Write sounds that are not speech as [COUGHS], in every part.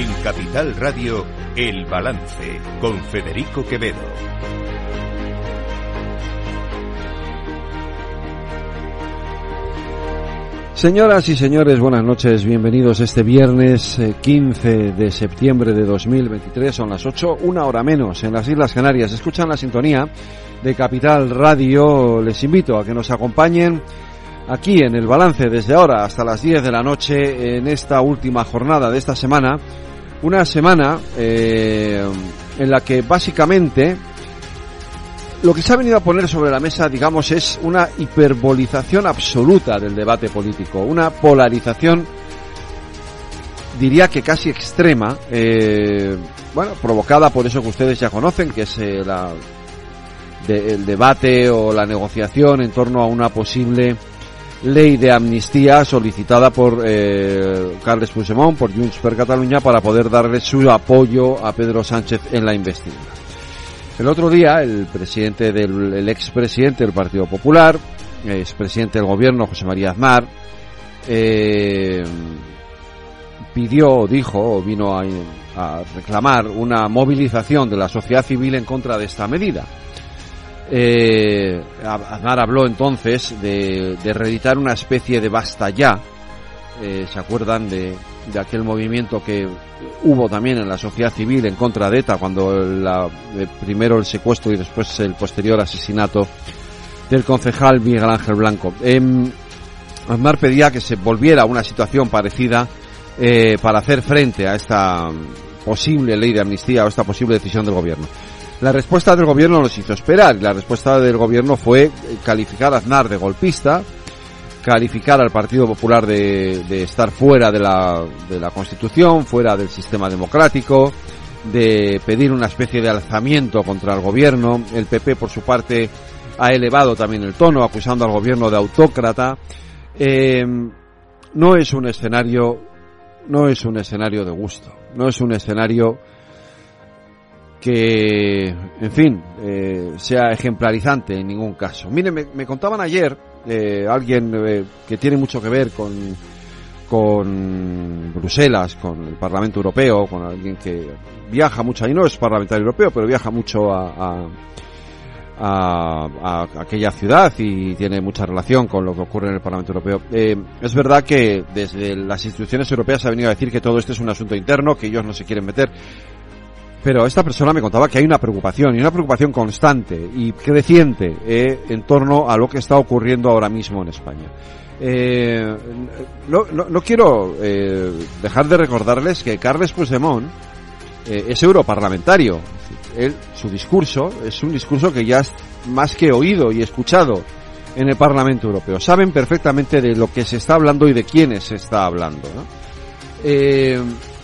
En Capital Radio, El Balance, con Federico Quevedo. Señoras y señores, buenas noches, bienvenidos este viernes 15 eh, de septiembre de 2023, son las 8, una hora menos en las Islas Canarias. Escuchan la sintonía de Capital Radio, les invito a que nos acompañen aquí en el balance desde ahora hasta las 10 de la noche en esta última jornada de esta semana, una semana eh, en la que básicamente lo que se ha venido a poner sobre la mesa, digamos, es una hiperbolización absoluta del debate político, una polarización, diría que casi extrema, eh, bueno, provocada por eso que ustedes ya conocen, que es eh, la, el debate o la negociación en torno a una posible ley de amnistía solicitada por eh, Carles Puigdemont, por Junts per Catalunya, para poder darle su apoyo a Pedro Sánchez en la investidura. El otro día, el presidente del el expresidente del Partido Popular, expresidente del gobierno, José María Aznar, eh, pidió, dijo, vino a, reclamar una movilización de la sociedad civil en contra de esta medida. Eh, Aznar habló entonces de, reeditar una especie de basta ya. Eh, ¿Se acuerdan de, aquel movimiento que hubo también en la sociedad civil en contra de ETA cuando la, eh, primero el secuestro y después el posterior asesinato del concejal Miguel Ángel Blanco. Eh, Aznar pedía que se volviera a una situación parecida eh, para hacer frente a esta posible ley de amnistía o esta posible decisión del gobierno. La respuesta del gobierno nos hizo esperar. La respuesta del gobierno fue calificar a Aznar de golpista, calificar al Partido Popular de, de estar fuera de la, de la Constitución, fuera del sistema democrático, de pedir una especie de alzamiento contra el gobierno. El PP, por su parte, ha elevado también el tono, acusando al gobierno de autócrata. Eh, no es un escenario, no es un escenario de gusto, no es un escenario que, en fin, eh, sea ejemplarizante en ningún caso. Miren, me, contaban ayer eh, alguien eh, que tiene mucho que ver con, con Bruselas, con el Parlamento Europeo, con alguien que viaja mucho, y no es parlamentario europeo, pero viaja mucho a, a, a, a aquella ciudad y tiene mucha relación con lo que ocurre en el Parlamento Europeo. Eh, es verdad que desde las instituciones europeas se ha venido a decir que todo esto es un asunto interno, que ellos no se quieren meter. Pero esta persona me contaba que hay una preocupación, y una preocupación constante y creciente eh, en torno a lo que está ocurriendo ahora mismo en España. Eh, no, no, quiero eh, dejar de recordarles que Carles Puigdemont es europarlamentario. Él, su discurso es un discurso que ya es más que oído y escuchado en el Parlamento Europeo. Saben perfectamente de lo que se está hablando y de quiénes se está hablando.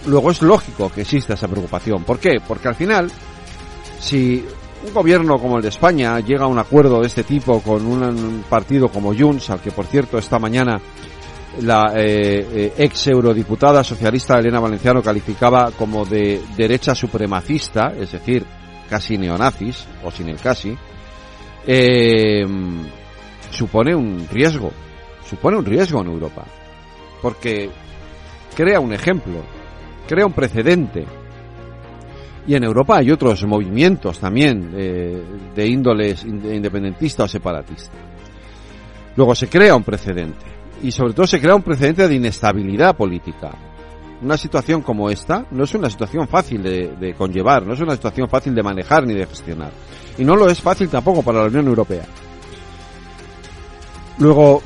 Luego es lógico que exista esa preocupación. ¿Por qué? Porque al final, si un gobierno como el de España llega a un acuerdo de este tipo con un partido como Junts, al que por cierto esta mañana la eh, eh, ex eurodiputada socialista Elena Valenciano calificaba como de derecha supremacista, es decir, casi neonazis, o sin el casi, eh, supone un riesgo, supone un riesgo en Europa, porque crea un ejemplo, crea un precedente. Y en Europa hay otros movimientos también eh, de índoles independentista o separatista. Luego se crea un precedente. Y sobre todo se crea un precedente de inestabilidad política. Una situación como esta no es una situación fácil de, de conllevar, no es una situación fácil de manejar ni de gestionar. Y no lo es fácil tampoco para la Unión Europea. Luego,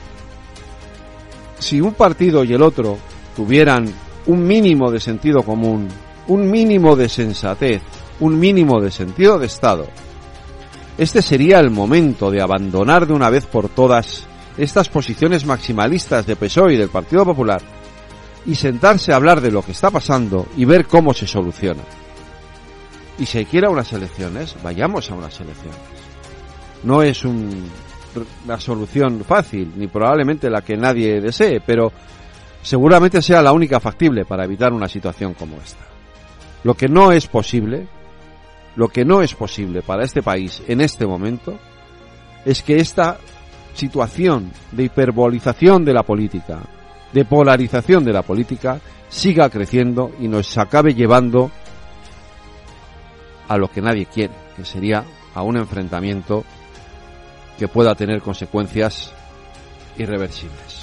si un partido y el otro tuvieran un mínimo de sentido común, un mínimo de sensatez, un mínimo de sentido de Estado, este sería el momento de abandonar de una vez por todas estas posiciones maximalistas de PSOE y del Partido Popular y sentarse a hablar de lo que está pasando y ver cómo se soluciona. Y si quiera unas elecciones, vayamos a unas elecciones. No es un, una solución fácil, ni probablemente la que nadie desee, pero seguramente sea la única factible para evitar una situación como esta. Lo que no es posible, lo que no es posible para este país en este momento, es que esta situación de hiperbolización de la política, de polarización de la política siga creciendo y nos acabe llevando a lo que nadie quiere, que sería a un enfrentamiento que pueda tener consecuencias irreversibles.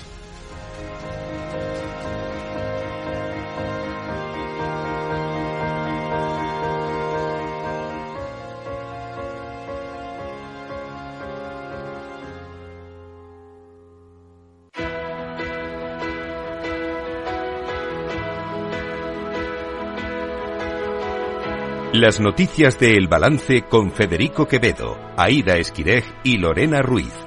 Las noticias de El Balance con Federico Quevedo, Aida Esquirej y Lorena Ruiz.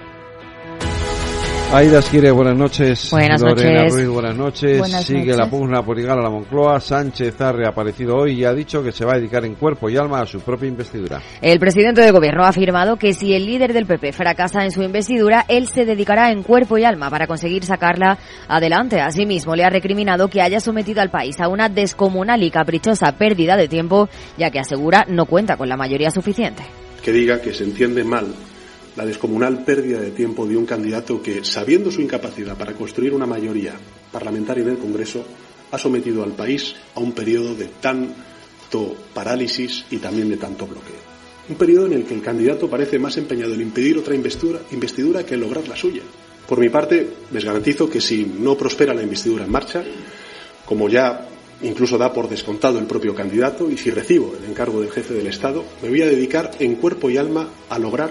Aida Esquire, buenas noches. Buenas Lorena noches. Ruiz, buenas noches. Buenas Sigue noches. la pugna por llegar a la Moncloa. Sánchez ha reaparecido hoy y ha dicho que se va a dedicar en cuerpo y alma a su propia investidura. El presidente del gobierno ha afirmado que si el líder del PP fracasa en su investidura, él se dedicará en cuerpo y alma para conseguir sacarla adelante. Asimismo, le ha recriminado que haya sometido al país a una descomunal y caprichosa pérdida de tiempo, ya que asegura no cuenta con la mayoría suficiente. que diga que se entiende mal la descomunal pérdida de tiempo de un candidato que, sabiendo su incapacidad para construir una mayoría parlamentaria en el Congreso, ha sometido al país a un periodo de tanto parálisis y también de tanto bloqueo. Un periodo en el que el candidato parece más empeñado en impedir otra investidura, investidura que en lograr la suya. Por mi parte, les garantizo que si no prospera la investidura en marcha, como ya incluso da por descontado el propio candidato, y si recibo el encargo del jefe del Estado, me voy a dedicar en cuerpo y alma a lograr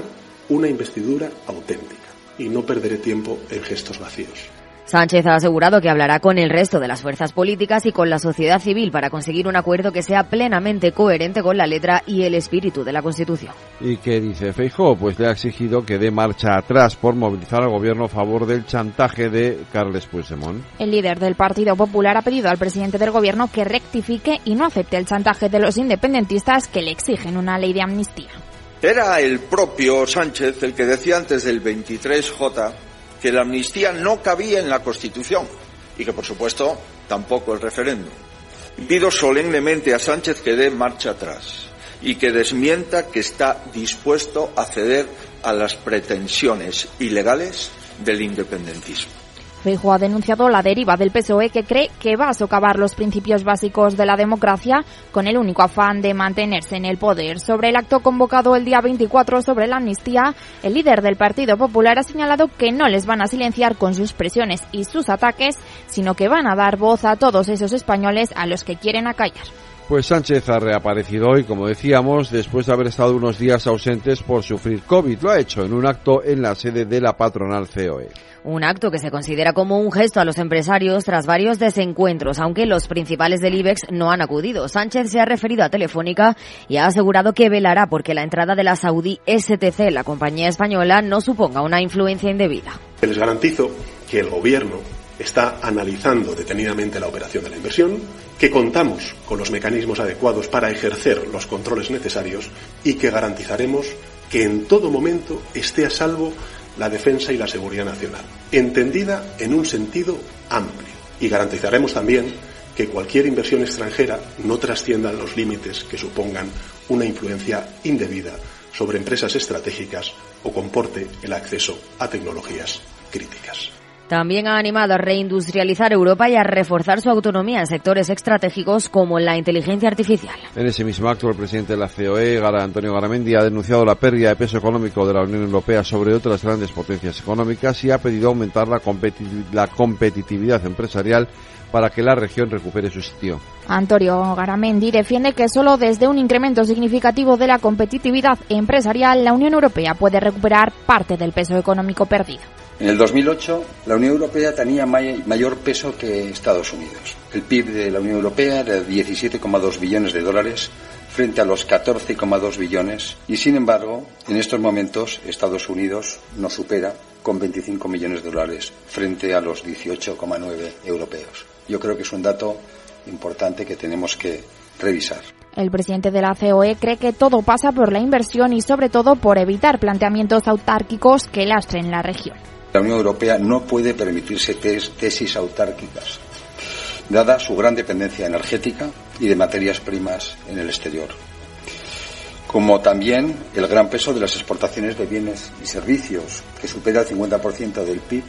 una investidura auténtica y no perderé tiempo en gestos vacíos. Sánchez ha asegurado que hablará con el resto de las fuerzas políticas y con la sociedad civil para conseguir un acuerdo que sea plenamente coherente con la letra y el espíritu de la Constitución. ¿Y qué dice Feijóo? Pues le ha exigido que dé marcha atrás por movilizar al gobierno a favor del chantaje de Carles Puigdemont. El líder del Partido Popular ha pedido al presidente del gobierno que rectifique y no acepte el chantaje de los independentistas que le exigen una ley de amnistía. Era el propio Sánchez el que decía antes del 23J que la amnistía no cabía en la Constitución y que, por supuesto, tampoco el referéndum. Pido solemnemente a Sánchez que dé marcha atrás y que desmienta que está dispuesto a ceder a las pretensiones ilegales del independentismo. Feijóo ha denunciado la deriva del PSOE que cree que va a socavar los principios básicos de la democracia con el único afán de mantenerse en el poder. Sobre el acto convocado el día 24 sobre la amnistía, el líder del Partido Popular ha señalado que no les van a silenciar con sus presiones y sus ataques, sino que van a dar voz a todos esos españoles a los que quieren acallar. Pues Sánchez ha reaparecido hoy, como decíamos, después de haber estado unos días ausentes por sufrir COVID. Lo ha hecho en un acto en la sede de la patronal. COE. Un acto que se considera como un gesto a los empresarios tras varios desencuentros, aunque los principales del IBEX no han acudido. Sánchez se ha referido a Telefónica y ha asegurado que velará porque la entrada de la Saudí STC, la compañía española, no suponga una influencia indebida. Les garantizo que el Gobierno está analizando detenidamente la operación de la inversión, que contamos con los mecanismos adecuados para ejercer los controles necesarios y que garantizaremos que en todo momento esté a salvo la defensa y la seguridad nacional, entendida en un sentido amplio. Y garantizaremos también que cualquier inversión extranjera no trascienda los límites que supongan una influencia indebida sobre empresas estratégicas o comporte el acceso a tecnologías críticas. También ha animado a reindustrializar Europa y a reforzar su autonomía en sectores estratégicos como la inteligencia artificial. En ese mismo acto, el presidente de la COE, Gara- Antonio Garamendi, ha denunciado la pérdida de peso económico de la Unión Europea sobre otras grandes potencias económicas y ha pedido aumentar la, competi- la competitividad empresarial para que la región recupere su sitio. Antonio Garamendi defiende que solo desde un incremento significativo de la competitividad empresarial la Unión Europea puede recuperar parte del peso económico perdido. En el 2008, la Unión Europea tenía may- mayor peso que Estados Unidos. El PIB de la Unión Europea era de 17,2 billones de dólares frente a los 14,2 billones y, sin embargo, en estos momentos Estados Unidos nos supera con 25 millones de dólares frente a los 18,9 europeos. Yo creo que es un dato importante que tenemos que revisar. El presidente de la COE cree que todo pasa por la inversión y sobre todo por evitar planteamientos autárquicos que lastren la región. La Unión Europea no puede permitirse tes- tesis autárquicas, dada su gran dependencia energética y de materias primas en el exterior, como también el gran peso de las exportaciones de bienes y servicios, que supera el 50% del PIB,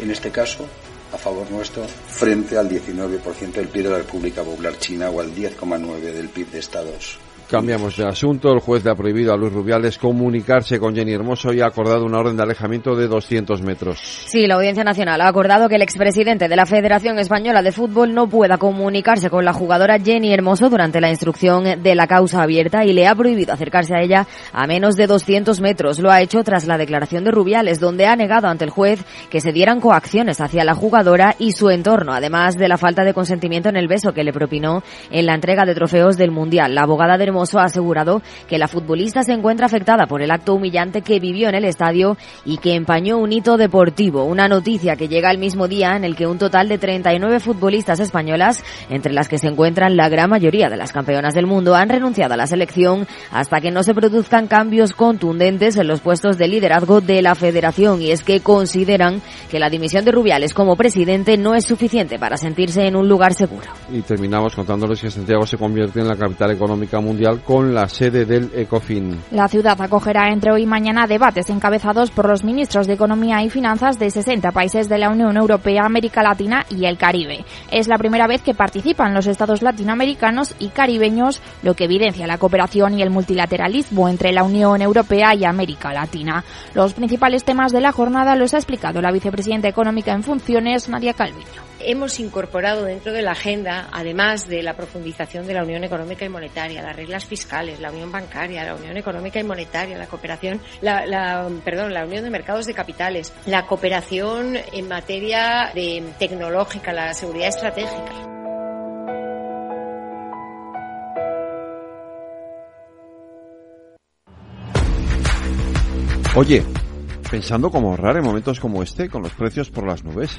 en este caso a favor nuestro frente al 19% del PIB de la República Popular China o al 10,9% del PIB de Estados Cambiamos de asunto. El juez le ha prohibido a Luis Rubiales comunicarse con Jenny Hermoso y ha acordado una orden de alejamiento de 200 metros. Sí, la Audiencia Nacional ha acordado que el expresidente de la Federación Española de Fútbol no pueda comunicarse con la jugadora Jenny Hermoso durante la instrucción de la causa abierta y le ha prohibido acercarse a ella a menos de 200 metros. Lo ha hecho tras la declaración de Rubiales, donde ha negado ante el juez que se dieran coacciones hacia la jugadora y su entorno, además de la falta de consentimiento en el beso que le propinó en la entrega de trofeos del Mundial. La abogada de ha asegurado que la futbolista se encuentra afectada por el acto humillante que vivió en el estadio y que empañó un hito deportivo. Una noticia que llega el mismo día en el que un total de 39 futbolistas españolas, entre las que se encuentran la gran mayoría de las campeonas del mundo, han renunciado a la selección hasta que no se produzcan cambios contundentes en los puestos de liderazgo de la federación. Y es que consideran que la dimisión de Rubiales como presidente no es suficiente para sentirse en un lugar seguro. Y terminamos contándoles que Santiago se convierte en la capital económica mundial con la sede del ECOFIN. La ciudad acogerá entre hoy y mañana debates encabezados por los ministros de Economía y Finanzas de 60 países de la Unión Europea, América Latina y el Caribe. Es la primera vez que participan los estados latinoamericanos y caribeños, lo que evidencia la cooperación y el multilateralismo entre la Unión Europea y América Latina. Los principales temas de la jornada los ha explicado la vicepresidenta económica en funciones, Nadia Calviño hemos incorporado dentro de la agenda, además de la profundización de la Unión Económica y Monetaria, las reglas fiscales, la Unión Bancaria, la Unión Económica y Monetaria, la cooperación, la, perdón, la Unión de Mercados de Capitales, la cooperación en materia de tecnológica, la seguridad estratégica. Oye, pensando cómo ahorrar en momentos como este con los precios por las nubes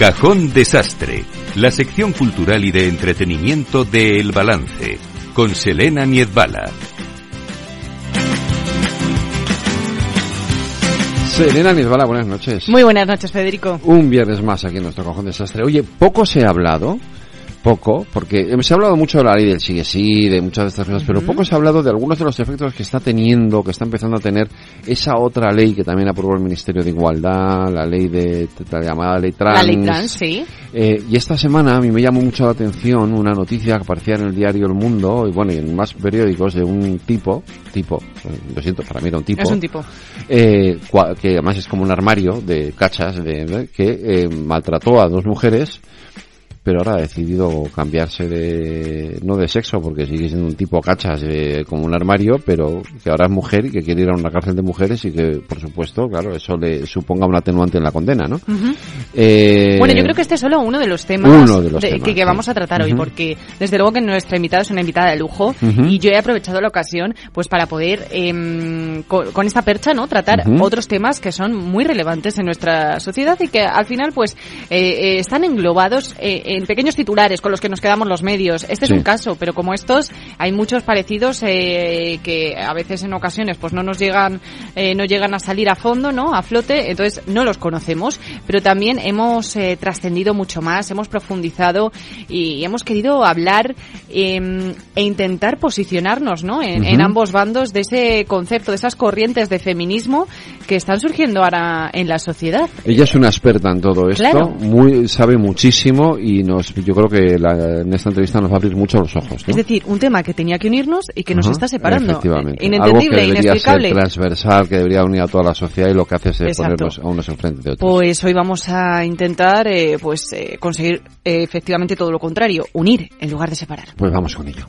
Cajón Desastre, la sección cultural y de entretenimiento de El Balance, con Selena Niezbala. Selena Niezbala, buenas noches. Muy buenas noches, Federico. Un viernes más aquí en nuestro Cajón Desastre. Oye, poco se ha hablado poco, porque se ha hablado mucho de la ley del sigue sí, de muchas de estas cosas, pero poco se ha hablado de algunos de los efectos que está teniendo, que está empezando a tener esa otra ley que también aprobó el Ministerio de Igualdad, la ley de la llamada ley trans. La ley trans, sí. Eh, y esta semana a mí me llamó mucho la atención una noticia que aparecía en el diario El Mundo y bueno, y en más periódicos de un tipo, tipo, eh, lo siento, para mí era un tipo. Es un tipo. Eh, que además es como un armario de cachas de, que maltrató a dos mujeres pero ahora ha decidido cambiarse de, no de sexo, porque sigue siendo un tipo cachas eh, como un armario, pero que ahora es mujer y que quiere ir a una cárcel de mujeres y que, por supuesto, claro, eso le suponga un atenuante en la condena, ¿no? eh, bueno, yo creo que este es solo uno de los temas, que, vamos a tratar hoy, porque desde luego que nuestra invitada es una invitada de lujo y yo he aprovechado la ocasión pues para poder, eh, con, esta percha, ¿no? Tratar otros temas que son muy relevantes en nuestra sociedad y que al final pues eh, eh están englobados eh, en pequeños titulares con los que nos quedamos los medios. Este es un caso, pero como estos hay muchos parecidos eh, que a veces en ocasiones pues no nos llegan eh, no llegan a salir a fondo, ¿no? A flote, entonces no los conocemos, pero también hemos eh, trascendido mucho más, hemos profundizado y hemos querido hablar em, e intentar posicionarnos, ¿no? En, en, ambos bandos de ese concepto, de esas corrientes de feminismo que están surgiendo ahora en la sociedad. Ella es una experta en todo esto, muy sabe muchísimo y yo creo que en esta entrevista nos va a abrir mucho los ojos. Es decir, un tema que tenía que unirnos y que nos está separando. Efectivamente. Inentendible, Algo que debería ser transversal, que debería unir a toda la sociedad y lo que hace es ponernos a unos enfrente de otros. Pues hoy vamos a intentar eh, pues eh, conseguir eh, efectivamente todo lo contrario, unir en lugar de separar. Pues vamos con ello.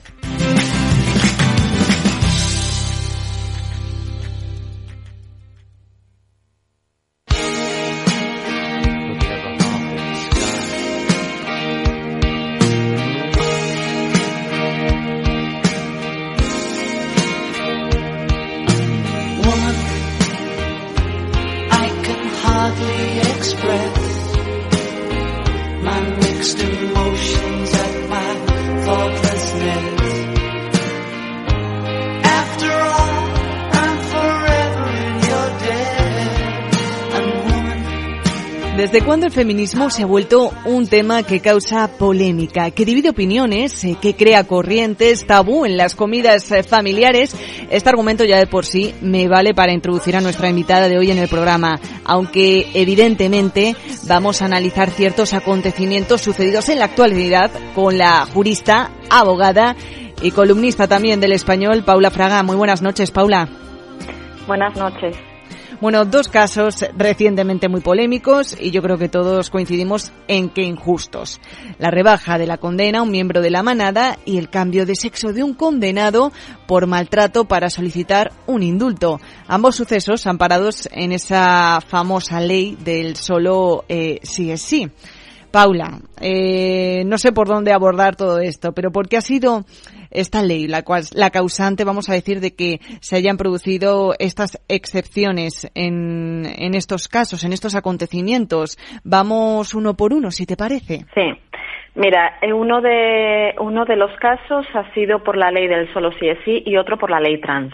¿Desde cuándo el feminismo se ha vuelto un tema que causa polémica, que divide opiniones, eh, que crea corrientes, tabú en las comidas eh, familiares? Este argumento ya de por sí me vale para introducir a nuestra invitada de hoy en el programa, aunque evidentemente vamos a analizar ciertos acontecimientos sucedidos en la actualidad con la jurista, abogada y columnista también del español, Paula Fraga. Muy buenas noches, Paula. Buenas noches. Bueno, dos casos recientemente muy polémicos y yo creo que todos coincidimos en que injustos. La rebaja de la condena a un miembro de la manada y el cambio de sexo de un condenado por maltrato para solicitar un indulto. Ambos sucesos amparados en esa famosa ley del solo eh, sí es sí. Paula, eh, no sé por dónde abordar todo esto, pero ¿por qué ha sido esta ley la, cual, la causante, vamos a decir, de que se hayan producido estas excepciones en, en estos casos, en estos acontecimientos? Vamos uno por uno, si te parece. Sí. Mira, eh, uno de, uno de los casos ha sido por la ley del solo sí es sí y otro por la ley trans.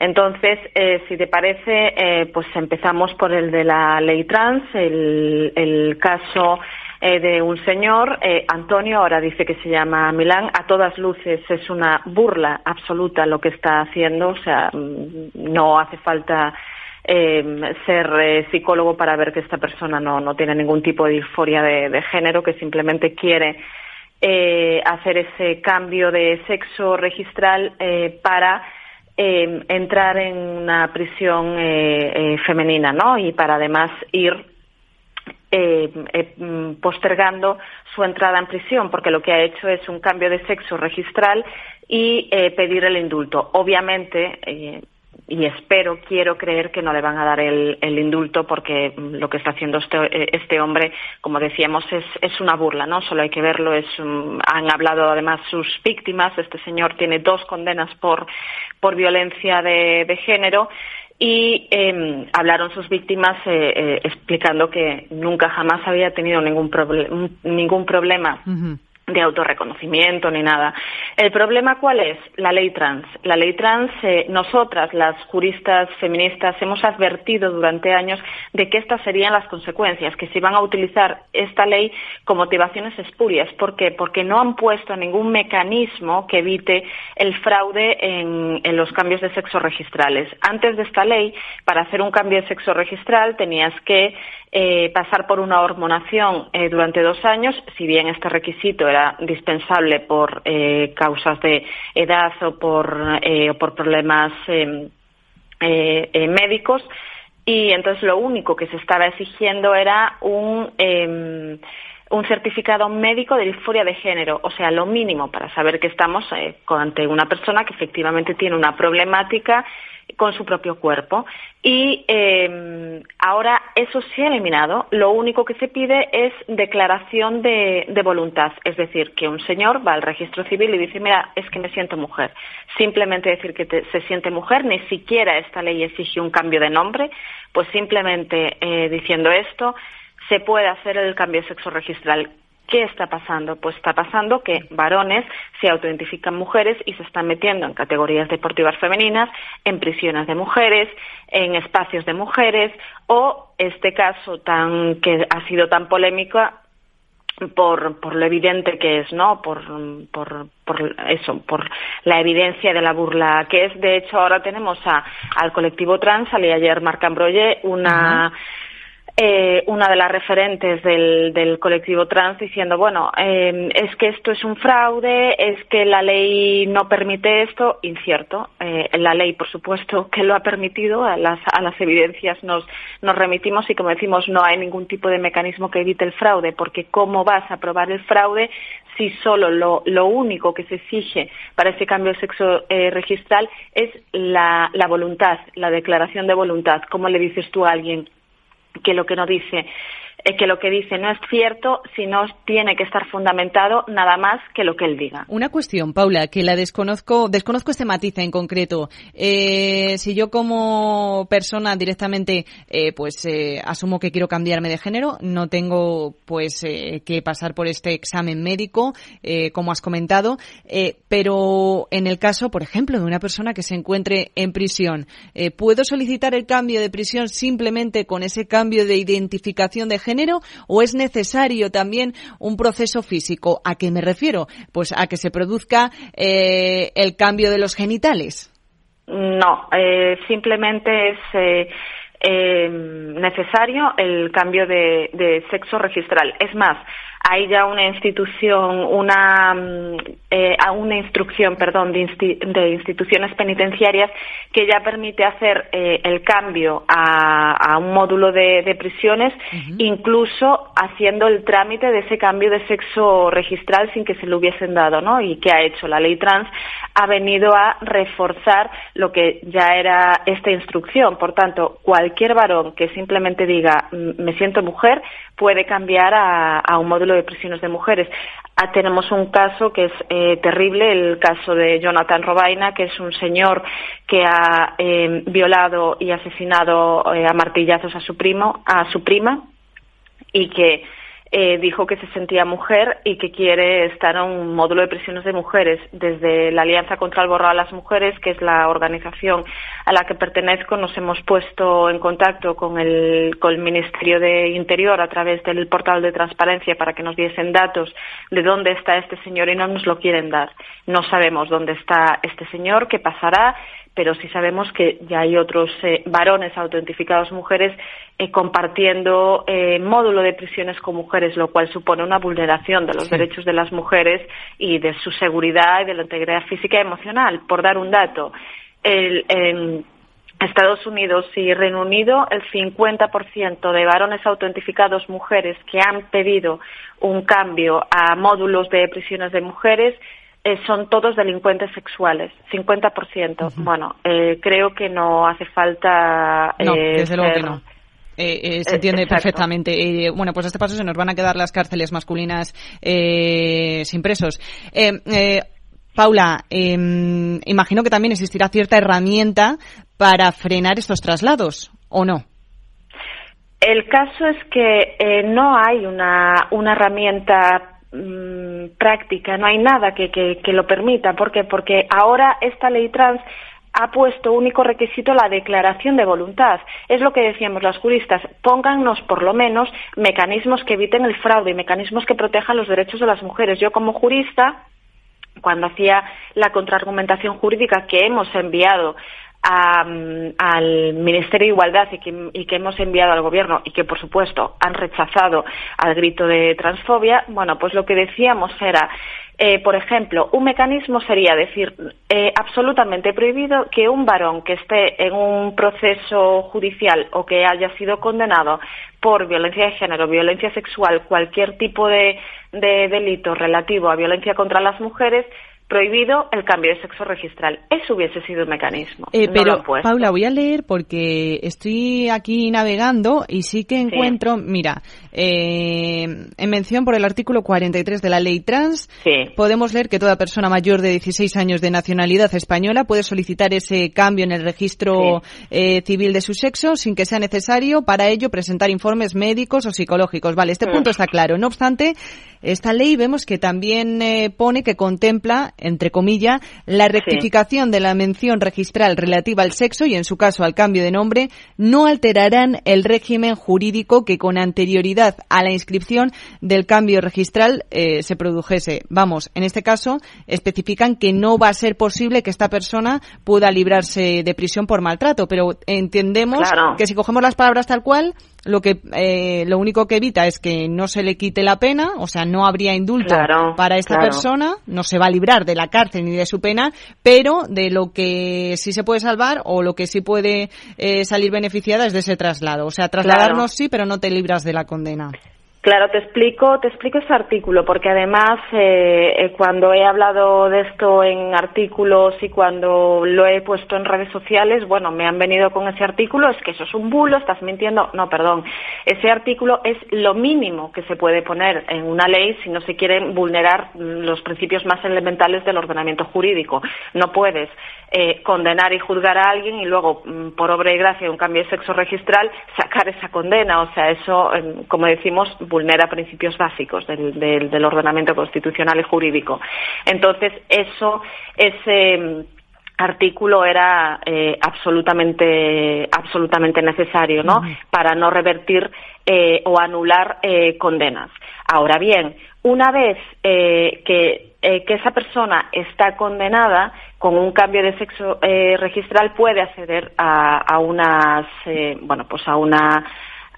Entonces, eh, si te parece, eh, pues empezamos por el de la ley trans, el, el caso eh, de un señor, eh, Antonio, ahora dice que se llama Milán, a todas luces es una burla absoluta lo que está haciendo, o sea, mm, no hace falta eh, ser psicólogo para ver que esta persona no, no tiene ningún tipo de disforia de, género, que simplemente quiere hacer ese cambio de sexo registral para entrar en una prisión femenina, ¿no? Y para además ir eh, eh, mm, postergando su entrada en prisión, porque lo que ha hecho es un cambio de sexo registral y eh, pedir el indulto. Obviamente, y espero, quiero creer que no le van a dar el, indulto porque mm, lo que está haciendo este, este hombre, como decíamos, es, es, una burla, ¿no? Solo hay que verlo. Es, han hablado además sus víctimas. Este señor tiene dos condenas por, por violencia de género y eh, hablaron sus víctimas eh, eh, explicando que nunca jamás había tenido ningún, ningún problema de autorreconocimiento ni nada. El problema cuál es? La ley trans. La ley trans, eh, nosotras, las juristas feministas, hemos advertido durante años de que estas serían las consecuencias, que se iban a utilizar esta ley con motivaciones espurias. ¿Por qué? Porque no han puesto ningún mecanismo que evite el fraude en, en los cambios de sexo registrales. Antes de esta ley, para hacer un cambio de sexo registral tenías que eh, pasar por una hormonación eh, durante dos años, si bien este requisito era dispensable por eh, causas de edad o por, o por problemas em, médicos, y entonces lo único que se estaba exigiendo era un un certificado médico de disforia de género, o sea, lo mínimo para saber que estamos ante una persona que efectivamente tiene una problemática con su propio cuerpo. Y eh, ahora eso se ha eliminado. Lo único que se pide es declaración de, voluntad. Es decir, que un señor va al registro civil y dice, mira, es que me siento mujer. Simplemente decir que se siente mujer, ni siquiera esta ley exige un cambio de nombre, pues simplemente eh, diciendo esto se puede hacer el cambio sexo registral ¿Qué está pasando? Pues está pasando que varones se autoidentifican mujeres y se están metiendo en categorías deportivas femeninas, en prisiones de mujeres, en espacios de mujeres o este caso tan que ha sido tan polémico por, por lo evidente que es, ¿no? Por, por, eso, por la evidencia de la burla que es. De hecho, ahora tenemos a, al colectivo trans, salí ayer Marc Ambroye, una eh, una de las referentes del, del colectivo trans diciendo, bueno, eh, es que esto es un fraude, es que la ley no permite esto, incierto. Eh, la ley, por supuesto, que lo ha permitido, a las, a las evidencias nos, nos remitimos y, como decimos, no hay ningún tipo de mecanismo que evite el fraude, porque ¿cómo vas a probar el fraude si solo lo, lo único que se exige para ese cambio de sexo eh, registral es la, la voluntad, la declaración de voluntad? ¿Cómo le dices tú a alguien? Que lo que no dice eh, que lo que dice no es cierto, sino tiene que estar fundamentado nada más que lo que él diga. Una cuestión, Paula, que la desconozco, desconozco este matiz en concreto. Eh, si yo como persona directamente, eh, pues asumo que quiero cambiarme de género, no tengo pues que pasar por este examen médico, como has comentado, pero en el caso, por ejemplo, de una persona que se encuentre en prisión, ¿puedo solicitar el cambio de prisión simplemente con ese cambio de identificación de género o es necesario también un proceso físico? ¿A qué me refiero? Pues a que se produzca eh, el cambio de los genitales. No, eh, simplemente es eh, eh, necesario el cambio de, sexo registral. Es más, hay ya una institución, una, mm, eh, una instrucción, perdón, de, instituciones penitenciarias que ya permite hacer eh, el cambio a, un módulo de, prisiones, incluso haciendo el trámite de ese cambio de sexo registral sin que se lo hubiesen dado, ¿no? Y que ha hecho la ley trans ha venido a reforzar lo que ya era esta instrucción. Por tanto, cualquier varón que simplemente diga mm, me siento mujer puede cambiar a, un módulo de prisiones de mujeres. Ah, tenemos un caso que es eh, terrible, el caso de Jonathan Robaina, que es un señor que ha eh, violado y asesinado eh, a martillazos a su primo, a su prima, y que eh, dijo que se sentía mujer y que quiere estar en un módulo de prisiones de mujeres. Desde la Alianza contra el Borrado a las Mujeres, que es la organización a la que pertenezco, nos hemos puesto en contacto con el, con el Ministerio de Interior a través del portal de transparencia para que nos diesen datos de dónde está este señor y no nos lo quieren dar. No sabemos dónde está este señor, qué pasará pero sí sabemos que ya hay otros eh, varones autoidentificados mujeres eh, compartiendo eh, módulo de prisiones con mujeres, lo cual supone una vulneración de los derechos de las mujeres y de su seguridad y de la integridad física y emocional. Por dar un dato, en Estados Unidos y Reino Unido, el 50% de varones autoidentificados mujeres que han pedido un cambio a módulos de prisiones de mujeres eh, son todos delincuentes sexuales, 50%. Bueno, eh, creo que no hace falta. no, eh, desde luego que no. se entiende perfectamente. bueno, pues a este paso se nos van a quedar las cárceles masculinas sin presos. Paula, em, imagino que también existirá cierta herramienta para frenar estos traslados, ¿o no? El caso es que no hay una, una herramienta Mm, práctica, no hay nada que, que, lo permita. ¿Por qué? Porque ahora esta ley trans ha puesto único requisito la declaración de voluntad. Es lo que decíamos las juristas, póngannos por lo menos mecanismos que eviten el fraude y mecanismos que protejan los derechos de las mujeres. Yo como jurista, cuando hacía la contraargumentación jurídica que hemos enviado al Ministerio de Igualdad y que, hemos enviado al Gobierno y que, por supuesto, han rechazado al grito de transfobia, bueno, pues lo que decíamos era, eh, por ejemplo, un mecanismo sería decir eh, absolutamente prohibido que un varón que esté en un proceso judicial o que haya sido condenado por violencia de género, violencia sexual, cualquier tipo de delito relativo a violencia contra las mujeres, prohibido el cambio de sexo registral. Eso hubiese sido un mecanismo. Eh, pero, Paula, voy a leer porque estoy aquí navegando y sí que encuentro, mira, eh, en mención por el artículo 43 de la ley trans, podemos leer que toda persona mayor de 16 años de nacionalidad española puede solicitar ese cambio en el registro eh, civil de su sexo sin que sea necesario para ello presentar informes médicos o psicológicos. Vale, este punto está claro. No obstante, esta ley vemos que también pone que contempla entre comillas, la rectificación de la mención registral relativa al sexo y, en su caso, al cambio de nombre, no alterarán el régimen jurídico que con anterioridad a la inscripción del cambio registral eh, se produjese. Vamos, en este caso, especifican que no va a ser posible que esta persona pueda librarse de prisión por maltrato, pero entendemos que si cogemos las palabras tal cual, lo que eh, lo único que evita es que no se le quite la pena, o sea, no habría indulto para esta persona, no se va a librar de la cárcel ni de su pena, pero de lo que sí se puede salvar o lo que sí puede eh, salir beneficiada es de ese traslado. O sea, trasladarnos sí, pero no te libras de la condena. Claro, te explico, te explico ese artículo, porque además eh, eh, cuando he hablado de esto en artículos y cuando lo he puesto en redes sociales, bueno, me han venido con ese artículo, es que eso es un bulo, estás mintiendo. No, perdón. ese artículo es lo mínimo que se puede poner en una ley si no se quieren vulnerar los principios más elementales del ordenamiento jurídico. No puedes eh, condenar y juzgar a alguien y luego, mm, por obra y gracia de un cambio de sexo registral, sacar esa condena. O sea, eso, em, como decimos, vulnera principios básicos del, del ordenamiento constitucional y jurídico. Entonces, eso, ese artículo era eh, absolutamente absolutamente necesario no para no revertir eh, o anular eh, condenas ahora bien una vez que, que esa persona está condenada con un cambio de sexo registral puede acceder a, a unas bueno pues a una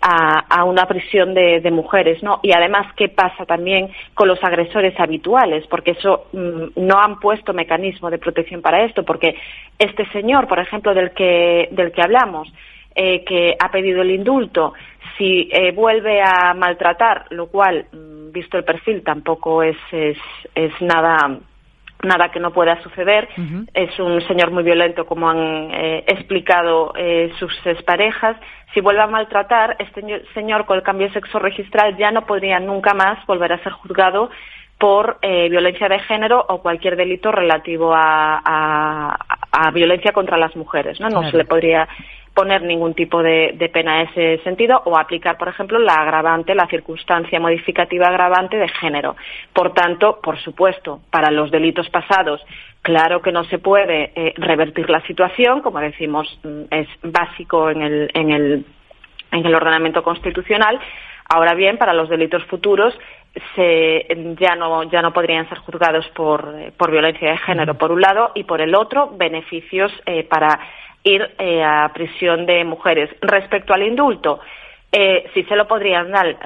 a, una prisión de, mujeres, ¿no? Y además, ¿qué pasa también con los agresores habituales? Porque eso mm, no han puesto mecanismo de protección para esto, porque este señor, por ejemplo, del que, del que hablamos, eh, que ha pedido el indulto, si eh, vuelve a maltratar, lo cual, mm, visto el perfil, tampoco es, es, es nada nada que no pueda suceder. Es un señor muy violento, como han eh, explicado eh, sus parejas. Si vuelve a maltratar, este señor con el cambio de sexo registral ya no podría nunca más volver a ser juzgado por eh, violencia de género o cualquier delito relativo a, violencia contra las mujeres. No, no se le podría poner ningún tipo de, pena en ese sentido o aplicar, por ejemplo, la agravante, la circunstancia modificativa agravante de género. Por tanto, por supuesto, para los delitos pasados, claro que no se puede eh, revertir la situación, como decimos, mm, es básico en el, en el, en el ordenamiento constitucional. Ahora bien, para los delitos futuros se, ya, no, ya no podrían ser juzgados por, eh, por violencia de género, por un lado, y por el otro, beneficios eh, para ir eh, a prisión de mujeres. Respecto al indulto, eh, sí se lo podrían dar,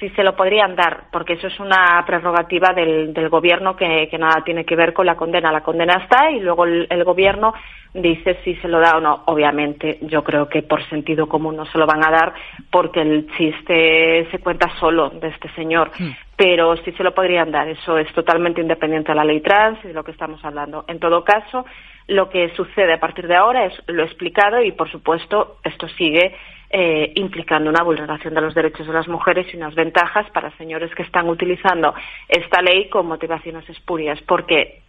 sí se lo podrían dar, porque eso es una prerrogativa del, del gobierno que, que, nada tiene que ver con la condena. La condena está y luego el, gobierno dice si se lo da o no. Obviamente, yo creo que por sentido común no se lo van a dar, porque el chiste se cuenta solo de este señor. Hmm. Pero sí se lo podrían dar. Eso es totalmente independiente de la ley trans y de lo que estamos hablando. En todo caso, lo que sucede a partir de ahora es lo explicado y, por supuesto, esto sigue eh, implicando una vulneración de los derechos de las mujeres y unas ventajas para señores que están utilizando esta ley con motivaciones espurias, porque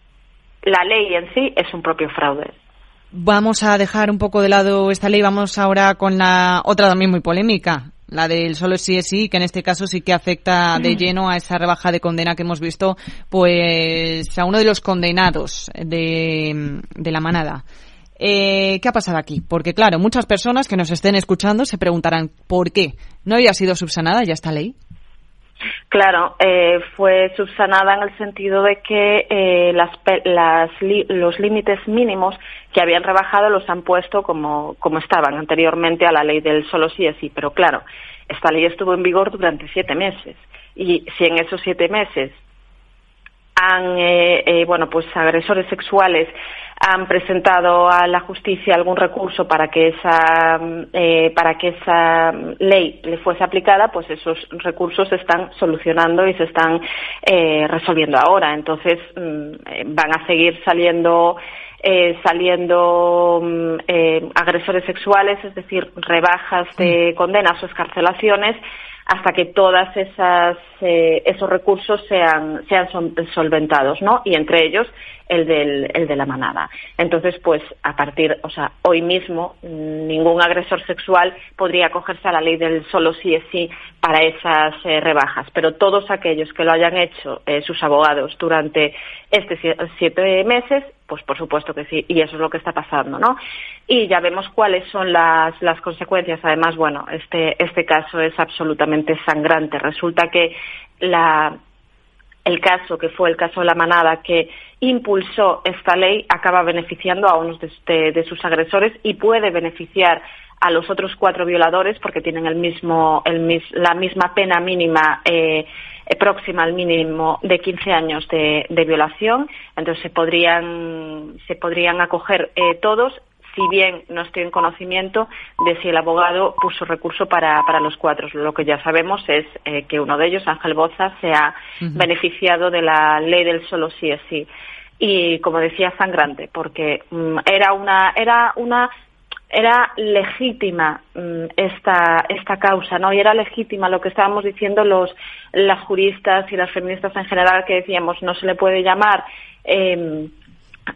la ley en sí es un propio fraude. Vamos a dejar un poco de lado esta ley, vamos ahora con la otra también muy polémica, la del solo sí es sí, que en este caso sí que afecta de mm. lleno a esa rebaja de condena que hemos visto, pues a uno de los condenados de, de la manada. Eh, ¿Qué ha pasado aquí? Porque, claro, muchas personas que nos estén escuchando se preguntarán por qué no había sido subsanada ya esta ley. Claro, eh, fue subsanada en el sentido de que eh, las, las, los límites mínimos que habían rebajado los han puesto como, como estaban anteriormente a la ley del solo sí es sí. Pero claro, esta ley estuvo en vigor durante siete meses. Y si en esos siete meses han, eh, eh, bueno, pues agresores sexuales han presentado a la justicia algún recurso para que esa eh, para que esa ley le fuese aplicada pues esos recursos se están solucionando y se están eh, resolviendo ahora. Entonces mm, van a seguir saliendo eh, saliendo mm, eh, agresores sexuales es decir rebajas de condenas o escarcelaciones hasta que todas esas eh, esos recursos sean sean solventados no y entre ellos el del el de la manada entonces pues a partir o sea hoy mismo ningún agresor sexual podría acogerse a la ley del solo sí es sí para esas eh, rebajas pero todos aquellos que lo hayan hecho eh, sus abogados durante este siete meses pues por supuesto que sí, y eso es lo que está pasando, ¿no? Y ya vemos cuáles son las, las consecuencias. Además, bueno, este, este caso es absolutamente sangrante. Resulta que la, el caso, que fue el caso de la manada, que impulsó esta ley, acaba beneficiando a unos de, de, sus agresores y puede beneficiar a los otros cuatro violadores porque tienen el mismo, el, la misma pena mínima eh, eh, próxima al mínimo de 15 años de, violación. Entonces se podrían, se podrían acoger eh, todos si bien no estoy en conocimiento de si el abogado puso recurso para, para los cuatro. Lo que ya sabemos es eh, que uno de ellos, Ángel Boza, se ha beneficiado de la ley del solo sí es sí. Y como decía, sangrante, porque mm, era una, era una era legítima mm, esta, esta causa, ¿no? Y era legítima lo que estábamos diciendo los, las juristas y las feministas en general, que decíamos no se le puede llamar eh,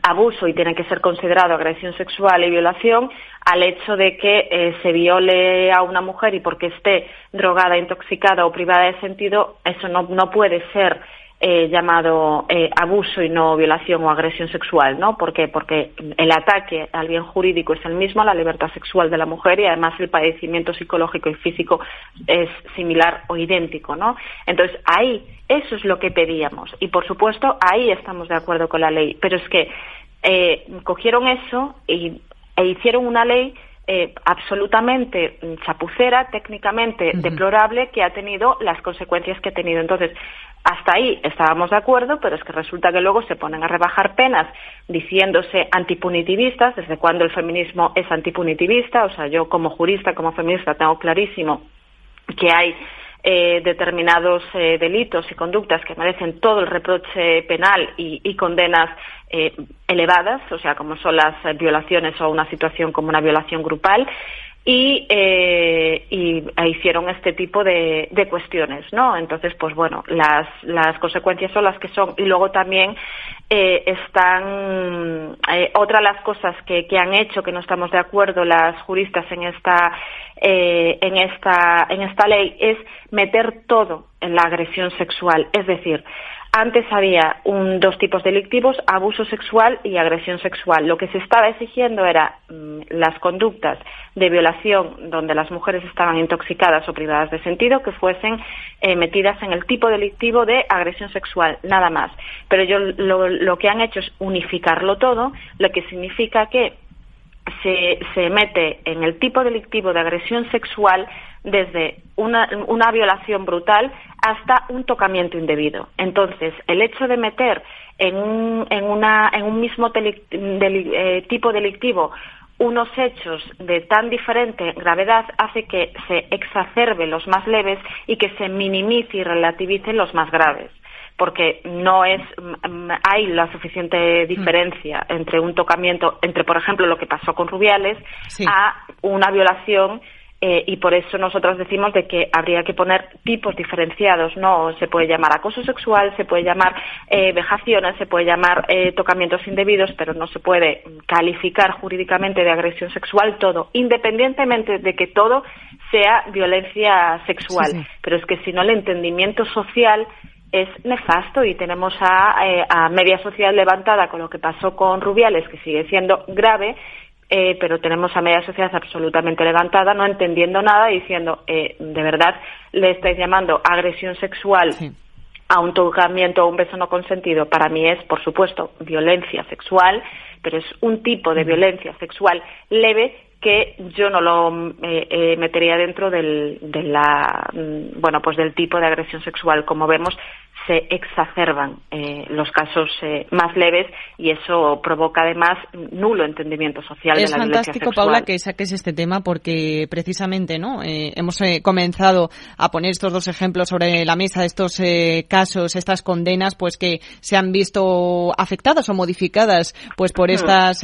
abuso y tiene que ser considerado agresión sexual y violación al hecho de que eh, se viole a una mujer y porque esté drogada, intoxicada o privada de sentido, eso no, no puede ser eh, llamado eh, abuso y no violación o agresión sexual, ¿no? ¿Por Porque el ataque al bien jurídico es el mismo, la libertad sexual de la mujer y además el padecimiento psicológico y físico es similar o idéntico, ¿no? Entonces ahí eso es lo que pedíamos y por supuesto ahí estamos de acuerdo con la ley, pero es que eh, cogieron eso y, e hicieron una ley eh, absolutamente chapucera, técnicamente deplorable, que ha tenido las consecuencias que ha tenido. Entonces, hasta ahí estábamos de acuerdo, pero es que resulta que luego se ponen a rebajar penas diciéndose antipunitivistas, desde cuando el feminismo es antipunitivista, o sea, yo como jurista, como feminista, tengo clarísimo que hay eh, determinados eh, delitos y conductas que merecen todo el reproche penal y, condenas eh, elevadas, o sea, como son las violaciones o una situación como una violación grupal, y, eh, y hicieron este tipo de, de, cuestiones, ¿no? Entonces, pues bueno, las, las consecuencias son las que son. Y luego también eh, están eh, otra de las cosas que, que, han hecho que no estamos de acuerdo las juristas en esta eh, en esta en esta ley es meter todo en la agresión sexual, es decir, antes había un, dos tipos delictivos, abuso sexual y agresión sexual. Lo que se estaba exigiendo era mm, las conductas de violación donde las mujeres estaban intoxicadas o privadas de sentido que fuesen eh, metidas en el tipo delictivo de agresión sexual, nada más. Pero yo, lo, lo que han hecho es unificarlo todo, lo que significa que se, se mete en el tipo delictivo de agresión sexual desde una, una violación brutal hasta un tocamiento indebido. Entonces, el hecho de meter en un, en una, en un mismo eh, tipo delictivo unos hechos de tan diferente gravedad hace que se exacerbe los más leves y que se minimice y relativice los más graves porque no es mm, hay la suficiente diferencia entre un tocamiento entre por ejemplo lo que pasó con Rubiales a una violación eh, y por eso nosotros decimos de que habría que poner tipos diferenciados, ¿no? Se puede llamar acoso sexual, se puede llamar eh, vejaciones, se puede llamar eh, tocamientos indebidos, pero no se puede calificar jurídicamente de agresión sexual todo, independientemente de que todo sea violencia sexual. Pero es que si no, el entendimiento social es nefasto y tenemos a, a media sociedad levantada con lo que pasó con Rubiales, que sigue siendo grave, eh, pero tenemos a media sociedad absolutamente levantada, no entendiendo nada, diciendo, eh, de verdad, le estáis llamando agresión sexual a un tocamiento o un beso no consentido. Para mí es, por supuesto, violencia sexual, pero es un tipo de violencia sexual leve que yo no lo eh, metería dentro del, de la, mm, bueno, pues del tipo de agresión sexual. Como vemos, se exacerban eh, los casos eh, más leves y eso provoca además nulo entendimiento social es de la fantástico, Paula, que saques este tema porque precisamente no eh, hemos comenzado a poner estos dos ejemplos sobre la mesa estos casos, estas condenas, pues que se han visto afectadas o modificadas pues por estas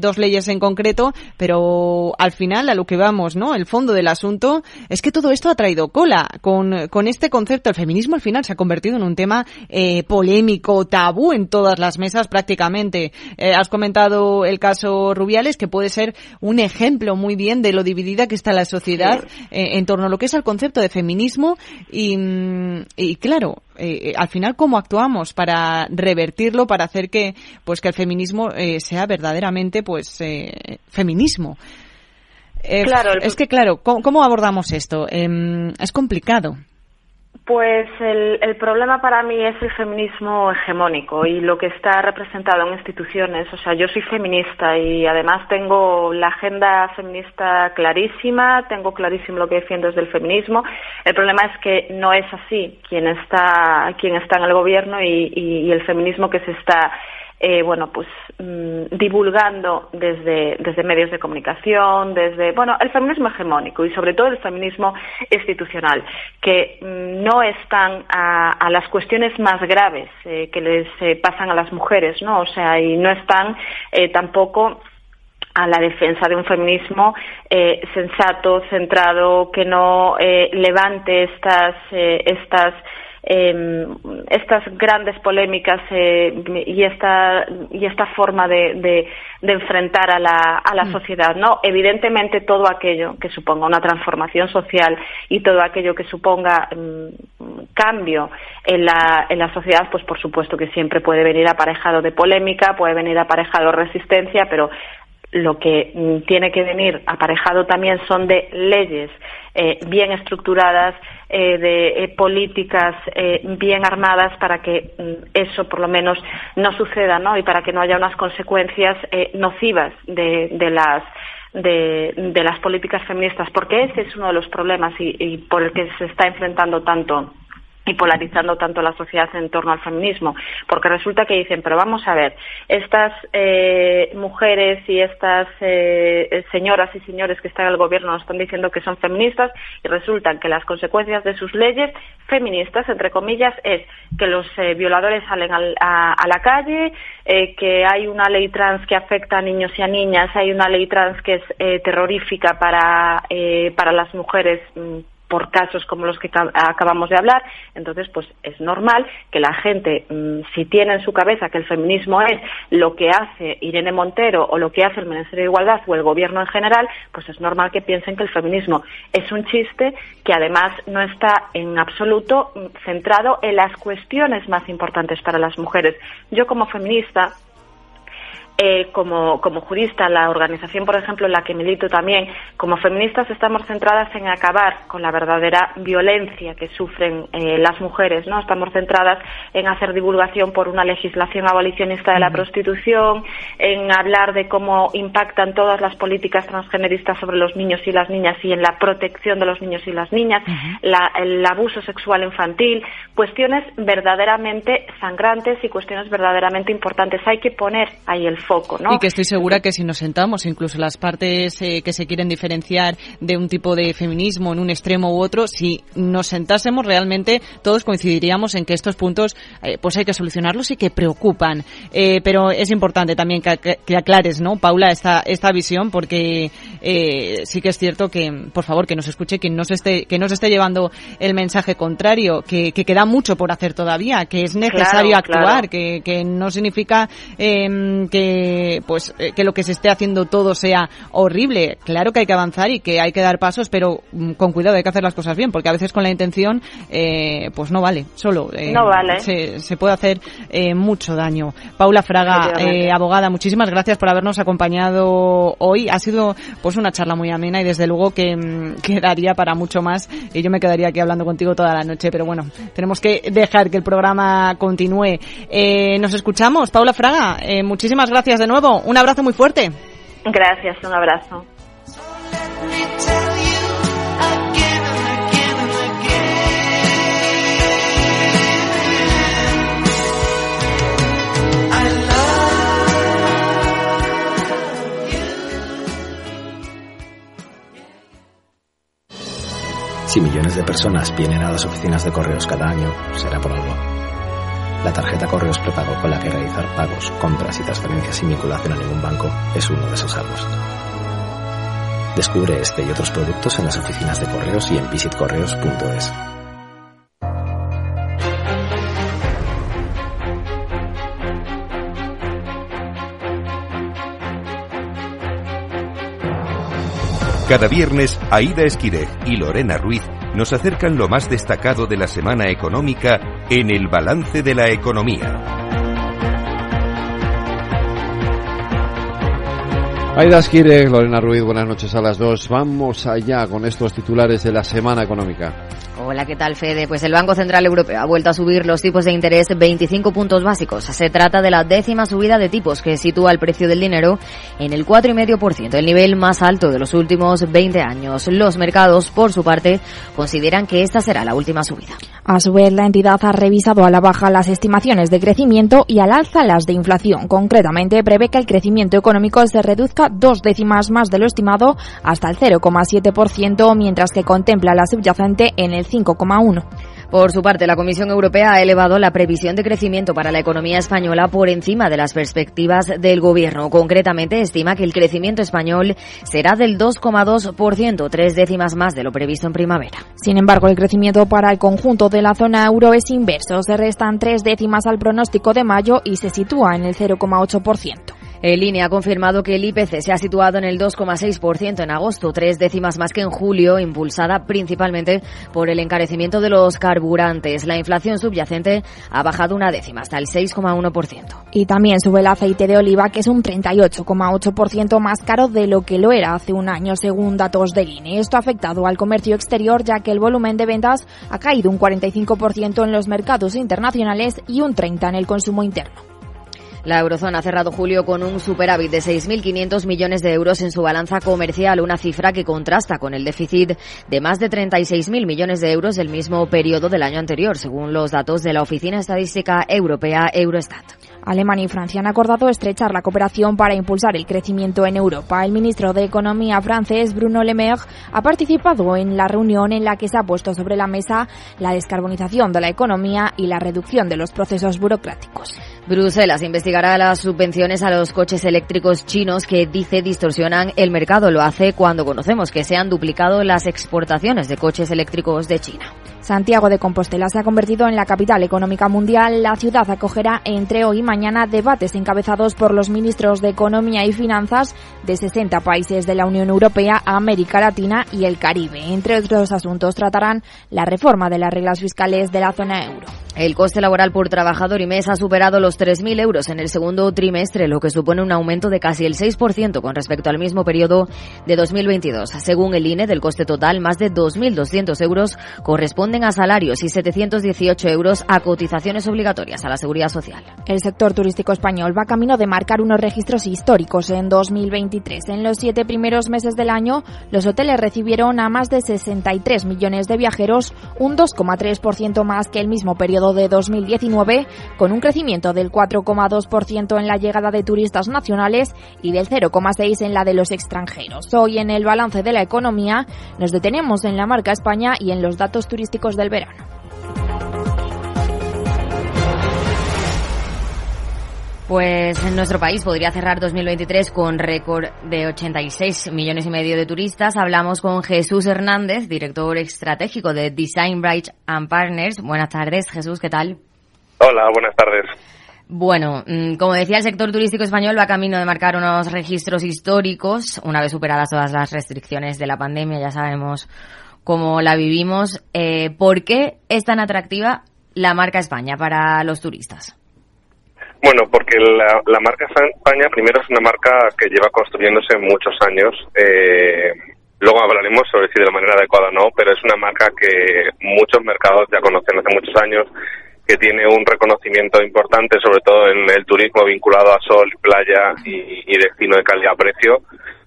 dos leyes en concreto, pero al final a lo que vamos, ¿no? El fondo del asunto es que todo esto ha traído cola con, con este concepto. El feminismo al final se ha convertido en un tema eh, polémico, tabú en todas las mesas prácticamente. Eh, has comentado el caso Rubiales, que puede ser un ejemplo muy bien de lo dividida que está la sociedad eh, en torno a lo que es el concepto de feminismo y, mm, claro, al final cómo actuamos para revertirlo, para hacer que pues que el feminismo sea verdaderamente pues feminismo. claro, es que claro, ¿cómo, abordamos esto? Em, es complicado. Pues el, el, problema para mí es el feminismo hegemónico y lo que está representado en instituciones. O sea, yo soy feminista y además tengo la agenda feminista clarísima, tengo clarísimo lo que defiendo desde el feminismo. El problema es que no es así quien está, quien está en el gobierno y, y el feminismo que se está eh, bueno, pues mm, divulgando desde, desde medios de comunicación, desde, bueno, el feminismo hegemónico y sobre todo el feminismo institucional, que mm, no están a, a, las cuestiones más graves eh, que les eh, pasan a las mujeres, ¿no? O sea, y no están tampoco a la defensa de un feminismo eh, sensato, centrado, que no eh, levante estas, eh, estas eh, estas grandes polémicas eh, y esta y esta forma de, de, de enfrentar a la, a la mm. sociedad no evidentemente todo aquello que suponga una transformación social y todo aquello que suponga um, cambio en la, en la sociedad pues por supuesto que siempre puede venir aparejado de polémica puede venir aparejado de resistencia pero lo que mm, tiene que venir aparejado también son de leyes eh, bien estructuradas, eh, de eh, políticas eh, bien armadas para que mm, eso por lo menos no suceda, ¿no? Y para que no haya unas consecuencias eh, nocivas de, de las de, de, las políticas feministas, porque ese es uno de los problemas y, y por el que se está enfrentando tanto y polarizando tanto la sociedad en torno al feminismo, porque resulta que dicen, pero vamos a ver, estas eh, mujeres y estas eh, señoras y señores que están en el gobierno nos están diciendo que son feministas y resulta que las consecuencias de sus leyes feministas, entre comillas, es que los eh, violadores salen al, a, a, la calle, eh, que hay una ley trans que afecta a niños y a niñas, hay una ley trans que es eh, terrorífica para, para las mujeres mm, por casos como los que acabamos de hablar, entonces pues es normal que la gente, mm, si tiene en su cabeza que el feminismo es lo que hace Irene Montero o lo que hace el Ministerio de Igualdad o el Gobierno en general, pues es normal que piensen que el feminismo es un chiste que además no está en absoluto mm, centrado en las cuestiones más importantes para las mujeres. Yo como feminista eh, como, como jurista, la organización, por ejemplo, en la que milito también, como feministas estamos centradas en acabar con la verdadera violencia que sufren eh, las mujeres, ¿no? Estamos centradas en hacer divulgación por una legislación abolicionista de la prostitución, en hablar de cómo impactan todas las políticas transgeneristas sobre los niños y las niñas y en la protección de los niños y las niñas, la, el abuso sexual infantil, cuestiones verdaderamente sangrantes y cuestiones verdaderamente importantes. Hay que poner ahí el y que estoy segura que si nos sentamos, incluso las partes eh, que se quieren diferenciar de un tipo de feminismo en un extremo u otro, si nos sentásemos realmente todos coincidiríamos en que estos puntos eh, pues hay que solucionarlos y que preocupan. Eh, pero es importante también que, que, aclares, ¿no, Paula, esta, esta visión porque eh, sí que es cierto que, por favor, que nos escuche quien nos esté, que nos esté llevando el mensaje contrario, que, que queda mucho por hacer todavía, que es necesario claro, actuar, claro. Que, que no significa eh, pues eh, que lo que se esté haciendo todo sea horrible. Claro que hay que avanzar y que hay que dar pasos, pero mm, con cuidado hay que hacer las cosas bien, porque a veces con la intención eh, pues no vale, solo eh, no vale. Se, se, puede hacer mucho daño. Paula Fraga, eh, abogada, muchísimas gracias por habernos acompañado hoy. Ha sido pues una charla muy amena y desde luego que mm, [LAUGHS] quedaría para mucho más y yo me quedaría aquí hablando contigo toda la noche, pero bueno, tenemos que dejar que el programa continúe. nos escuchamos, Paula Fraga, muchísimas gracias gracias de nuevo. Un abrazo muy fuerte. Gracias, un abrazo. Si millones de personas vienen a las oficinas de correos cada año, será por algo. La tarjeta Correos prepago con la que realizar pagos, compras y transferencias sin vinculación a ningún banco es uno de esos algos. Descubre este y otros productos en las oficinas de correos y en visitcorreos.es. Cada viernes, Aida Esquireg y Lorena Ruiz nos acercan lo más destacado de la semana económica en el balance de la economía. Aida Esquire, Lorena Ruiz, buenas noches a las dos. Vamos allá con estos titulares de la semana económica. Hola, ¿qué tal, Fede? Pues el Banco Central Europeo ha vuelto a subir los tipos de interés 25 puntos básicos. Se trata de la décima subida de tipos que sitúa el precio del dinero en el 4,5%, el nivel más alto de los últimos 20 años. Los mercados, por su parte, consideran que esta será la última subida. A su vez, la entidad ha revisado a la baja las estimaciones de crecimiento y al alza las de inflación. Concretamente, prevé que el crecimiento económico se reduzca dos décimas más de lo estimado hasta el 0,7%, mientras que contempla la subyacente en el 5,1. Por su parte, la Comisión Europea ha elevado la previsión de crecimiento para la economía española por encima de las perspectivas del Gobierno. Concretamente, estima que el crecimiento español será del 2,2%, tres décimas más de lo previsto en primavera. Sin embargo, el crecimiento para el conjunto de la zona euro es inverso. Se restan tres décimas al pronóstico de mayo y se sitúa en el 0,8%. El INE ha confirmado que el IPC se ha situado en el 2,6% en agosto, tres décimas más que en julio, impulsada principalmente por el encarecimiento de los carburantes. La inflación subyacente ha bajado una décima hasta el 6,1%. Y también sube el aceite de oliva, que es un 38,8% más caro de lo que lo era hace un año, según datos del INE. Esto ha afectado al comercio exterior, ya que el volumen de ventas ha caído un 45% en los mercados internacionales y un 30% en el consumo interno. La eurozona ha cerrado julio con un superávit de 6.500 millones de euros en su balanza comercial, una cifra que contrasta con el déficit de más de 36.000 millones de euros del mismo periodo del año anterior, según los datos de la Oficina Estadística Europea Eurostat. Alemania y Francia han acordado estrechar la cooperación para impulsar el crecimiento en Europa. El ministro de Economía francés, Bruno Le Maire, ha participado en la reunión en la que se ha puesto sobre la mesa la descarbonización de la economía y la reducción de los procesos burocráticos. Bruselas investigará las subvenciones a los coches eléctricos chinos que dice distorsionan el mercado. Lo hace cuando conocemos que se han duplicado las exportaciones de coches eléctricos de China. Santiago de Compostela se ha convertido en la capital económica mundial. La ciudad acogerá entre hoy y mañana debates encabezados por los ministros de Economía y Finanzas de 60 países de la Unión Europea, América Latina y el Caribe. Entre otros asuntos tratarán la reforma de las reglas fiscales de la zona euro. El coste laboral por trabajador y mes ha superado los 3.000 euros en el segundo trimestre, lo que supone un aumento de casi el 6% con respecto al mismo periodo de 2022. Según el INE, del coste total, más de 2.200 euros corresponden a salarios y 718 euros a cotizaciones obligatorias a la seguridad social. El sector turístico español va camino de marcar unos registros históricos en 2023. En los siete primeros meses del año, los hoteles recibieron a más de 63 millones de viajeros, un 2,3% más que el mismo periodo de 2019, con un crecimiento del 4,2% en la llegada de turistas nacionales y del 0,6% en la de los extranjeros. Hoy en el balance de la economía nos detenemos en la marca España y en los datos turísticos del verano. Pues en nuestro país podría cerrar 2023 con récord de 86 millones y medio de turistas. Hablamos con Jesús Hernández, director estratégico de Design Bright and Partners. Buenas tardes, Jesús, ¿qué tal? Hola, buenas tardes. Bueno, mm, como decía, el sector turístico español va camino de marcar unos registros históricos, una vez superadas todas las restricciones de la pandemia, ya sabemos cómo la vivimos. Eh, ¿Por qué es tan atractiva la marca España para los turistas? Bueno, porque la, la, marca España primero es una marca que lleva construyéndose muchos años. Eh, luego hablaremos sobre si de la manera adecuada o no, pero es una marca que muchos mercados ya conocen hace muchos años, que tiene un reconocimiento importante, sobre todo en el turismo vinculado a sol, playa y, destino de calidad-precio,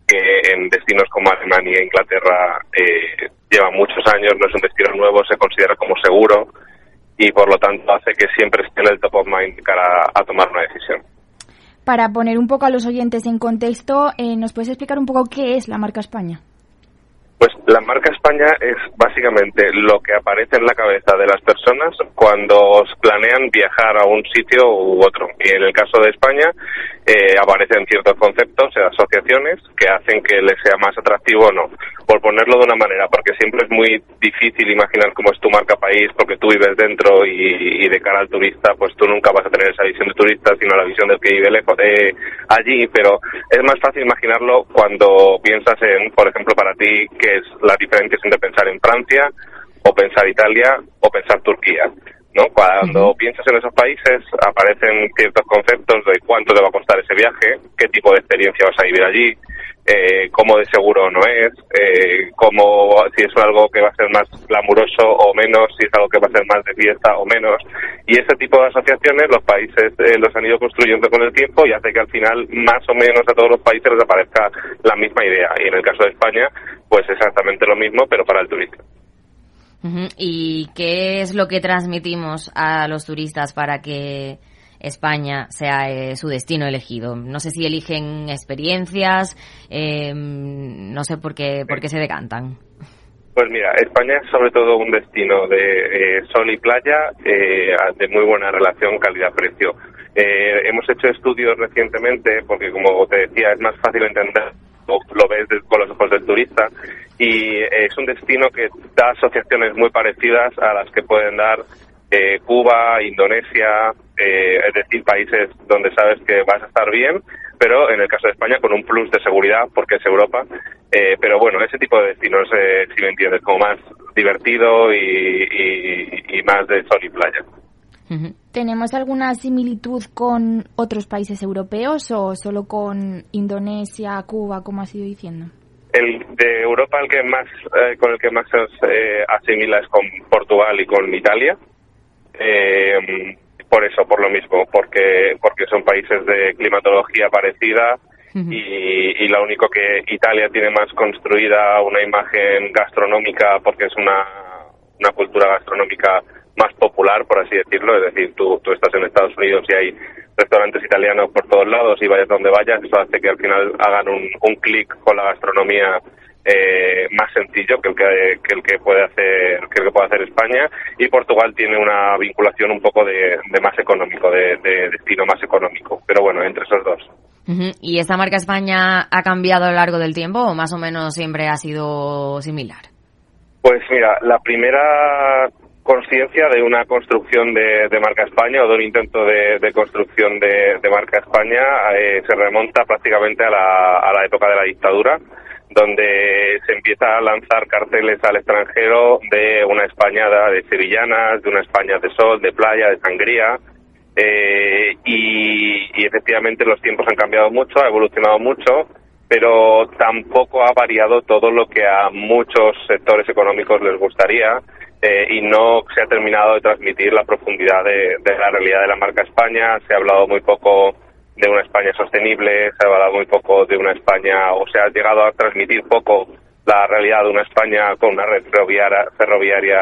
que en destinos como Alemania e Inglaterra eh, lleva muchos años, no es un destino nuevo, se considera como seguro y por lo tanto hace que siempre esté en el top of mind cara a tomar una decisión. Para poner un poco a los oyentes en contexto, eh, ¿nos puedes explicar un poco qué es la marca España? Pues la marca España es básicamente lo que aparece en la cabeza de las personas cuando planean viajar a un sitio u otro. Y en el caso de España eh, aparecen ciertos conceptos, y asociaciones que hacen que les sea más atractivo o no. Por ponerlo de una manera, porque siempre es muy difícil imaginar cómo es tu marca país, porque tú vives dentro y, de cara al turista, pues tú nunca vas a tener esa visión de turista, sino la visión del que vive lejos de allí. Pero es más fácil imaginarlo cuando piensas en, por ejemplo, para ti, que es la diferencia entre pensar en Francia o pensar Italia o pensar Turquía. ¿no? Cuando piensas en esos países aparecen ciertos conceptos de cuánto te va a costar ese viaje, qué tipo de experiencia vas a vivir allí, eh, cómo de seguro no es, eh, cómo, si es algo que va a ser más glamuroso o menos, si es algo que va a ser más de fiesta o menos. Y ese tipo de asociaciones los países eh, los han ido construyendo con el tiempo y hace que al final más o menos a todos los países les aparezca la misma idea. Y en el caso de España, pues exactamente lo mismo, pero para el turista. ¿Y qué es lo que transmitimos a los turistas para que España sea eh, su destino elegido? No sé si eligen experiencias, eh, no sé por qué, por qué se decantan. Pues mira, España es sobre todo un destino de eh, sol y playa eh, de muy buena relación calidad-precio. Eh, hemos hecho estudios recientemente porque, como te decía, es más fácil entender, lo, ves con los ojos del turista, y es un destino que da asociaciones muy parecidas a las que pueden dar Cuba, Indonesia, es decir, países donde sabes que vas a estar bien pero en el caso de España con un plus de seguridad porque es Europa. Eh, pero bueno, ese tipo de destinos, eh, si me entiendes, como más divertido y, más de sol y playa. ¿Tenemos alguna similitud con otros países europeos o solo con Indonesia, Cuba, como has ido diciendo? El de Europa el que más eh, con el que más se asimila es con Portugal y con Italia. Eh, por eso, por lo mismo, porque, porque son países de climatología parecida y, y lo único que Italia tiene más construida una imagen gastronómica porque es una, una cultura gastronómica más popular, por así decirlo, es decir, tú, tú estás en Estados Unidos y hay restaurantes italianos por todos lados y vayas donde vayas, eso hace que al final hagan un, un clic con la gastronomía eh, más sencillo que el que, el que puede hacer que el que puede hacer España. Y Portugal tiene una vinculación un poco de, más económico de, destino más económico. Pero bueno entre esos dos. Y esta marca España ha cambiado a lo largo del tiempo o más o menos siempre ha sido similar pues mira la primera conciencia de una construcción de, marca España o de un intento de, construcción de, marca España eh, se remonta prácticamente a la, a la época de la dictadura donde se empieza a lanzar carteles al extranjero de una España de sevillanas, de una España de sol, de playa, de sangría. Eh, y, efectivamente los tiempos han cambiado mucho, ha evolucionado mucho, pero tampoco ha variado todo lo que a muchos sectores económicos les gustaría eh, y no se ha terminado de transmitir la profundidad de la realidad de la marca España. Se ha hablado muy poco de una España sostenible, se ha hablado muy poco de una España, o se ha llegado a transmitir poco la realidad de una España con una red ferroviaria, ferroviaria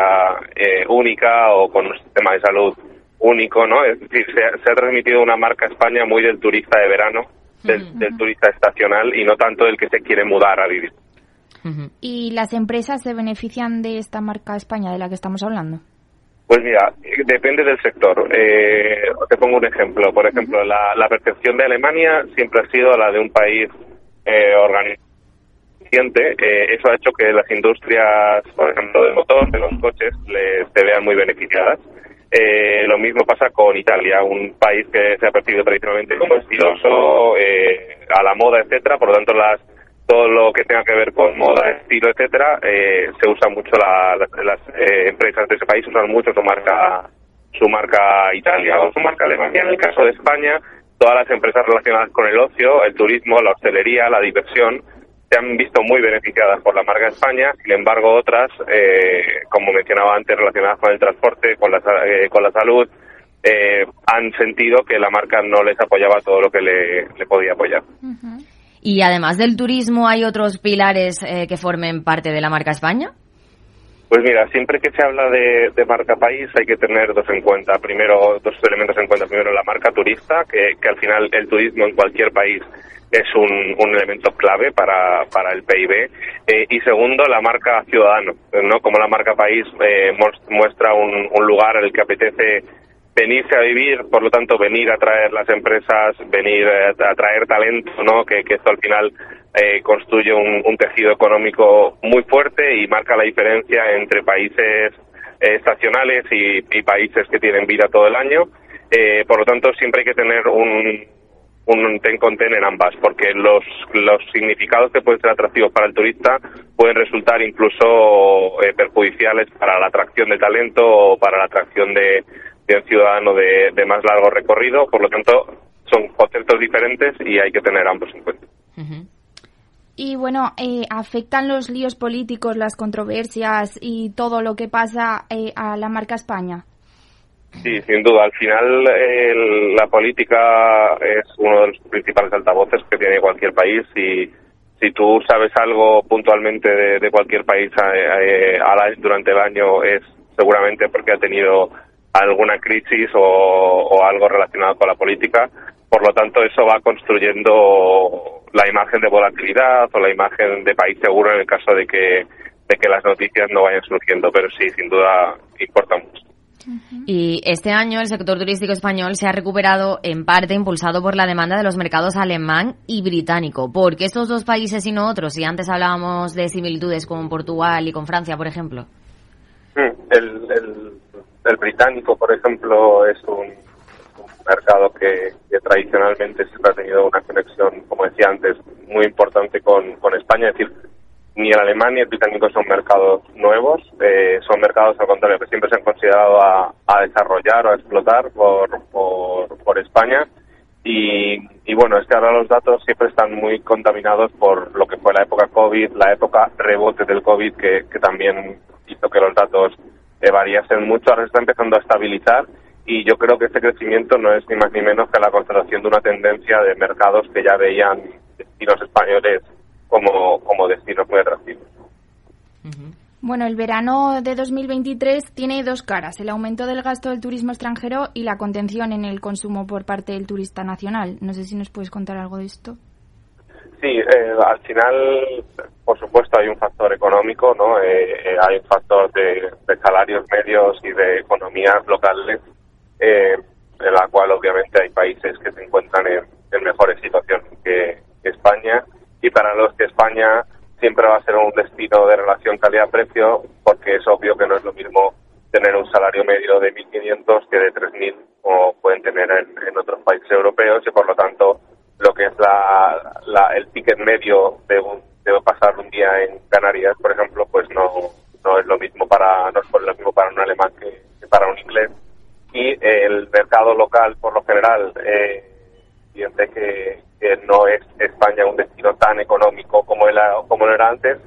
eh, única o con un sistema de salud único, ¿no? Es decir, se, ha transmitido una marca España muy del turista de verano, del, turista estacional y no tanto del que se quiere mudar a vivir. ¿Y las empresas se benefician de esta marca España de la que estamos hablando? Pues mira, depende del sector. Eh, te pongo un ejemplo. Por ejemplo, la, percepción de Alemania siempre ha sido la de un país eh, organizado. Eh, eso ha hecho que las industrias, por ejemplo, de motor, de los coches, les, se vean muy beneficiadas. Eh, lo mismo pasa con Italia, un país que se ha percibido tradicionalmente como estiloso, eh, a la moda, etcétera. Por lo tanto, las todo lo que tenga que ver con moda, estilo, etcétera, eh, se usa mucho las eh, empresas de ese país usan mucho su marca su marca Italia o su marca Alemania. En el caso de España, todas las empresas relacionadas con el ocio, el turismo, la hostelería, la diversión, se han visto muy beneficiadas por la marca España. Sin embargo, otras, eh, como mencionaba antes, relacionadas con el transporte, con la, con la salud, han sentido que la marca no les apoyaba todo lo que le, podía apoyar. Y además del turismo, ¿hay otros pilares eh, que formen parte de la marca España? Pues mira, siempre que se habla de, marca país hay que tener dos en cuenta. Primero, dos elementos en cuenta. Primero, la marca turista, que, al final el turismo en cualquier país es un, elemento clave para, para el PIB. Eh, y segundo, la marca ciudadano, ¿no? Como la marca país eh, muestra un, un lugar el que apetece venirse a vivir, por lo tanto venir a traer las empresas, venir eh, a traer talento, ¿no? Que, esto al final eh, construye un, tejido económico muy fuerte y marca la diferencia entre países eh, estacionales y, países que tienen vida todo el año. por lo tanto, siempre hay que tener un, un ten con ten en ambas, porque los, los significados que pueden ser atractivos para el turista pueden resultar incluso perjudiciales para la atracción de talento o para la atracción de, ciudadano de, más largo recorrido, por lo tanto son conceptos diferentes y hay que tener ambos en cuenta. Y bueno, eh, ¿afectan los líos políticos, las controversias y todo lo que pasa eh, a la marca España? Sí, sin duda. Al final la política es uno de los principales altavoces que tiene cualquier país y si tú sabes algo puntualmente de, cualquier país eh, durante el año es seguramente porque ha tenido alguna crisis o, algo relacionado con la política. Por lo tanto, eso va construyendo la imagen de volatilidad o la imagen de país seguro en el caso de que de que las noticias no vayan surgiendo, pero sí, sin duda importa mucho. Y este año el sector turístico español se ha recuperado en parte impulsado por la demanda de los mercados alemán y británico. ¿Por qué estos dos países y no otros? Si antes hablábamos de similitudes con Portugal y con Francia, por ejemplo. Mm, el, el, británico, por ejemplo, es un, mercado que, tradicionalmente siempre ha tenido una conexión, como decía antes, muy importante con, España. Es decir, ni el alemán ni el británico son mercados nuevos, eh, son mercados al contrario que siempre se han considerado a, desarrollar o a explotar por, por, España. Y, y, bueno, es que ahora los datos siempre están muy contaminados por lo que fue la época COVID, la época rebote del COVID, que, que también hizo que los datos eh, variasen mucho. Ahora se está empezando a estabilizar y yo creo que este crecimiento no es ni más ni menos que la constatación de una tendencia de mercados que ya veían destinos españoles como, como destinos muy atractivos. Bueno, el verano de 2023 tiene dos caras, el aumento del gasto del turismo extranjero y la contención en el consumo por parte del turista nacional. No sé si nos puedes contar algo de esto. Sí, eh, al final, por supuesto, hay un factor económico, ¿no? Eh, eh, hay un factor de, salarios medios y de economías locales, en la cual obviamente hay países que se encuentran en, mejores situaciones que España y para los que España siempre va a ser un destino de relación calidad-precio, porque es obvio que no es lo mismo tener un salario medio de 1.500 que de 3.000, como pueden tener en, otros países europeos, y por lo tanto lo que es la, el ticket medio de, de pasar un día en Canarias, por ejemplo, pues no, no es lo mismo para no es lo mismo para un alemán que, para un inglés. Y el mercado local, por lo general, eh, que, no es España un destino tan económico como, era, como era antes,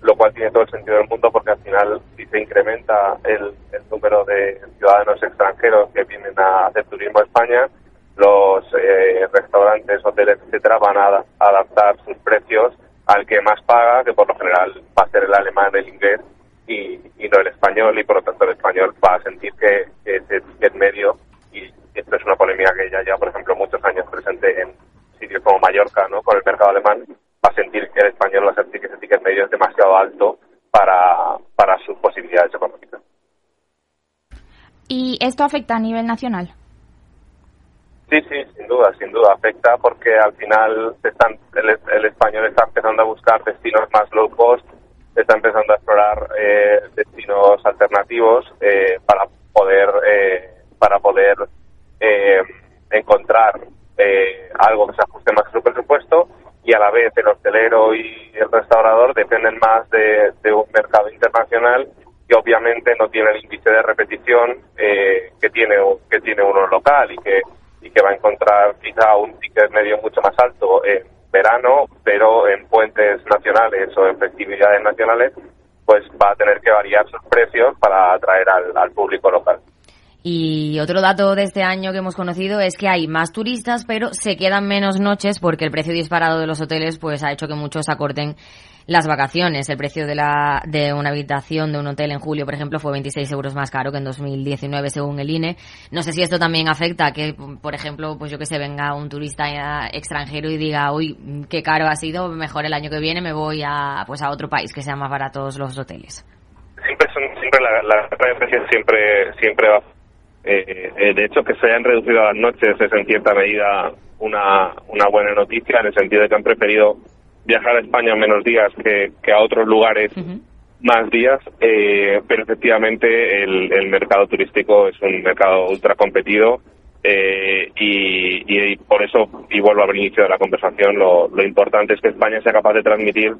lo cual tiene todo el sentido del mundo porque al final si se incrementa el, número de ciudadanos extranjeros que vienen a hacer turismo a España, los eh, restaurantes, hoteles, etcétera, van a adaptar sus precios al que más paga, que por lo general va a ser el alemán, el inglés y, no el español, y por lo tanto el español va a sentir que, ese ticket medio, y esto es una polémica que ya lleva, por ejemplo, muchos años presente en, sitios como Mallorca, ¿no? Con el mercado alemán, va a sentir que el español va a sentir que ese ticket medio es demasiado alto para, para sus posibilidades económicas. ¿Y esto afecta a nivel nacional? Sí, sí, sin duda, sin duda. Afecta porque al final están, el, español está empezando a buscar destinos más low cost, está empezando a explorar eh, destinos alternativos eh, para poder eh, para poder encontrar eh, algo que se ajuste más a su presupuesto y a la vez el hostelero y el restaurador dependen más de, un mercado internacional que obviamente no tiene el índice de repetición eh, que tiene que tiene uno local y que y que va a encontrar quizá un ticket medio mucho más alto en verano pero en puentes nacionales o en festividades nacionales pues va a tener que variar sus precios para atraer al público local. Y otro dato de este año que hemos conocido es que hay más turistas, pero se quedan menos noches porque el precio disparado de los hoteles pues ha hecho que muchos acorten las vacaciones. El precio de, la, de una habitación de un hotel en julio, por ejemplo, fue 26 euros más caro que en 2019 según el INE. No sé si esto también afecta a que, por ejemplo, pues yo que sé, venga un turista extranjero y diga, uy, qué caro ha sido, mejor el año que viene me voy a, pues a otro país que sea más baratos los hoteles. Siempre, son, siempre la, la, la siempre, siempre va eh, eh, de hecho, que se hayan reducido las noches es en cierta medida una, una buena noticia, en el sentido de que han preferido viajar a España menos días que, a otros lugares más días, eh, pero efectivamente el, el, mercado turístico es un mercado ultra competido eh, y, y, por eso, y vuelvo al inicio de la conversación, lo, lo importante es que España sea capaz de transmitir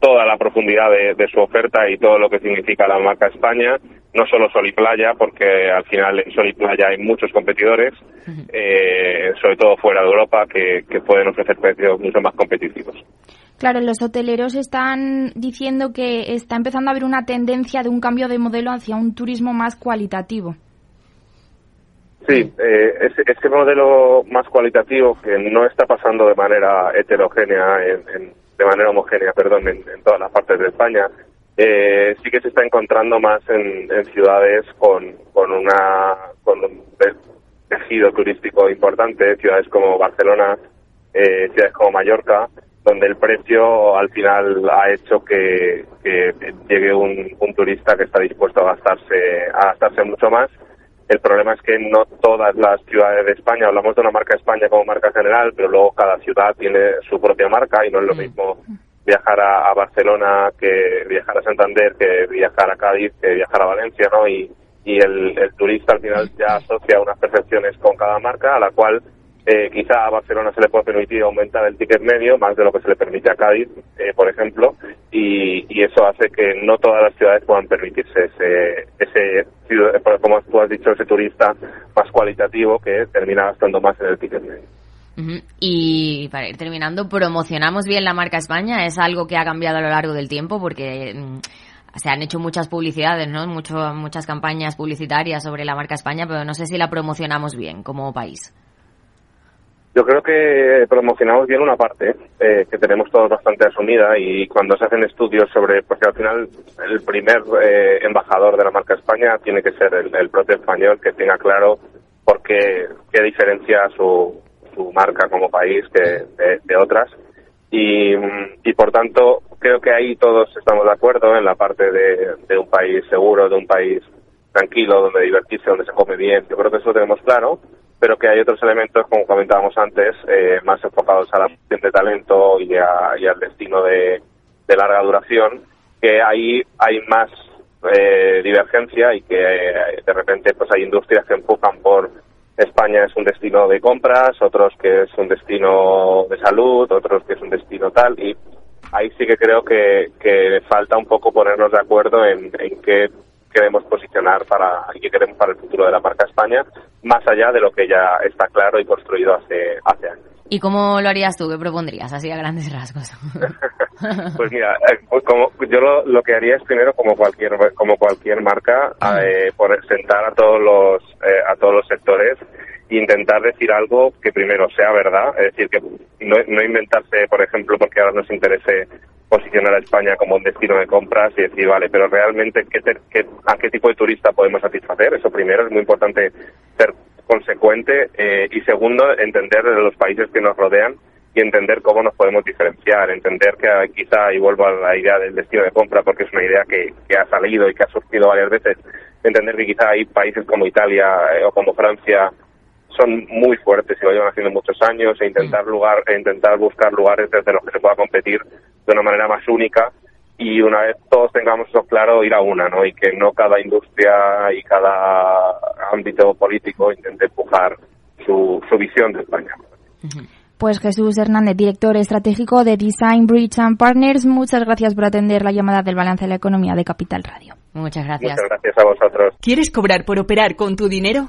toda la profundidad de, su oferta y todo lo que significa la marca España, no solo Sol y Playa, porque al final en Sol y Playa hay muchos competidores, eh, sobre todo fuera de Europa, que, pueden ofrecer precios mucho más competitivos. Claro, los hoteleros están diciendo que está empezando a haber una tendencia de un cambio de modelo hacia un turismo más cualitativo. Sí, eh, ese, modelo más cualitativo que no está pasando de manera heterogénea en de manera homogénea, perdón, en, todas las partes de España. Eh, sí que se está encontrando más en, ciudades con, con, una, con un tejido turístico importante, ciudades como Barcelona, eh, ciudades como Mallorca, donde el precio al final ha hecho que, llegue un, un, turista que está dispuesto a gastarse, a gastarse mucho más. El problema es que no todas las ciudades de España, hablamos de una marca España como marca general, pero luego cada ciudad tiene su propia marca y no es lo mismo viajar a, Barcelona que viajar a Santander, que viajar a Cádiz, que viajar a Valencia, ¿no? Y, y el, el turista al final ya asocia unas percepciones con cada marca, a la cual eh, quizá a Barcelona se le puede permitir aumentar el ticket medio más de lo que se le permite a Cádiz, eh, por ejemplo, y, eso hace que no todas las ciudades puedan permitirse ese, ese, como tú has dicho, ese turista más cualitativo que termina gastando más en el ticket medio. Y para ir terminando, ¿promocionamos bien la marca España? ¿Es algo que ha cambiado a lo largo del tiempo? Porque mm, se han hecho muchas publicidades, ¿no? Mucho, muchas campañas publicitarias sobre la marca España, pero no sé si la promocionamos bien como país. Yo creo que promocionamos bien una parte eh, que tenemos todos bastante asumida y cuando se hacen estudios sobre, porque al final el primer eh, embajador de la marca España tiene que ser el, propio español que tenga claro por qué, qué diferencia su, su marca como país que de, otras y, y, por tanto creo que ahí todos estamos de acuerdo en la parte de, de, un país seguro, de un país tranquilo, donde divertirse, donde se come bien. Yo creo que eso lo tenemos claro pero que hay otros elementos, como comentábamos antes, eh, más enfocados a la cuestión de talento y, al destino de, larga duración, que ahí hay más eh, divergencia y que eh, de repente pues hay industrias que empujan por España es un destino de compras, otros que es un destino de salud, otros que es un destino tal, y ahí sí que creo que, que falta un poco ponernos de acuerdo en, en qué queremos posicionar para y que queremos para el futuro de la marca España, más allá de lo que ya está claro y construido hace, hace años. ¿Y cómo lo harías tú? ¿Qué propondrías, así a grandes [LAUGHS] rasgos? [LAUGHS] pues mira, eh, pues como, yo lo, que haría es primero, como cualquier como cualquier marca, eh, por sentar a todos los eh, a todos los sectores e intentar decir algo que primero sea verdad, es decir, que no, no inventarse, por ejemplo, porque ahora nos interese posicionar a España como un destino de compras y decir, vale, pero realmente, ¿qué, a qué tipo de turista podemos satisfacer? Eso primero, es muy importante ser consecuente eh, y segundo, entender de los países que nos rodean y entender cómo nos podemos diferenciar, entender que quizá, y vuelvo a la idea del destino de compra porque es una idea que, que ha salido y que ha surgido varias veces, entender que quizá hay países como Italia eh, o como Francia son muy fuertes y lo llevan haciendo muchos años e intentar lugar e intentar buscar lugares desde los que se pueda competir de una manera más única y una vez todos tengamos eso claro, ir a una, ¿no? Y que no cada industria y cada ámbito político intente empujar su, su visión de España. Pues Jesús Hernández, director estratégico de Design Bridge and Partners, muchas gracias por atender la llamada del balance de la economía de Capital Radio. Muchas gracias. Muchas gracias a vosotros. ¿Quieres cobrar por operar con tu dinero?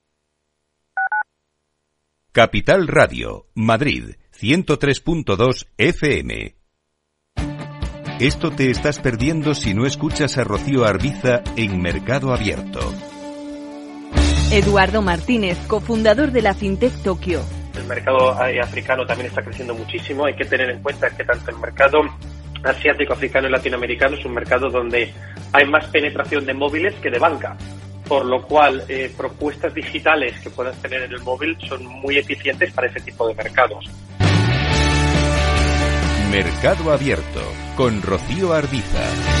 Capital Radio, Madrid, 103.2 FM. Esto te estás perdiendo si no escuchas a Rocío Arbiza en Mercado Abierto. Eduardo Martínez, cofundador de la FinTech Tokio. El mercado africano también está creciendo muchísimo. Hay que tener en cuenta que tanto el mercado asiático, africano y latinoamericano es un mercado donde hay más penetración de móviles que de banca por lo cual eh, propuestas digitales que puedas tener en el móvil son muy eficientes para ese tipo de mercados. Mercado Abierto con Rocío Arbiza.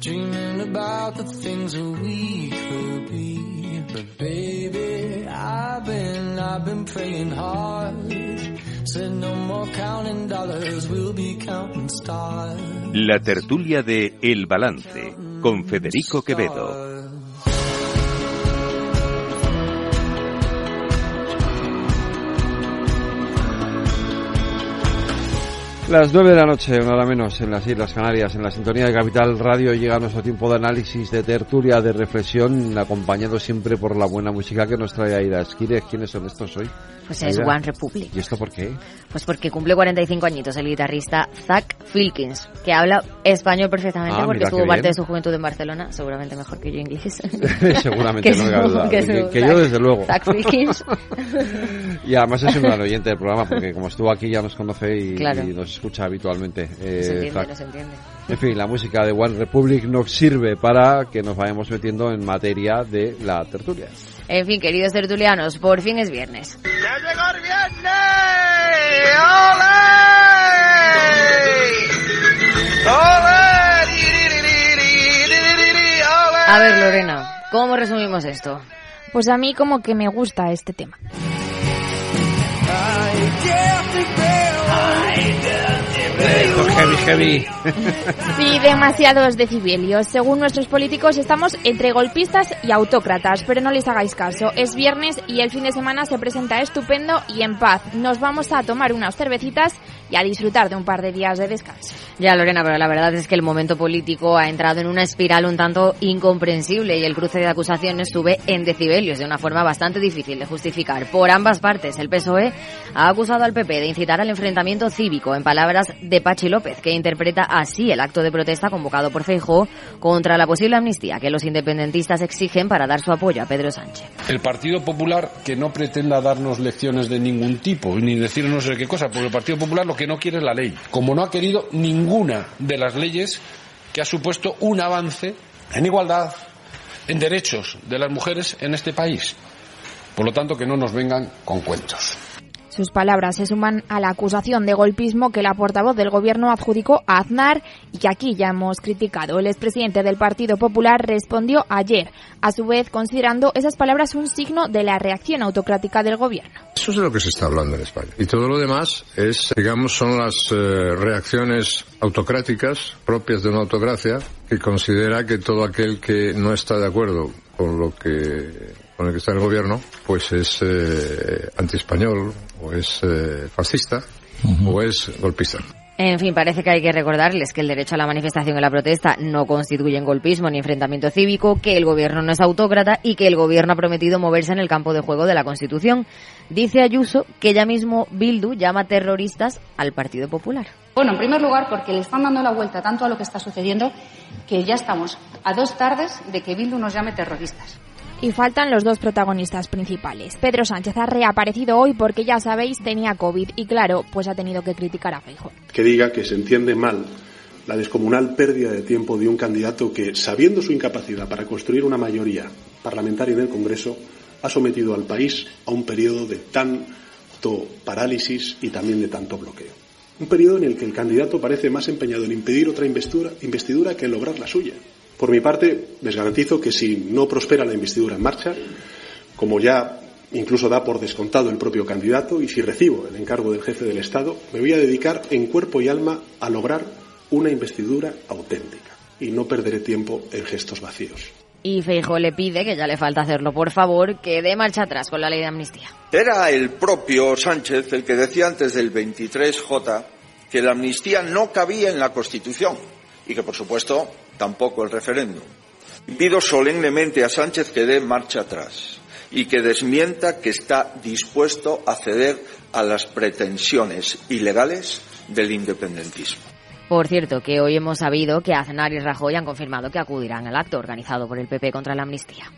dreaming about the things that we could be. But baby, I've been, I've been praying hard. Said no more counting dollars, we'll be counting stars. La tertulia de El Balance, con Federico Quevedo. Las nueve de la noche, una hora menos, en las Islas Canarias, en la sintonía de Capital Radio, llega nuestro tiempo de análisis, de tertulia, de reflexión, acompañado siempre por la buena música que nos trae Aida Esquire. ¿Quiénes son estos hoy? Pues es One Republic. ¿Y esto por qué? Pues porque cumple 45 añitos el guitarrista Zach Filkins, que habla español perfectamente Ah, porque mira, estuvo parte bien. de su juventud en Barcelona, seguramente mejor que yo inglés. [LAUGHS] Seguramente, [LAUGHS] Que no duda. que Que, yo, desde luego. Zach Filkins. [LAUGHS] Y además es un gran oyente del programa, porque como estuvo aquí ya nos conoce y, Claro. y nos escucha habitualmente. Eh, se entiende, Zach. no se entiende. En fin, la música de One Republic nos sirve para que nos vayamos metiendo en materia de la tertulia. En fin, queridos tertulianos, por fin es viernes. A ver, Lorena, ¿cómo resumimos esto? Pues a mí como que me gusta este tema. Esto es heavy, heavy. Sí, demasiados decibelios. Según nuestros políticos, estamos entre golpistas y autócratas, pero no les hagáis caso. Es viernes y el fin de semana se presenta estupendo y en paz. Nos vamos a tomar unas cervecitas y a disfrutar de un par de días de descanso. Ya, Lorena, pero la verdad es que el momento político ha entrado en una espiral un tanto incomprensible y el cruce de acusaciones sube en decibelios de una forma bastante difícil de justificar. Por ambas partes, el PSOE ha acusado al PP de incitar al enfrentamiento cívico, en palabras de Pachi López, que interpreta así el acto de protesta convocado por Feijóo contra la posible amnistía que los independentistas exigen para dar su apoyo a Pedro Sánchez. El Partido Popular que no pretenda darnos lecciones de ningún tipo, ni decirnos no sé qué cosa, porque el Partido Popular lo que no quiere es la ley, como no ha querido ninguna de las leyes que ha supuesto un avance en igualdad, en derechos de las mujeres en este país. Por lo tanto, que no nos vengan con cuentos. Sus palabras se suman a la acusación de golpismo que la portavoz del gobierno adjudicó a Aznar y que aquí ya hemos criticado. El expresidente del Partido Popular respondió ayer, a su vez considerando esas palabras un signo de la reacción autocrática del gobierno. Eso es de lo que se está hablando en España. Y todo lo demás es, digamos, son las eh, reacciones autocráticas propias de una autocracia que considera que todo aquel que no está de acuerdo con lo que con el que está en el gobierno, pues es eh, antiespañol o es eh, fascista o es golpista. En fin, parece que hay que recordarles que el derecho a la manifestación y la protesta no constituyen golpismo ni enfrentamiento cívico, que el gobierno no es autócrata y que el gobierno ha prometido moverse en el campo de juego de la Constitución. Dice Ayuso que ya mismo Bildu llama terroristas al Partido Popular. Bueno, en primer lugar, porque le están dando la vuelta tanto a lo que está sucediendo que ya estamos a dos tardes de que Bildu nos llame terroristas. Y faltan los dos protagonistas principales. Pedro Sánchez ha reaparecido hoy porque ya sabéis tenía COVID y claro, pues ha tenido que criticar a Feijóo. que diga que se entiende mal la descomunal pérdida de tiempo de un candidato que, sabiendo su incapacidad para construir una mayoría parlamentaria en el Congreso, ha sometido al país a un periodo de tanto parálisis y también de tanto bloqueo. Un periodo en el que el candidato parece más empeñado en impedir otra investidura, investidura que en lograr la suya. Por mi parte, les garantizo que si no prospera la investidura en marcha, como ya incluso da por descontado el propio candidato, y si recibo el encargo del jefe del Estado, me voy a dedicar en cuerpo y alma a lograr una investidura auténtica y no perderé tiempo en gestos vacíos. Y Feijóo le pide, que ya le falta hacerlo, por favor, que dé marcha atrás con la ley de amnistía. Era el propio Sánchez el que decía antes del 23J que la amnistía no cabía en la Constitución y que, por supuesto, tampoco el referéndum. Pido solemnemente a Sánchez que dé marcha atrás y que desmienta que está dispuesto a ceder a las pretensiones ilegales del independentismo. Por cierto, que hoy hemos sabido que Aznar y Rajoy han confirmado que acudirán al acto organizado por el PP contra la amnistía.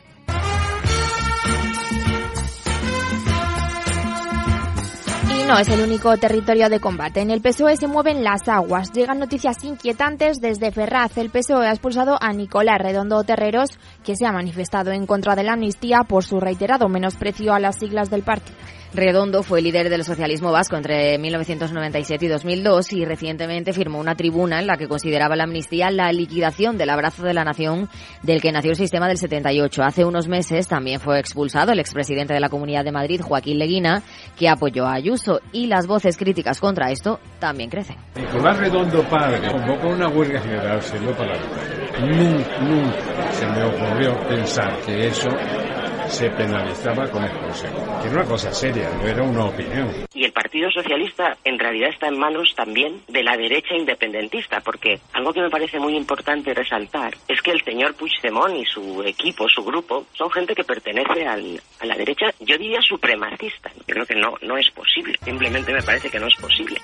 No es el único territorio de combate. En el PSOE se mueven las aguas. Llegan noticias inquietantes desde Ferraz. El PSOE ha expulsado a Nicolás Redondo Terreros, que se ha manifestado en contra de la amnistía por su reiterado menosprecio a las siglas del partido. Redondo fue líder del socialismo vasco entre 1997 y 2002 y recientemente firmó una tribuna en la que consideraba la amnistía la liquidación del abrazo de la nación del que nació el sistema del 78. Hace unos meses también fue expulsado el expresidente de la Comunidad de Madrid, Joaquín Leguina, que apoyó a Ayuso y las voces críticas contra esto también crecen. Nicolás Redondo padre convocó una huelga general, se para Nunca, nunca se me ocurrió pensar que eso se penalizaba con el Consejo. Que era una cosa seria, no era una opinión. Y el Partido Socialista en realidad está en manos también de la derecha independentista, porque algo que me parece muy importante resaltar es que el señor Puigdemont y su equipo, su grupo, son gente que pertenece al, a la derecha, yo diría supremacista. Creo que no, no es posible, simplemente me parece que no es posible.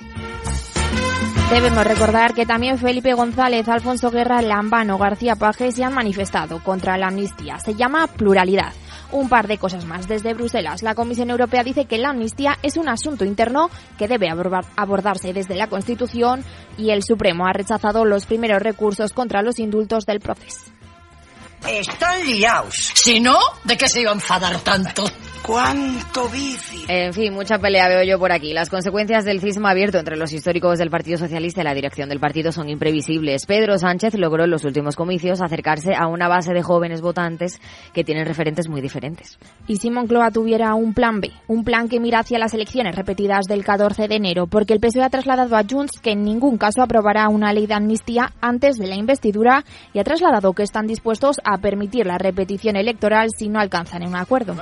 Debemos recordar que también Felipe González, Alfonso Guerra, Lambano, García Paje se han manifestado contra la amnistía. Se llama pluralidad. Un par de cosas más. Desde Bruselas, la Comisión Europea dice que la amnistía es un asunto interno que debe abordarse desde la Constitución y el Supremo ha rechazado los primeros recursos contra los indultos del proceso. Están liados. Si no, ¿de qué se iba a enfadar tanto? ¡Cuánto bici! En fin, mucha pelea veo yo por aquí. Las consecuencias del cisma abierto entre los históricos del Partido Socialista y la dirección del partido son imprevisibles. Pedro Sánchez logró en los últimos comicios acercarse a una base de jóvenes votantes que tienen referentes muy diferentes. Y si Moncloa tuviera un plan B, un plan que mira hacia las elecciones repetidas del 14 de enero, porque el PSOE ha trasladado a Junts que en ningún caso aprobará una ley de amnistía antes de la investidura y ha trasladado que están dispuestos a permitir la repetición electoral si no alcanzan un acuerdo.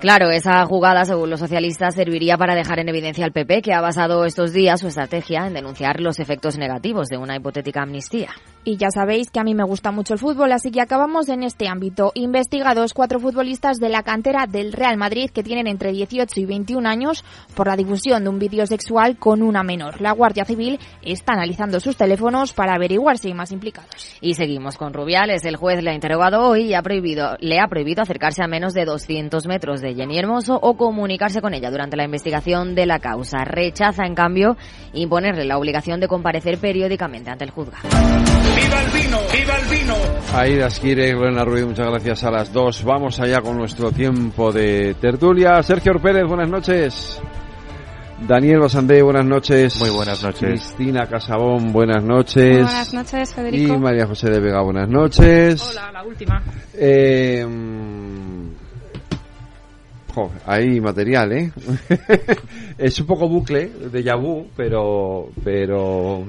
Claro, esa jugada, según los socialistas, serviría para dejar en evidencia al PP, que ha basado estos días su estrategia en denunciar los efectos negativos de una hipotética amnistía. Y ya sabéis que a mí me gusta mucho el fútbol, así que acabamos en este ámbito. Investigados cuatro futbolistas de la cantera del Real Madrid que tienen entre 18 y 21 años por la difusión de un vídeo sexual con una menor. La Guardia Civil está analizando sus teléfonos para averiguar si hay más implicados. Y seguimos con Rubiales. El juez le ha interrogado hoy y ha prohibido, le ha prohibido acercarse a menos de 200 metros de Jenny Hermoso o comunicarse con ella durante la investigación de la causa. Rechaza, en cambio, imponerle la obligación de comparecer periódicamente ante el juzgado. ¡Viva el vino! ¡Viva el vino! Aida Esquire, Buena Ruiz, muchas gracias a las dos. Vamos allá con nuestro tiempo de tertulia. Sergio Pérez, buenas noches. Daniel Basandé, buenas noches. Muy buenas noches. Cristina Casabón, buenas noches. buenas noches, Federico. Y María José de Vega, buenas noches. Hola, la última. Eh, hay material, ¿eh? [LAUGHS] es un poco bucle de Yabú, pero, pero,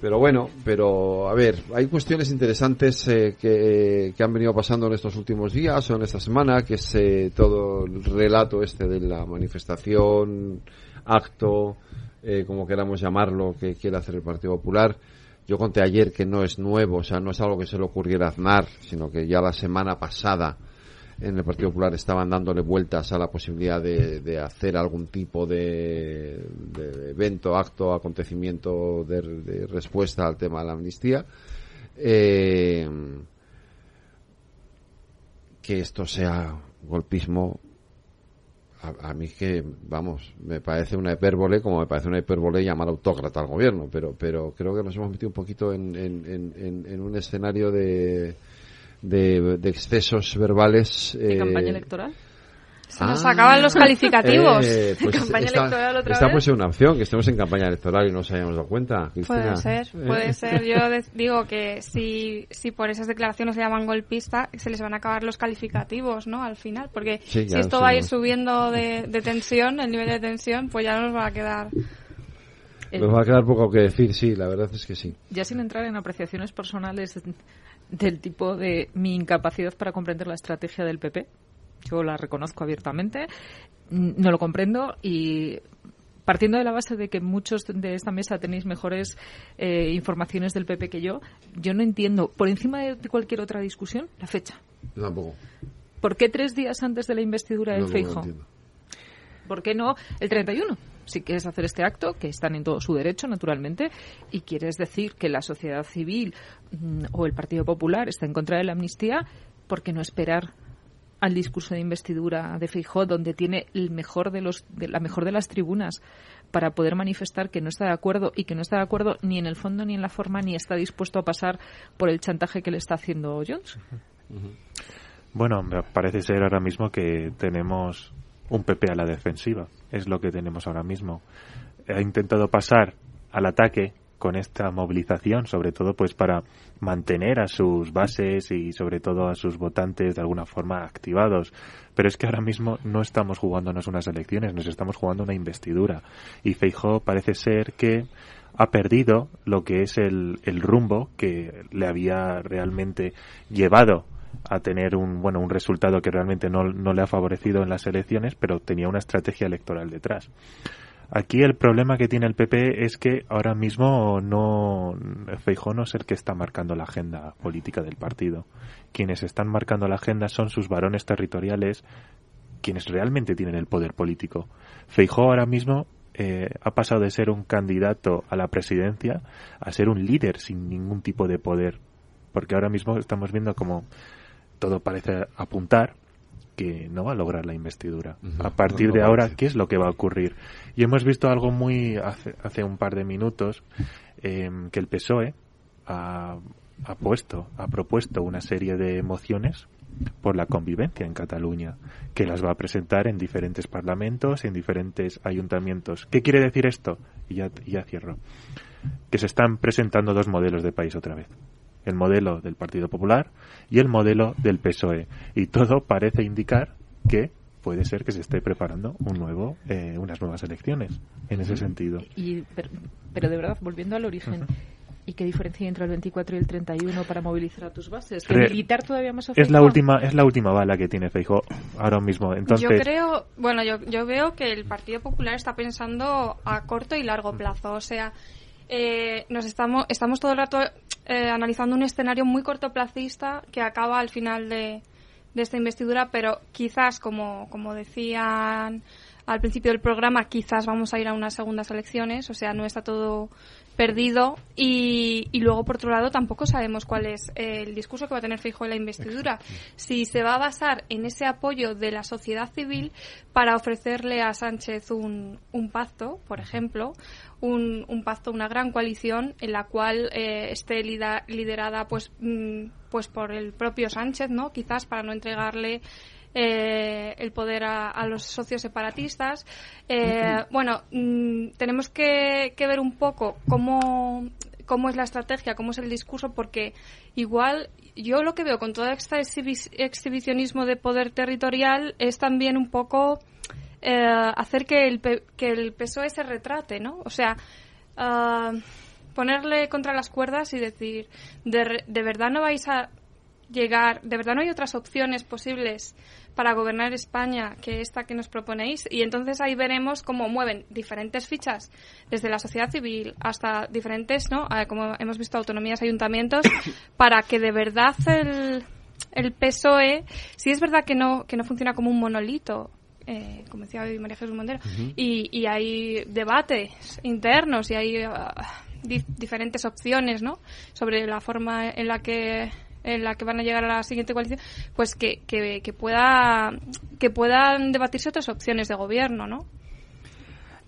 pero bueno, pero a ver, hay cuestiones interesantes eh, que, que, han venido pasando en estos últimos días o en esta semana, que es eh, todo el relato este de la manifestación, acto, eh, como queramos llamarlo, que quiere hacer el Partido Popular. Yo conté ayer que no es nuevo, o sea, no es algo que se le ocurriera a Aznar, sino que ya la semana pasada en el Partido Popular estaban dándole vueltas a la posibilidad de, hacer algún tipo de, evento, acto, acontecimiento de, respuesta al tema de la amnistía. Eh, que esto sea golpismo, a, mí que, vamos, me parece una hipérbole, como me parece una hipérbole llamar autócrata al gobierno, pero, pero creo que nos hemos metido un poquito en, en un escenario de de, excesos verbales. ¿De campaña eh, electoral? Se nos acaban los calificativos. Eh, pues [LAUGHS] campaña esta, electoral otra esta puede ser una opción, que estemos en campaña electoral y no nos hayamos dado cuenta. Puede ser, puede ser. Yo digo que si, si por esas declaraciones se llaman golpista, se les van a acabar los calificativos, ¿no? Al final, porque si esto va a ir subiendo de, de, tensión, el nivel de tensión, pues ya nos va a quedar... Nos va a quedar poco que decir, sí, la verdad es que sí. Ya sin entrar en apreciaciones personales del tipo de mi incapacidad para comprender la estrategia del PP. Yo la reconozco abiertamente, no lo comprendo y partiendo de la base de que muchos de esta mesa tenéis mejores eh, informaciones del PP que yo, yo no entiendo, por encima de cualquier otra discusión, la fecha. tampoco. ¿Por qué tres días antes de la investidura de Feijo? ¿Por qué no el 31? Si quieres hacer este acto, que están en todo su derecho, naturalmente, y quieres decir que la sociedad civil mm, o el Partido Popular está en contra de la amnistía, ¿por qué no esperar al discurso de investidura de Feijóo, donde tiene el mejor de los, de la mejor de las tribunas para poder manifestar que no está de acuerdo y que no está de acuerdo ni en el fondo ni en la forma ni está dispuesto a pasar por el chantaje que le está haciendo Jones. Bueno, parece ser ahora mismo que tenemos un PP a la defensiva. Es lo que tenemos ahora mismo. Ha intentado pasar al ataque con esta movilización, sobre todo pues para mantener a sus bases y sobre todo a sus votantes de alguna forma activados. Pero es que ahora mismo no estamos jugándonos unas elecciones, nos estamos jugando una investidura. Y Feijó parece ser que ha perdido lo que es el, el rumbo que le había realmente llevado a tener un bueno un resultado que realmente no, no le ha favorecido en las elecciones, pero tenía una estrategia electoral detrás. Aquí el problema que tiene el PP es que ahora mismo no Feijó no es el que está marcando la agenda política del partido. Quienes están marcando la agenda son sus varones territoriales, quienes realmente tienen el poder político. Feijó ahora mismo eh, ha pasado de ser un candidato a la presidencia a ser un líder sin ningún tipo de poder. Porque ahora mismo estamos viendo como todo parece apuntar que no va a lograr la investidura. A partir de ahora, ¿qué es lo que va a ocurrir? Y hemos visto algo muy hace, hace un par de minutos em, que el PSOE ha, ha, puesto, ha propuesto una serie de mociones por la convivencia en Cataluña, que las va a presentar en diferentes parlamentos, en diferentes ayuntamientos. ¿Qué quiere decir esto? Y ya, ya cierro. Que se están presentando dos modelos de país otra vez el modelo del Partido Popular y el modelo del PSOE. Y todo parece indicar que puede ser que se esté preparando un nuevo, eh, unas nuevas elecciones en ese sentido. Y, pero, de verdad, volviendo al origen. ¿Y qué diferencia hay entre el 24 y el 31 para movilizar a tus bases? ¿Que militar todavía más Es la última es la última bala que tiene Feijóo ahora mismo. Entonces... Yo creo, bueno, yo, yo veo que el Partido Popular está pensando a corto y largo plazo. O sea, eh, nos estamos, estamos todo el rato eh, analizando un escenario muy cortoplacista que acaba al final de, de esta investidura, pero quizás, como, como decían al principio del programa, quizás vamos a ir a unas segundas elecciones, o sea, no está todo perdido. Y, y luego por otro lado tampoco sabemos cuál es el discurso que va a tener Fijo en la investidura. Si se va a basar en ese apoyo de la sociedad civil para ofrecerle a Sánchez un, un pacto por ejemplo un, un, pacto una gran coalición en la cual eh, esté liderada pues mm, pues por el propio Sánchez no quizás para no entregarle eh, el poder a, los socios separatistas. Eh, bueno, mm, tenemos que, ver un poco cómo, cómo es la estrategia, cómo es el discurso, porque igual yo lo que veo con todo este exhibicionismo de poder territorial es también un poco eh, hacer que el, que el PSOE se retrate, ¿no? O sea, ah, ponerle contra las cuerdas y decir, de, de verdad no vais a llegar, de verdad no hay otras opciones posibles para gobernar España que esta que nos proponéis y entonces ahí veremos cómo mueven diferentes fichas desde la sociedad civil hasta diferentes, ¿no? Eh, como hemos visto autonomías, ayuntamientos [COUGHS] para que de verdad el, el PSOE, si es verdad que no que no funciona como un monolito, eh, como decía hoy María Jesús Montero, y, y, hay debates internos y hay uh, diferentes opciones, ¿no? Sobre la forma en la que en la que van a llegar a la siguiente coalición, pues que, que, que pueda que puedan debatirse otras opciones de gobierno, ¿no?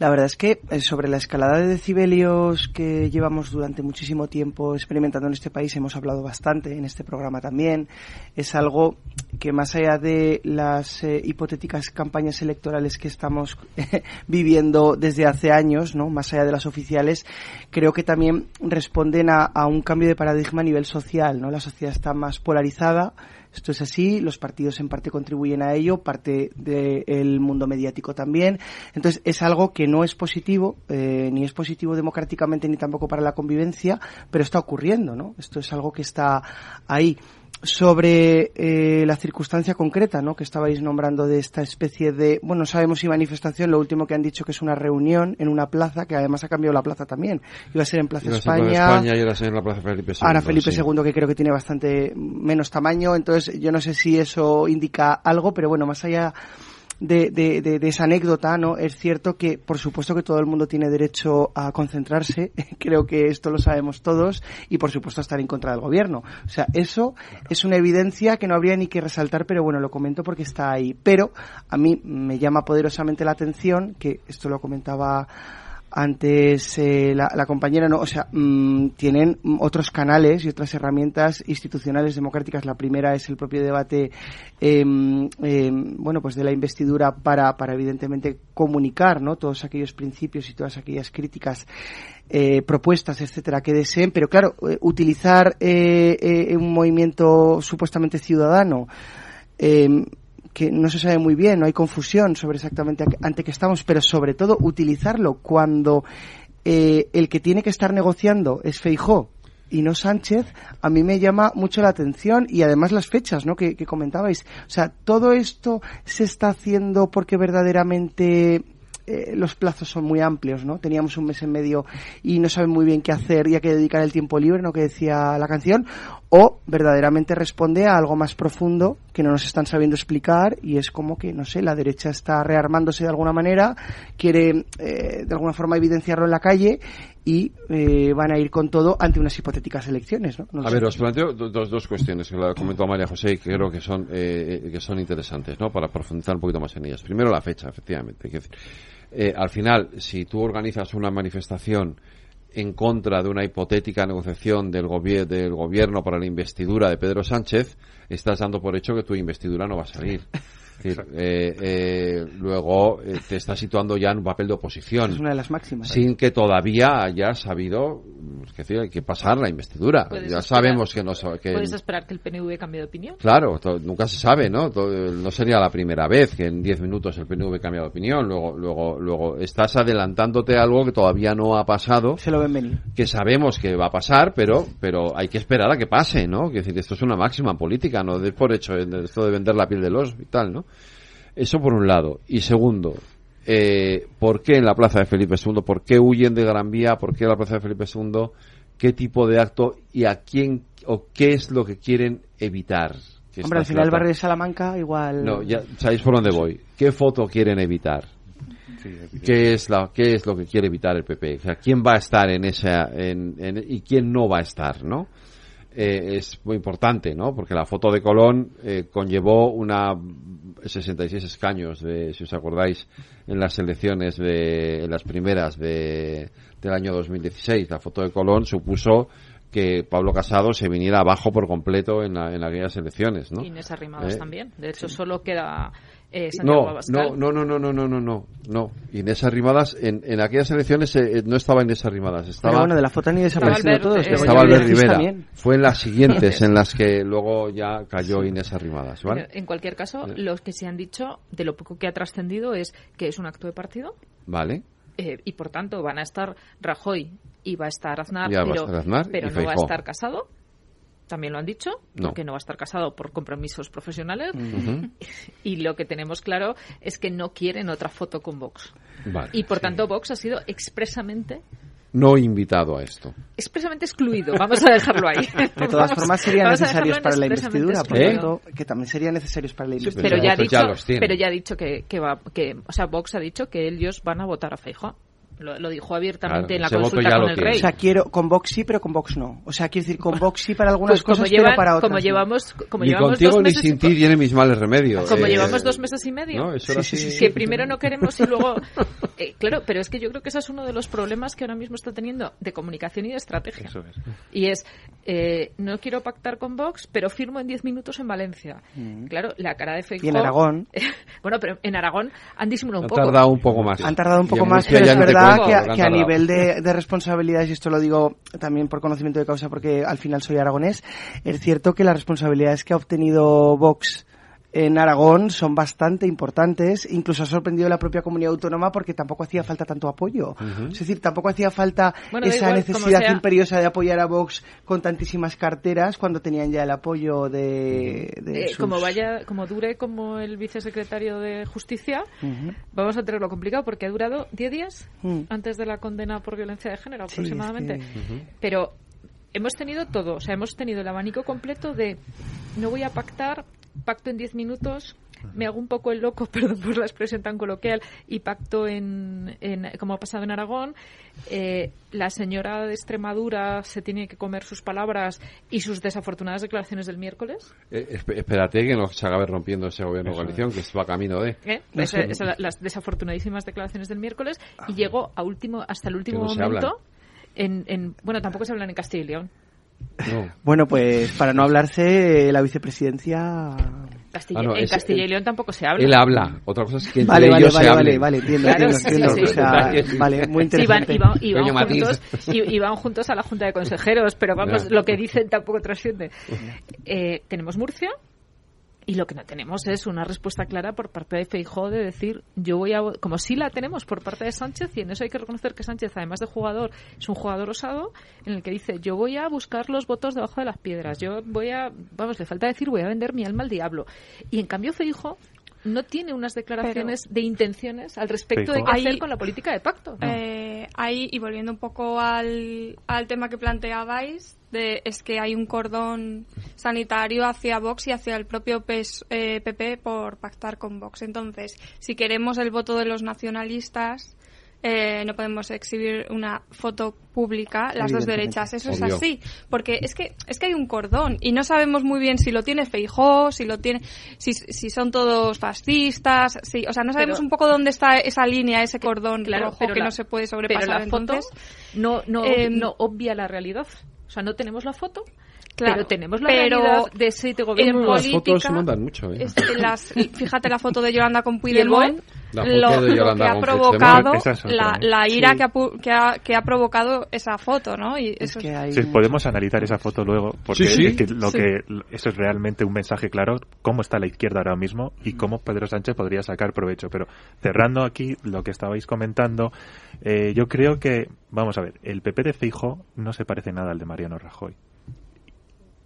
La verdad es que eh, sobre la escalada de decibelios que llevamos durante muchísimo tiempo experimentando en este país, hemos hablado bastante en este programa también, es algo que más allá de las eh, hipotéticas campañas electorales que estamos [LAUGHS] viviendo desde hace años, ¿no? más allá de las oficiales, creo que también responden a, a un cambio de paradigma a nivel social. ¿no? La sociedad está más polarizada, esto es así, los partidos en parte contribuyen a ello, parte del mundo mediático también. Entonces es algo que no es positivo, eh, ni es positivo democráticamente ni tampoco para la convivencia, pero está ocurriendo, ¿no? Esto es algo que está ahí sobre eh, la circunstancia concreta, ¿no? Que estabais nombrando de esta especie de, bueno, sabemos si manifestación, lo último que han dicho que es una reunión en una plaza, que además ha cambiado la plaza también. Iba a ser en Plaza España. España y ahora en la Plaza Felipe II. Ahora Felipe II, que creo que tiene bastante menos tamaño, entonces yo no sé si eso indica algo, pero bueno, más allá de, de, de, esa anécdota, ¿no? Es cierto que, por supuesto, que todo el mundo tiene derecho a concentrarse, [LAUGHS] creo que esto lo sabemos todos, y por supuesto a estar en contra del gobierno. O sea, eso es una evidencia que no habría ni que resaltar, pero bueno, lo comento porque está ahí. Pero a mí me llama poderosamente la atención, que esto lo comentaba antes eh, la, compañera no, o sea, mm, tienen otros canales y otras herramientas institucionales democráticas. La primera es el propio debate, em, em, bueno, pues de la investidura para, para evidentemente comunicar, ¿no? Todos aquellos principios y todas aquellas críticas, eh, propuestas, etcétera, que deseen. Pero claro, eh, utilizar un movimiento supuestamente ciudadano em, que no se sabe muy bien, no hay confusión sobre exactamente ante qué estamos, pero sobre todo utilizarlo cuando eh, el que tiene que estar negociando es Feijó y no Sánchez, a mí me llama mucho la atención y además las fechas ¿no? que, que comentabais. O sea, todo esto se está haciendo porque verdaderamente eh, los plazos son muy amplios, ¿no? Teníamos un mes en medio y no saben muy bien qué hacer y a qué dedicar el tiempo libre, ¿no? Que decía la canción, o verdaderamente responde a algo más profundo que no nos están sabiendo explicar y es como que, no sé, la derecha está rearmándose de alguna manera, quiere eh, de alguna forma evidenciarlo en la calle y eh, van a ir con todo ante unas hipotéticas elecciones. ¿no? a ver, os planteo dos, dos cuestiones que la comentó María José y que creo que son, que son interesantes ¿no? para profundizar un poquito más en ellas. Primero la fecha, efectivamente. Eh, al final, si tú organizas una manifestación en contra de una hipotética negociación del, del gobierno para la investidura de Pedro Sánchez, estás dando por hecho que tu investidura no va a salir. [LAUGHS] Eh, eh, luego eh, te está situando ya en un papel de oposición. Es una de las máximas. Sin que todavía hayas sabido es decir, hay que pasar la investidura. Ya sabemos que no. Que, ¿Puedes esperar que el PNV cambie de opinión? Claro, nunca se sabe, ¿no? no sería la primera vez que en 10 minutos el PNV cambia de opinión. Luego, luego, luego estás adelantándote algo que todavía no ha pasado. Se lo ven venir. Que sabemos que va a pasar, pero, pero hay que esperar a que pase, ¿no? Es decir, esto es una máxima política, no de por hecho esto de vender la piel de los y tal, ¿no? Eso por un lado. Y segundo, eh, ¿por qué en la plaza de Felipe II? ¿Por qué huyen de Gran Vía? ¿Por qué en la plaza de Felipe II? ¿Qué tipo de acto y a quién o qué es lo que quieren evitar? Hombre, al final el barrio de Salamanca igual... No, ya sabéis por dónde voy. ¿Qué foto quieren evitar? ¿Qué es, la, ¿Qué es lo que quiere evitar el PP? O sea, ¿quién va a estar en esa en, y quién no va a estar, no? Eh, es muy importante, ¿no? Porque la foto de Colón eh, conllevó una 66 escaños, de, si os acordáis, en las elecciones de, en las primeras de, del año 2016. La foto de Colón supuso que Pablo Casado se viniera abajo por completo en, en aquellas elecciones, ¿no? Inés Arrimadas ¿Eh? también. De hecho, solo queda eh, Santiago no, No, no, no, no, no, no, no, no. Inés Arrimadas, en, en aquellas elecciones eh, eh no estaba Inés Arrimadas. Estaba, Pero bueno, de la foto han ido desapareciendo todos. Eh, estaba Albert Rivera. También. Fue en las siguientes en las que luego ya cayó sí. Inés Arrimadas. ¿vale? En cualquier caso, sí. los que se han dicho, de lo poco que ha trascendido, es que es un acto de partido. Vale. Eh, y por tanto van a estar Rajoy y va a estar Aznar, ya pero, a estar Aznar pero no Feijó. va a estar casado también lo han dicho, que no va a estar casado por compromisos profesionales. [LAUGHS] Y lo que tenemos claro es que no quieren otra foto con Vox. y por tanto, Vox ha sido expresamente no invitado a esto. Expresamente excluido, vamos a dejarlo ahí. [LAUGHS] De todas formas serían necesarios para la investidura, por tanto, que también serían necesarios para la investidura. pero ya ha dicho, pero ya ha dicho que, que va, que, o sea, Vox ha dicho que ellos van a votar a Feijóo. Lo, dijo abiertamente en la consulta con el rey. O sea, quiero con Vox sí, pero con Vox no. O sea, quiero decir, con Vox sí para algunas pues cosas, pero para otras como llevamos, como ni llevamos contigo dos meses, ni sin ti tiene mis males remedios. Como eh, llevamos dos meses y medio. ¿no? Eso sí, sí, que primero no queremos y luego... [LAUGHS] Eh, claro, pero es que yo creo que ese es uno de los problemas que ahora mismo está teniendo de comunicación y de estrategia. Eso es. Y es, eh, no quiero pactar con Vox, pero firmo en diez minutos en Valencia. Mm. Claro, la cara de Feijóo... Y en Aragón. [LAUGHS] bueno, pero en Aragón han disimulado un poco. Han tardado un poco más. Han tardado un poco más, pero es verdad que a nivel nivel de, responsabilidades, y esto lo digo también por conocimiento de causa porque al final soy aragonés, es cierto que las responsabilidades que ha obtenido Vox en Aragón son bastante importantes. Incluso ha sorprendido la propia comunidad autónoma porque tampoco hacía falta tanto apoyo. Es decir, tampoco hacía falta esa necesidad imperiosa de apoyar a Vox con tantísimas carteras cuando tenían ya el apoyo de. Eh, como vaya, como dure como el vicesecretario de Justicia, vamos a tenerlo complicado porque ha durado 10 días mm. antes de la condena por violencia de género aproximadamente. Pero hemos tenido todo, o sea, hemos tenido el abanico completo de no voy a pactar pacto en 10 minutos, me hago un poco el loco, [LAUGHS] perdón por la expresión tan coloquial, y pacto en, como ha pasado en Aragón, eh, la señora de Extremadura se tiene que comer sus palabras y sus desafortunadas declaraciones del miércoles. Eh, espérate que no se acabe rompiendo ese gobierno de coalición, que va camino de... ¿Eh? las desafortunadísimas declaraciones del miércoles y llegó a último, hasta el último momento... En, en, bueno, tampoco se hablan en Castilla y León. Bueno, pues para no hablarse, la vicepresidencia. Castilla, ah, en Castilla y León tampoco se habla. Él habla. Otra cosa es que vale, vale, vale, vale, vale, entiendo, entiendo, vale, muy interesante. y, van, juntos, y, van juntos a la Junta de Consejeros, pero vamos, lo que dicen tampoco trasciende. Eh, tenemos Murcia, y lo que no tenemos es una respuesta clara por parte de Feijó de decir, yo voy a. Como sí la tenemos por parte de Sánchez, y en eso hay que reconocer que Sánchez, además de jugador, es un jugador osado, en el que dice, yo voy a buscar los votos debajo de las piedras, yo voy a. Vamos, le falta decir, voy a vender mi alma al diablo. Y en cambio, Feijó no tiene unas declaraciones de intenciones al respecto de qué hacer con la política de pacto. Eh, ahí, y volviendo un poco al, al tema que planteabais, de, es que hay un cordón sanitario hacia Vox y hacia el propio PP eh, por pactar con Vox. Entonces, si queremos el voto de los nacionalistas, eh, no podemos exhibir una foto pública las dos derechas eso es así porque es que es que hay un cordón y no sabemos muy bien si lo tiene Feijó si lo tiene si, si son todos fascistas si, o sea no sabemos un poco dónde está esa línea ese cordón rojo que no se puede sobrepasar pero la entonces no no, em, no obvia la realidad o sea no tenemos la foto pero tenemos la realidad de ese gobierno. En las fotos mandan mucho. ¿eh? fíjate la foto de Yolanda con Puigdemont lo, que ha provocado la, la, ira que, ha, que, ha, provocado esa foto, ¿no? Y eso es podemos analizar esa foto luego, porque lo que eso es realmente un mensaje claro, cómo está la izquierda ahora mismo y cómo Pedro Sánchez podría sacar provecho. Pero cerrando aquí lo que estabais comentando, eh, yo creo que, vamos a ver, el PP de Feijo no se parece nada al de Mariano Rajoy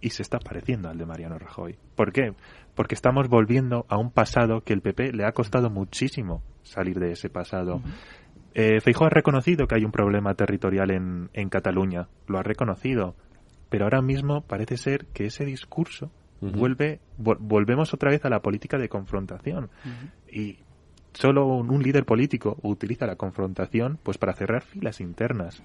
y se está pareciendo al de Mariano Rajoy. ¿Por qué? Porque estamos volviendo a un pasado que el PP le ha costado muchísimo salir de ese pasado. Uh ha reconocido que hay un problema territorial en, en Cataluña, lo ha reconocido, pero ahora mismo parece ser que ese discurso vuelve, volvemos otra vez a la política de confrontación. Y solo un, líder político utiliza la confrontación pues para cerrar filas internas.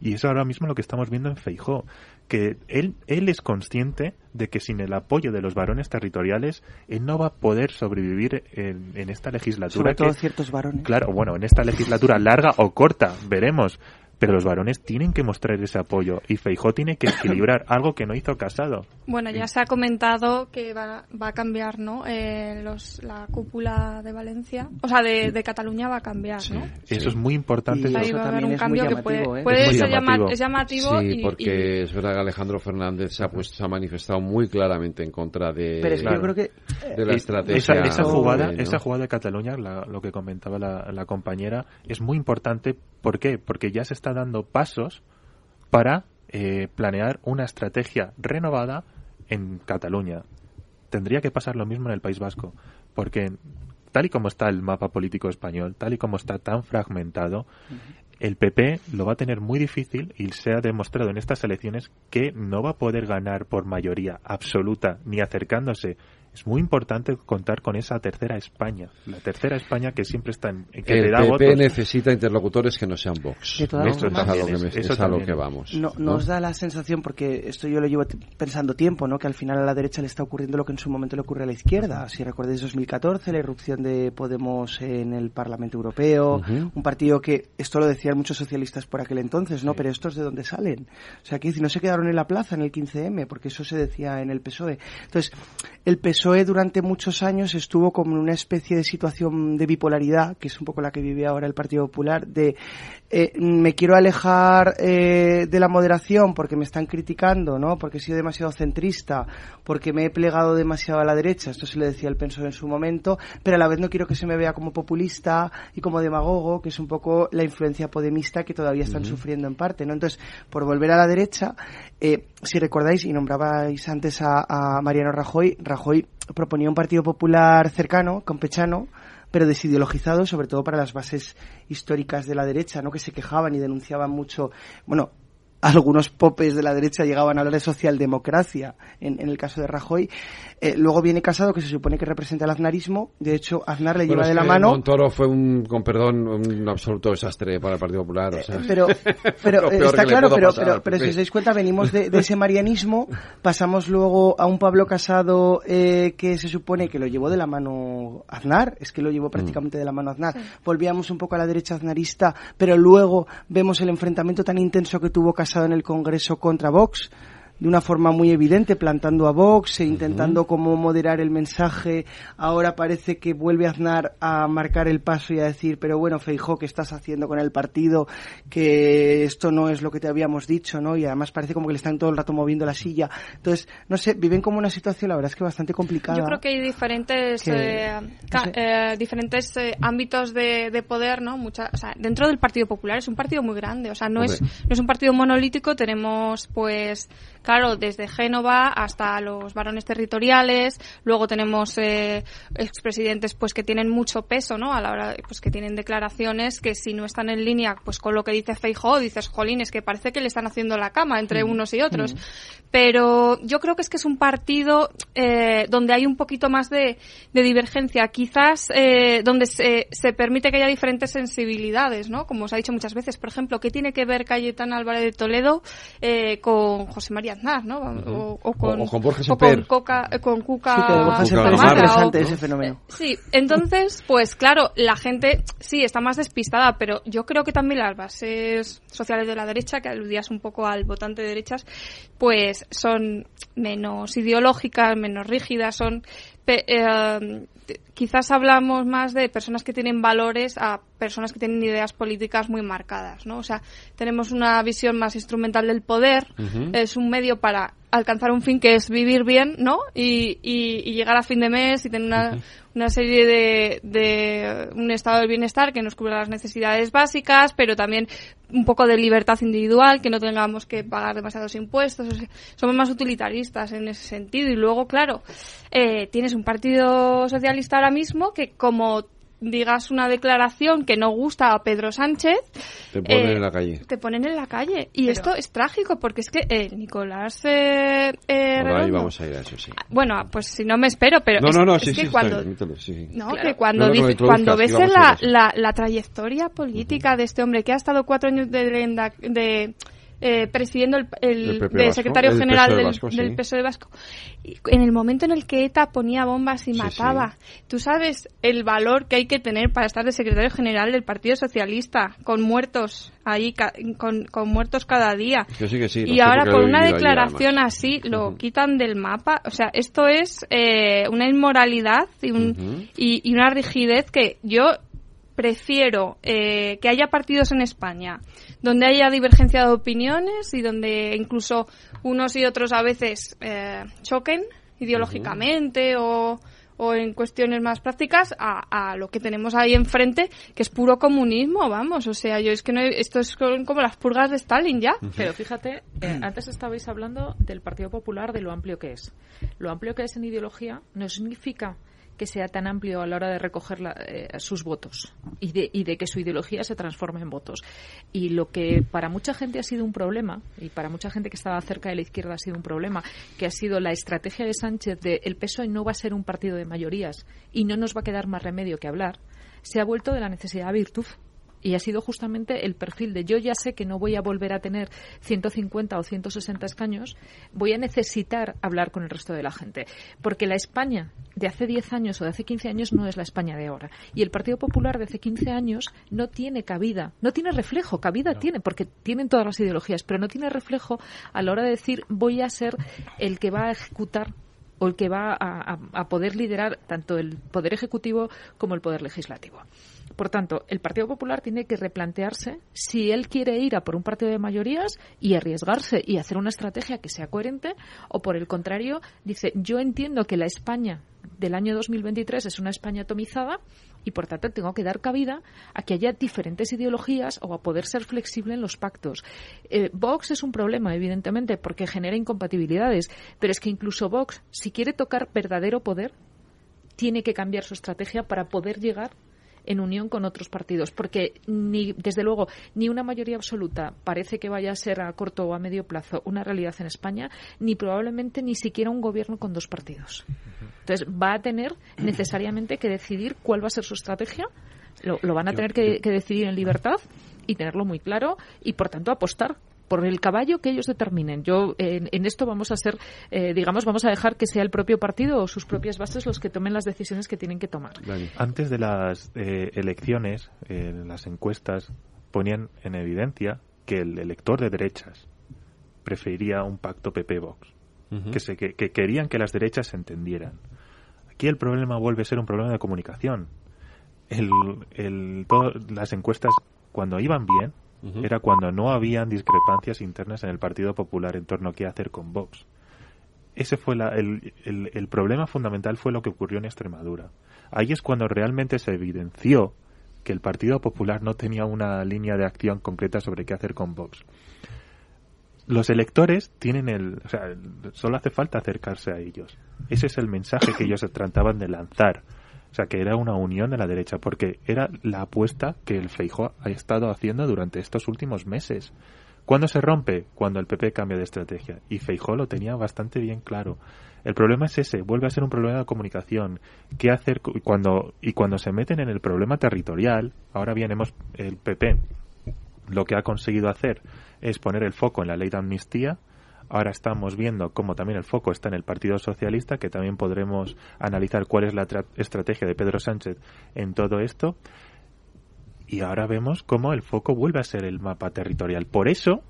Y eso ahora mismo lo que estamos viendo en Feijó, que él, él es consciente de que sin el apoyo de los varones territoriales, él no va a poder sobrevivir en, en esta legislatura. Sobre todo ciertos varones. Claro, bueno, en esta legislatura larga o corta, veremos pero los varones tienen que mostrar ese apoyo y Feijó tiene que [COUGHS] equilibrar algo que no hizo Casado. Bueno, ya se ha comentado que va, va a cambiar, ¿no? Eh, los, la cúpula de Valencia, o sea, de, de Cataluña va a cambiar, ¿no? Eso es muy importante. Ahí va a haber un cambio que puede, ¿eh? puede ser llamativo. es llamativo. Sí, porque es verdad que Alejandro Fernández se ha, puesto, se ha manifestado muy claramente en contra de, pero es que yo creo que, de la estrategia. Esa, esa jugada, esa jugada de Cataluña, lo que comentaba la, la compañera, es muy importante. ¿Por qué? Porque ya se está dando pasos para eh, planear una estrategia renovada en Cataluña. Tendría que pasar lo mismo en el País Vasco, porque tal y como está el mapa político español, tal y como está tan fragmentado, el PP lo va a tener muy difícil y se ha demostrado en estas elecciones que no va a poder ganar por mayoría absoluta ni acercándose es muy importante contar con esa tercera España, la tercera España que siempre está en que el da PP necesita interlocutores que no sean Vox. Eso es a lo que, vamos. No, Nos da la sensación, porque esto yo lo llevo pensando tiempo, ¿no? que al final a la derecha le está ocurriendo lo que en su momento le ocurre a la izquierda. Si recordáis 2014, la irrupción de Podemos en el Parlamento Europeo, un partido que, esto lo decían muchos socialistas por aquel entonces, ¿no? Pero estos de dónde salen. O sea, que no se quedaron en la plaza en el 15M, porque eso se decía en el PSOE. Entonces, el PSOE PSOE durante muchos años estuvo como en una especie de situación de bipolaridad, que es un poco la que vive ahora el Partido Popular, de eh, me quiero alejar eh, de la moderación porque me están criticando, ¿no? Porque he sido demasiado centrista, porque me he plegado demasiado a la derecha, esto se le decía el PSOE en su momento, pero a la vez no quiero que se me vea como populista y como demagogo, que es un poco la influencia podemista que todavía están sufriendo en parte, ¿no? Entonces, por volver a la derecha, eh, si recordáis y nombrabais antes a, Mariano Rajoy, Rajoy proponía un partido popular cercano, campechano, pero desideologizado, sobre todo para las bases históricas de la derecha, ¿no? que se quejaban y denunciaban mucho. Bueno, algunos popes de la derecha llegaban a hablar de socialdemocracia en, en el caso de Rajoy. Eh, luego viene Casado, que se supone que representa el aznarismo. De hecho, Aznar le lleva de la mano. Montoro fue un, con perdón, un absoluto desastre para el Partido Popular. [LAUGHS] Pero, pero está claro, pero, pero, si os dais cuenta, venimos de, ese marianismo, pasamos luego a un Pablo Casado eh, que se supone que lo llevó de la mano Aznar, es que lo llevó prácticamente de la mano Aznar. Volvíamos un poco a la derecha aznarista, pero luego vemos el enfrentamiento tan intenso que tuvo Casado en el Congreso contra Vox de una forma muy evidente, plantando a Vox e intentando como moderar el mensaje. Ahora parece que vuelve Aznar a marcar el paso y a decir, pero bueno, Feijó, ¿qué estás haciendo con el partido? Que esto no es lo que te habíamos dicho, ¿no? Y además parece como que le están todo el rato moviendo la silla. Entonces, no sé, viven como una situación, la verdad es que bastante complicada. Yo creo que hay diferentes, eh, eh, diferentes eh, ámbitos de, poder, ¿no? Mucha, o sea, dentro del Partido Popular es un partido muy grande, o sea, no, es, no es un partido monolítico, tenemos pues claro, desde Génova hasta los varones territoriales, luego tenemos eh, expresidentes pues que tienen mucho peso, ¿no? A la hora, pues que tienen declaraciones que si no están en línea pues con lo que dice Feijóo, dices, jolín, es que parece que le están haciendo la cama entre mm. unos y otros. Mm. Pero yo creo que es que es un partido eh, donde hay un poquito más de, divergencia, quizás eh, donde se, se, permite que haya diferentes sensibilidades, ¿no? Como os ha dicho muchas veces, por ejemplo, ¿qué tiene que ver Cayetana Álvarez de Toledo eh, con José María ¿no? o, con, o, con Borges o con, Coca, con Cuca. Sí, que Borges es más interesante ese fenómeno. Sí, entonces, pues claro, la gente sí está más despistada, pero yo creo que también las bases sociales de la derecha, que aludías un poco al votante de derechas, pues son menos ideológicas, menos rígidas, son eh, quizás hablamos más de personas que tienen valores a personas que tienen ideas políticas muy marcadas, ¿no? O sea, tenemos una visión más instrumental del poder, es un medio para alcanzar un fin que es vivir bien, ¿no? Y, llegar a fin de mes y tener una, una serie de, de un estado del bienestar que nos cubra las necesidades básicas, pero también un poco de libertad individual, que no tengamos que pagar demasiados impuestos. somos más utilitaristas en ese sentido. Y luego, claro, eh, tienes un partido socialista ahora mismo que como digas una declaración que no gusta a Pedro Sánchez, te ponen en la calle. Te ponen en la calle. Y esto es trágico porque es que eh, Nicolás. Eh, eh vamos a ir a eso, sí. Bueno, pues si no me espero, pero. No, es, no, no, sí, sí, cuando, sí, No, que cuando, dice, cuando ves la, la, la, trayectoria política de este hombre que ha estado cuatro años de, de eh, presidiendo el, secretario general del, Vasco, del PSOE Vasco. En el momento en el que ETA ponía bombas y mataba, tú sabes el valor que hay que tener para estar de secretario general del Partido Socialista, con muertos ahí, con, muertos cada día. y ahora con una declaración así lo quitan del mapa. O sea, esto es eh, una inmoralidad y, un, y, una rigidez que yo prefiero eh, que haya partidos en España donde haya divergencia de opiniones y donde incluso unos y otros a veces eh, choquen ideológicamente o, o, en cuestiones más prácticas a, lo que tenemos ahí enfrente, que es puro comunismo, vamos. O sea, yo es que no esto es como las purgas de Stalin ya. Pero fíjate, eh, antes estabais hablando del Partido Popular, de lo amplio que es. Lo amplio que es en ideología no significa que sea tan amplio a la hora de recoger eh, sus votos y de, y de que su ideología se transforme en votos. Y lo que para mucha gente ha sido un problema, y para mucha gente que estaba cerca de la izquierda ha sido un problema, que ha sido la estrategia de Sánchez de el PSOE no va a ser un partido de mayorías y no nos va a quedar más remedio que hablar, se ha vuelto de la necesidad a virtud y ha sido justamente el perfil de yo ya sé que no voy a volver a tener 150 o 160 escaños, voy a necesitar hablar con el resto de la gente. Porque la España de hace 10 años o de hace 15 años no es la España de ahora. Y el Partido Popular de hace 15 años no tiene cabida, no tiene reflejo, cabida tiene, porque tienen todas las ideologías, pero no tiene reflejo a la hora de decir voy a ser el que va a ejecutar o el que va a poder liderar tanto el Poder Ejecutivo como el Poder Legislativo. Por tanto, el Partido Popular tiene que replantearse si él quiere ir a por un partido de mayorías y arriesgarse y hacer una estrategia que sea coherente o por el contrario dice yo entiendo que la España del año 2023 es una España atomizada y por tanto tengo que dar cabida a que haya diferentes ideologías o a poder ser flexible en los pactos. Eh, Vox es un problema, evidentemente, porque genera incompatibilidades, pero es que incluso Vox, si quiere tocar verdadero poder, tiene que cambiar su estrategia para poder llegar en unión con otros partidos, porque ni, desde luego, ni una mayoría absoluta parece que vaya a ser a corto o a medio plazo una realidad en España, ni probablemente ni siquiera un gobierno con dos partidos. Entonces, va a tener necesariamente que decidir cuál va a ser su estrategia. Lo, van a tener que, decidir en libertad y tenerlo muy claro y, por tanto, apostar por el caballo que ellos determinen. Yo en, esto vamos a ser, eh, digamos, vamos a dejar que sea el propio partido o sus propias bases los que tomen las decisiones que tienen que tomar. Antes de las eh, elecciones, las encuestas ponían en evidencia que el elector de derechas preferiría un pacto PP-Vox, que, se, que, querían que las derechas se entendieran. Aquí el problema vuelve a ser un problema de comunicación. El, el, las encuestas, cuando iban bien, era cuando no habían discrepancias internas en el Partido Popular en torno a qué hacer con Vox. Ese fue la, el, el, el problema fundamental fue lo que ocurrió en Extremadura. Ahí es cuando realmente se evidenció que el Partido Popular no tenía una línea de acción concreta sobre qué hacer con Vox los electores tienen el, o sea, solo hace falta acercarse a ellos. Ese es el mensaje que ellos trataban de lanzar. O sea, que era una unión de la derecha, porque era la apuesta que el Feijóo ha estado haciendo durante estos últimos meses. ¿Cuándo se rompe? Cuando el PP cambia de estrategia. Y Feijóo lo tenía bastante bien claro. El problema es ese, vuelve a ser un problema de comunicación. ¿Qué hacer cuando y cuando se meten en el problema territorial? Ahora bien, hemos el PP lo que ha conseguido hacer es poner el foco en la ley de amnistía. Ahora estamos viendo cómo también el foco está en el Partido Socialista, que también podremos analizar cuál es la estrategia de Pedro Sánchez en todo esto. Y ahora vemos cómo el foco vuelve a ser el mapa territorial. Por eso,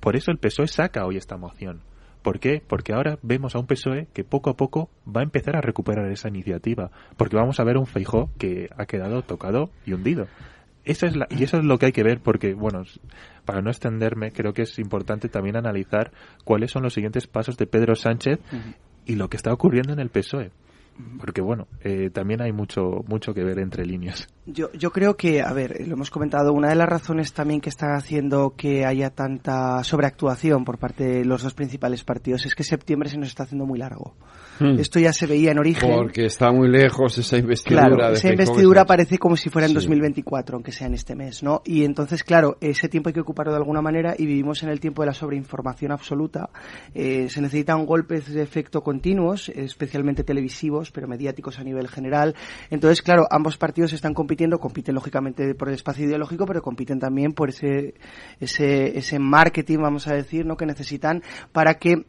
por eso el PSOE saca hoy esta moción. ¿Por qué? Porque ahora vemos a un PSOE que poco a poco va a empezar a recuperar esa iniciativa. Porque vamos a ver un Feijó que ha quedado tocado y hundido. Eso es la, y eso es lo que hay que ver porque, bueno, para no extenderme, creo que es importante también analizar cuáles son los siguientes pasos de Pedro Sánchez y lo que está ocurriendo en el PSOE. Porque bueno, eh, también hay mucho mucho que ver entre líneas. Yo, yo creo que, a ver, lo hemos comentado, una de las razones también que está haciendo que haya tanta sobreactuación por parte de los dos principales partidos es que septiembre se nos está haciendo muy largo. Hmm. Esto ya se veía en origen. Porque está muy lejos esa investidura. Claro, esa investidura parece como si fuera en 2024, aunque sea en este mes, ¿no? Y entonces, claro, ese tiempo hay que ocuparlo de alguna manera y vivimos en el tiempo de la sobreinformación absoluta. Eh, se necesitan golpes de efecto continuos, especialmente televisivos, pero mediáticos a nivel general. Entonces, claro, ambos partidos están compitiendo, compiten lógicamente por el espacio ideológico, pero compiten también por ese, ese, ese marketing, vamos a decir, ¿no? que necesitan para que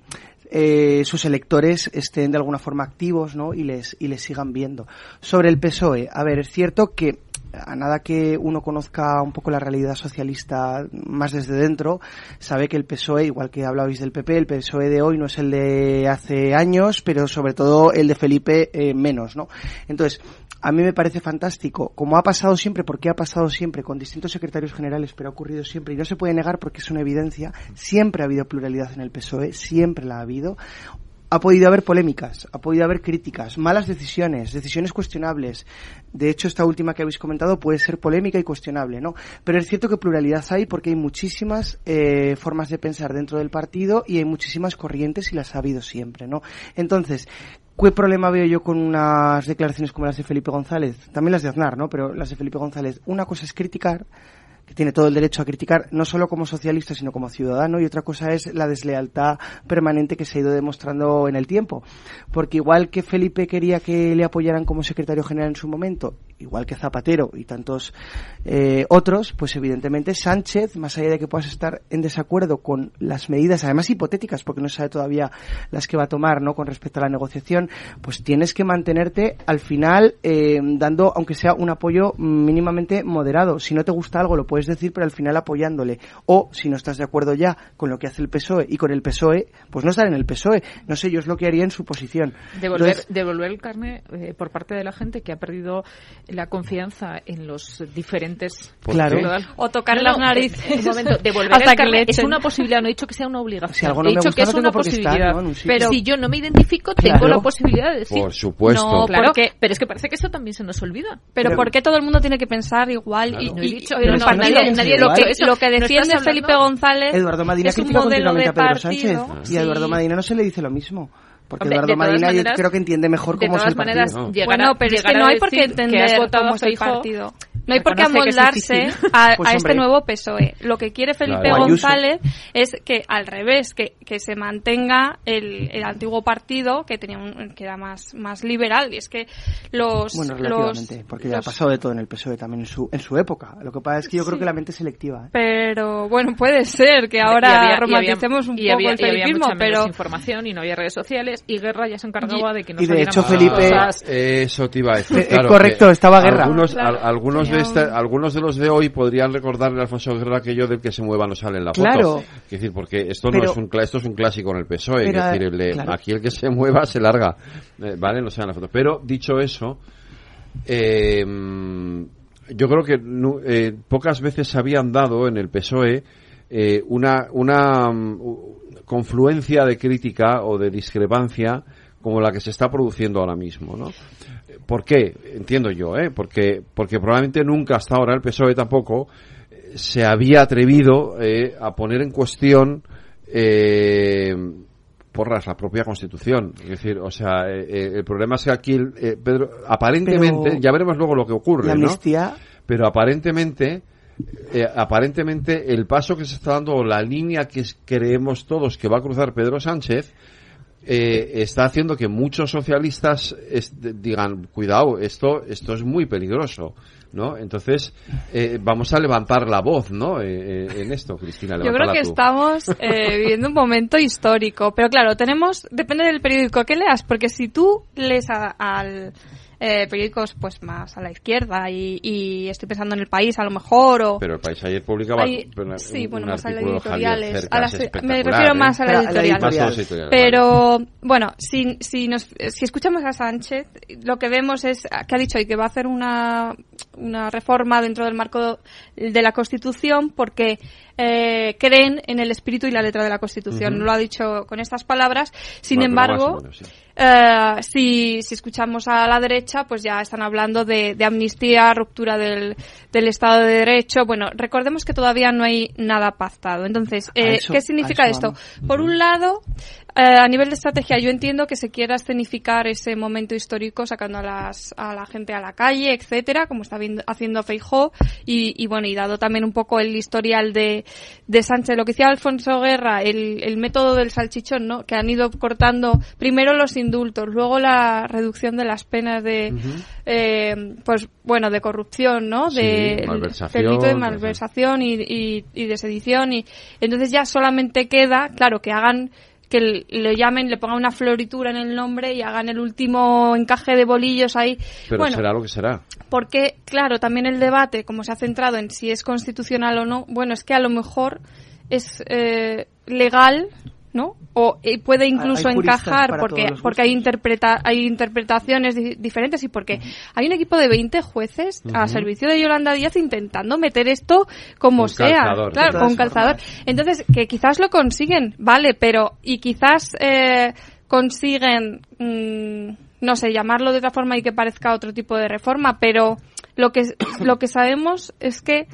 eh, sus electores estén de alguna forma activos ¿no? y, les, y les sigan viendo. Sobre el PSOE, a ver, es cierto que a nada que uno conozca un poco la realidad socialista más desde dentro, sabe que el PSOE, igual que hablabais del PP, el PSOE de hoy no es el de hace años, pero sobre todo el de Felipe eh, menos, ¿no? Entonces, a mí me parece fantástico, como ha pasado siempre, porque ha pasado siempre con distintos secretarios generales, pero ha ocurrido siempre, y no se puede negar porque es una evidencia, siempre ha habido pluralidad en el PSOE, siempre la ha habido ha podido haber polémicas, ha podido haber críticas, malas decisiones, decisiones cuestionables. De hecho, esta última que habéis comentado puede ser polémica y cuestionable, ¿no? Pero es cierto que pluralidad hay porque hay muchísimas eh, formas de pensar dentro del partido y hay muchísimas corrientes y las ha habido siempre, ¿no? Entonces, ¿Qué problema veo yo con unas declaraciones como las de Felipe González? También las de Aznar, ¿no? Pero las de Felipe González. Una cosa es criticar que tiene todo el derecho a criticar, no solo como socialista, sino como ciudadano, y otra cosa es la deslealtad permanente que se ha ido demostrando en el tiempo. Porque igual que Felipe quería que le apoyaran como secretario general en su momento, igual que Zapatero y tantos eh, otros, pues evidentemente Sánchez, más allá de que puedas estar en desacuerdo con las medidas, además hipotéticas, porque no sabe todavía las que va a tomar, ¿no? Con respecto a la negociación, pues tienes que mantenerte al final eh, dando, aunque sea un apoyo mínimamente moderado. Si no te gusta algo, lo puedes puedes decir, pero al final apoyándole. O, si no estás de acuerdo ya con lo que hace el PSOE y con el PSOE, pues no estar en el PSOE. No sé, yo es lo que haría en su posición. Devolver, devolver el carne eh, por parte de la gente que ha perdido la confianza en los diferentes... Claro. O tocar las narices. [LAUGHS] devolver el carne es una posibilidad, no he dicho que sea una obligación. he dicho que es una posibilidad. pero si yo no me identifico, tengo la posibilidad de decir... Por supuesto. No, claro, pero es que parece que eso también se nos olvida. Pero, ¿por qué todo el mundo tiene que pensar igual? Y, no he dicho, nadie, lo, que, lo que defiende Felipe González Eduardo Madina es un modelo de a Pedro Sánchez y a Eduardo Madina no se le dice lo mismo Porque Eduardo Madina yo creo que entiende mejor cómo es el maneras, partido. bueno, pero es que no hay por qué entender cómo es el partido. No hay por qué amoldarse [LAUGHS] a, pues, este nuevo PSOE. Lo que quiere Felipe González es que al revés, que, que se mantenga el, el antiguo partido que tenía un, que era más, más liberal. Y es que los... Bueno, relativamente, porque ya ha pasado de todo en el PSOE también en su, en su época. Lo que pasa es que yo creo que la mente es selectiva. ¿eh? Pero bueno, puede ser que ahora romanticemos un poco había, el felipismo, pero... información y no había redes sociales y Guerra ya se encargaba de que no Y de hecho Felipe... Eso te iba a decir. Eh, correcto, estaba Guerra. Algunos, algunos algunos de los de hoy podrían recordarle a Alfonso Guerra aquello del que se mueva no sale en la foto. Es decir, porque esto no es un esto es un clásico en el PSOE, decir, aquí el que se mueva se larga, eh, ¿vale? No sale en la foto. Pero dicho eso, eh, yo creo que eh, pocas veces se habían dado en el PSOE una una mm, confluencia de crítica o de discrepancia como la que se está produciendo ahora mismo, ¿no? ¿Por qué? Entiendo yo, ¿eh? Porque, porque probablemente nunca hasta ahora el PSOE tampoco eh, se había atrevido eh, a poner en cuestión eh, porras la propia Constitución. Es decir, o sea, eh, el problema es que aquí, Pedro, aparentemente, ya veremos luego lo que ocurre, ¿no? Pero aparentemente, aparentemente el paso que se está dando, la línea que creemos todos que va a cruzar Pedro Sánchez, eh, está haciendo que muchos socialistas digan, cuidado, esto, esto es muy peligroso. ¿no? Entonces, eh, vamos a levantar la voz, ¿no? Eh, en esto, Cristina. Yo creo que estamos [LAUGHS] viviendo un momento histórico, pero claro, tenemos, depende del periódico que leas, porque si tú lees al eh, periódicos pues más a la izquierda y, estoy pensando en el país a lo mejor o pero el país ayer publicaba sí bueno más a las editoriales me refiero más a las editoriales. Pero bueno si si nos si escuchamos a Sánchez lo que vemos es que ha dicho y que va a hacer una una reforma dentro del marco de la Constitución porque eh, creen en el espíritu y la letra de la Constitución. No lo ha dicho con estas palabras. Sin embargo, eh, si, si, escuchamos a la derecha, pues ya están hablando de, de amnistía, ruptura del, del, Estado de Derecho. Bueno, recordemos que todavía no hay nada pactado. Entonces, eh, ¿qué significa esto? Por un lado, eh, a nivel de estrategia, yo entiendo que se quiera escenificar ese momento histórico sacando a, las, a la gente a la calle, etcétera, como está haciendo Feijó, y, y, bueno, y dado también un poco el historial de, de Sánchez, lo que decía Alfonso Guerra, el, el método del salchichón, ¿no? Que han ido cortando primero los indultos, luego la reducción de las penas de, eh, pues bueno, de corrupción, ¿no? De delito de malversación y, y, y de sedición y entonces ya solamente queda, claro, que hagan que le llamen, le pongan una floritura en el nombre y hagan el último encaje de bolillos ahí. Pero será lo que será. Porque, claro, también el debate, como se ha centrado en si es constitucional o no, bueno, es que a lo mejor es eh, legal ¿no? O puede incluso encajar porque porque hay interpreta hay interpretaciones diferentes y porque hay un equipo de 20 jueces a servicio de Yolanda Díaz intentando meter esto como sea, claro, con calzador. Entonces, que quizás lo consiguen, vale, pero y quizás eh, consiguen mm, no sé, llamarlo de otra forma y que parezca otro tipo de reforma, pero lo que lo que sabemos es que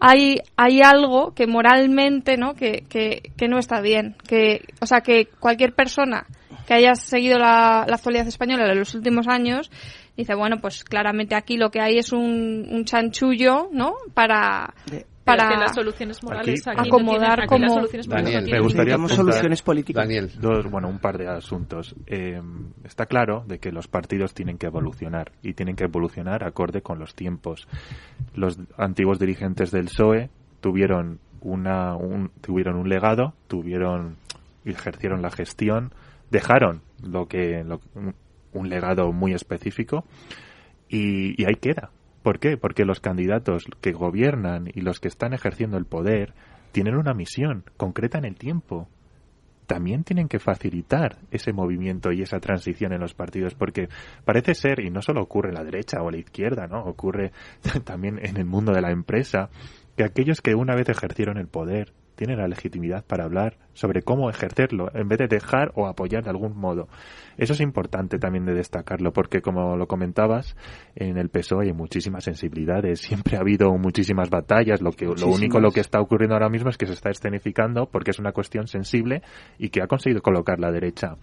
hay, hay algo que moralmente, ¿no? Que, que, que no está bien. Que, o sea, que cualquier persona que haya seguido la, la actualidad española en los últimos años dice, bueno, pues claramente aquí lo que hay es un, un chanchullo, ¿no? Para, para las soluciones morales acomodar como soluciones Daniel, me gustaría soluciones políticas. Daniel, dos, bueno, un par de asuntos. Eh, está claro de que los partidos tienen que evolucionar y tienen que evolucionar acorde con los tiempos. Los antiguos dirigentes del PSOE tuvieron una un, tuvieron un legado, tuvieron ejercieron la gestión, dejaron lo que un legado muy específico y, y ahí queda ¿Por qué? Porque los candidatos que gobiernan y los que están ejerciendo el poder tienen una misión concreta en el tiempo. También tienen que facilitar ese movimiento y esa transición en los partidos, porque parece ser, y no solo ocurre en la derecha o la izquierda, ¿no? Ocurre [LAUGHS] también en el mundo de la empresa, que aquellos que una vez ejercieron el poder tienen la legitimidad para hablar sobre cómo ejercerlo, en vez de dejar o apoyar de algún modo. Eso es importante también de destacarlo, porque como lo comentabas, en el PSOE hay muchísimas sensibilidades, siempre ha habido muchísimas batallas, lo, que, lo único lo que está ocurriendo ahora mismo es que se está escenificando porque es una cuestión sensible y que ha conseguido colocar la derecha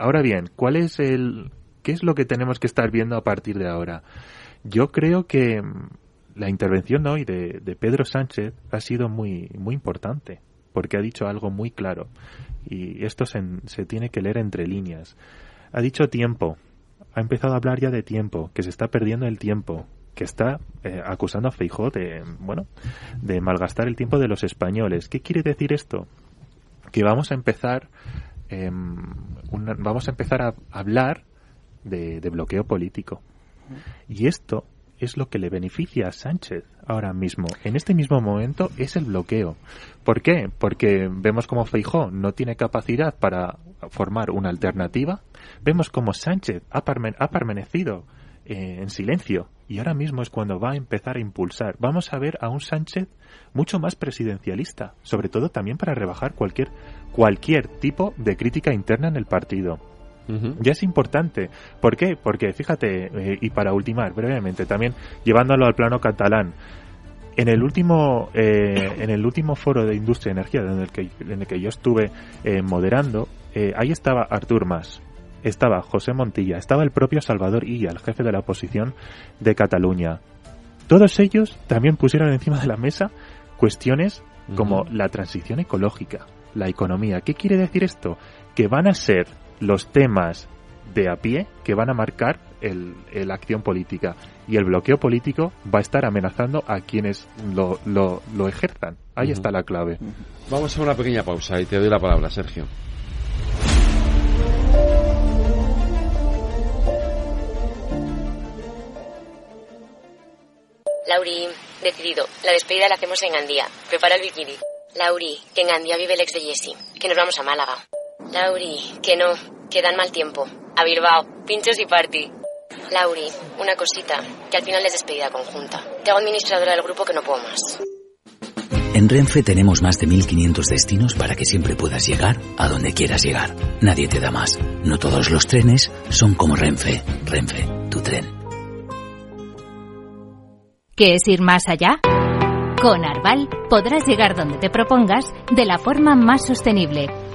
ahora bien, ¿cuál es el, qué es lo que tenemos que estar viendo a partir de ahora? Yo creo que la intervención hoy de, de Pedro Sánchez ha sido muy, muy importante porque ha dicho algo muy claro y esto se, se tiene que leer entre líneas. Ha dicho tiempo, ha empezado a hablar ya de tiempo, que se está perdiendo el tiempo, que está eh, acusando a Feijóo de, bueno, de malgastar el tiempo de los españoles. ¿Qué quiere decir esto? Que vamos a empezar, em, vamos a empezar a hablar de, de bloqueo político. Y esto es lo que le beneficia a Sánchez ahora mismo. En este mismo momento es el bloqueo. ¿Por qué? Porque vemos como Feijó no tiene capacidad para formar una alternativa. Vemos como Sánchez ha, permanecido eh, en silencio y ahora mismo es cuando va a empezar a impulsar. Vamos a ver a un Sánchez mucho más presidencialista, sobre todo también para rebajar cualquier cualquier tipo de crítica interna en el partido. Ya es importante. ¿Por qué? Porque, fíjate, eh, y para ultimar brevemente, también llevándolo al plano catalán, en el último eh, en el último foro de industria y energía en el que, en el que yo estuve eh, moderando ahí estaba Artur Mas estaba José Montilla estaba el propio Salvador Illa el jefe de la oposición de Cataluña. Todos ellos también pusieron encima de la mesa cuestiones como la transición ecológica la economía. Qué quiere decir esto que van a ser los temas de a pie que van a marcar el, la acción política y el bloqueo político va a estar amenazando a quienes lo, lo, lo ejerzan. Ahí está la clave. Vamos a una pequeña pausa y te doy la palabra, Sergio. Lauri, decidido. La despedida la hacemos en Gandía. Prepara el bikini. Lauri, que en Gandía vive el ex de Jesse. Que nos vamos a Málaga. Lauri, que no, que dan mal tiempo. A Bilbao, pinchos y party. Lauri, una cosita, que al final es despedida conjunta. Te hago administradora del grupo que no puedo más. En Renfe tenemos más de 1500 destinos para que siempre puedas llegar a donde quieras llegar. Nadie te da más. No todos los trenes son como Renfe. Renfe, tu tren. ¿Qué es ir más allá? Con Arval podrás llegar donde te propongas de la forma más sostenible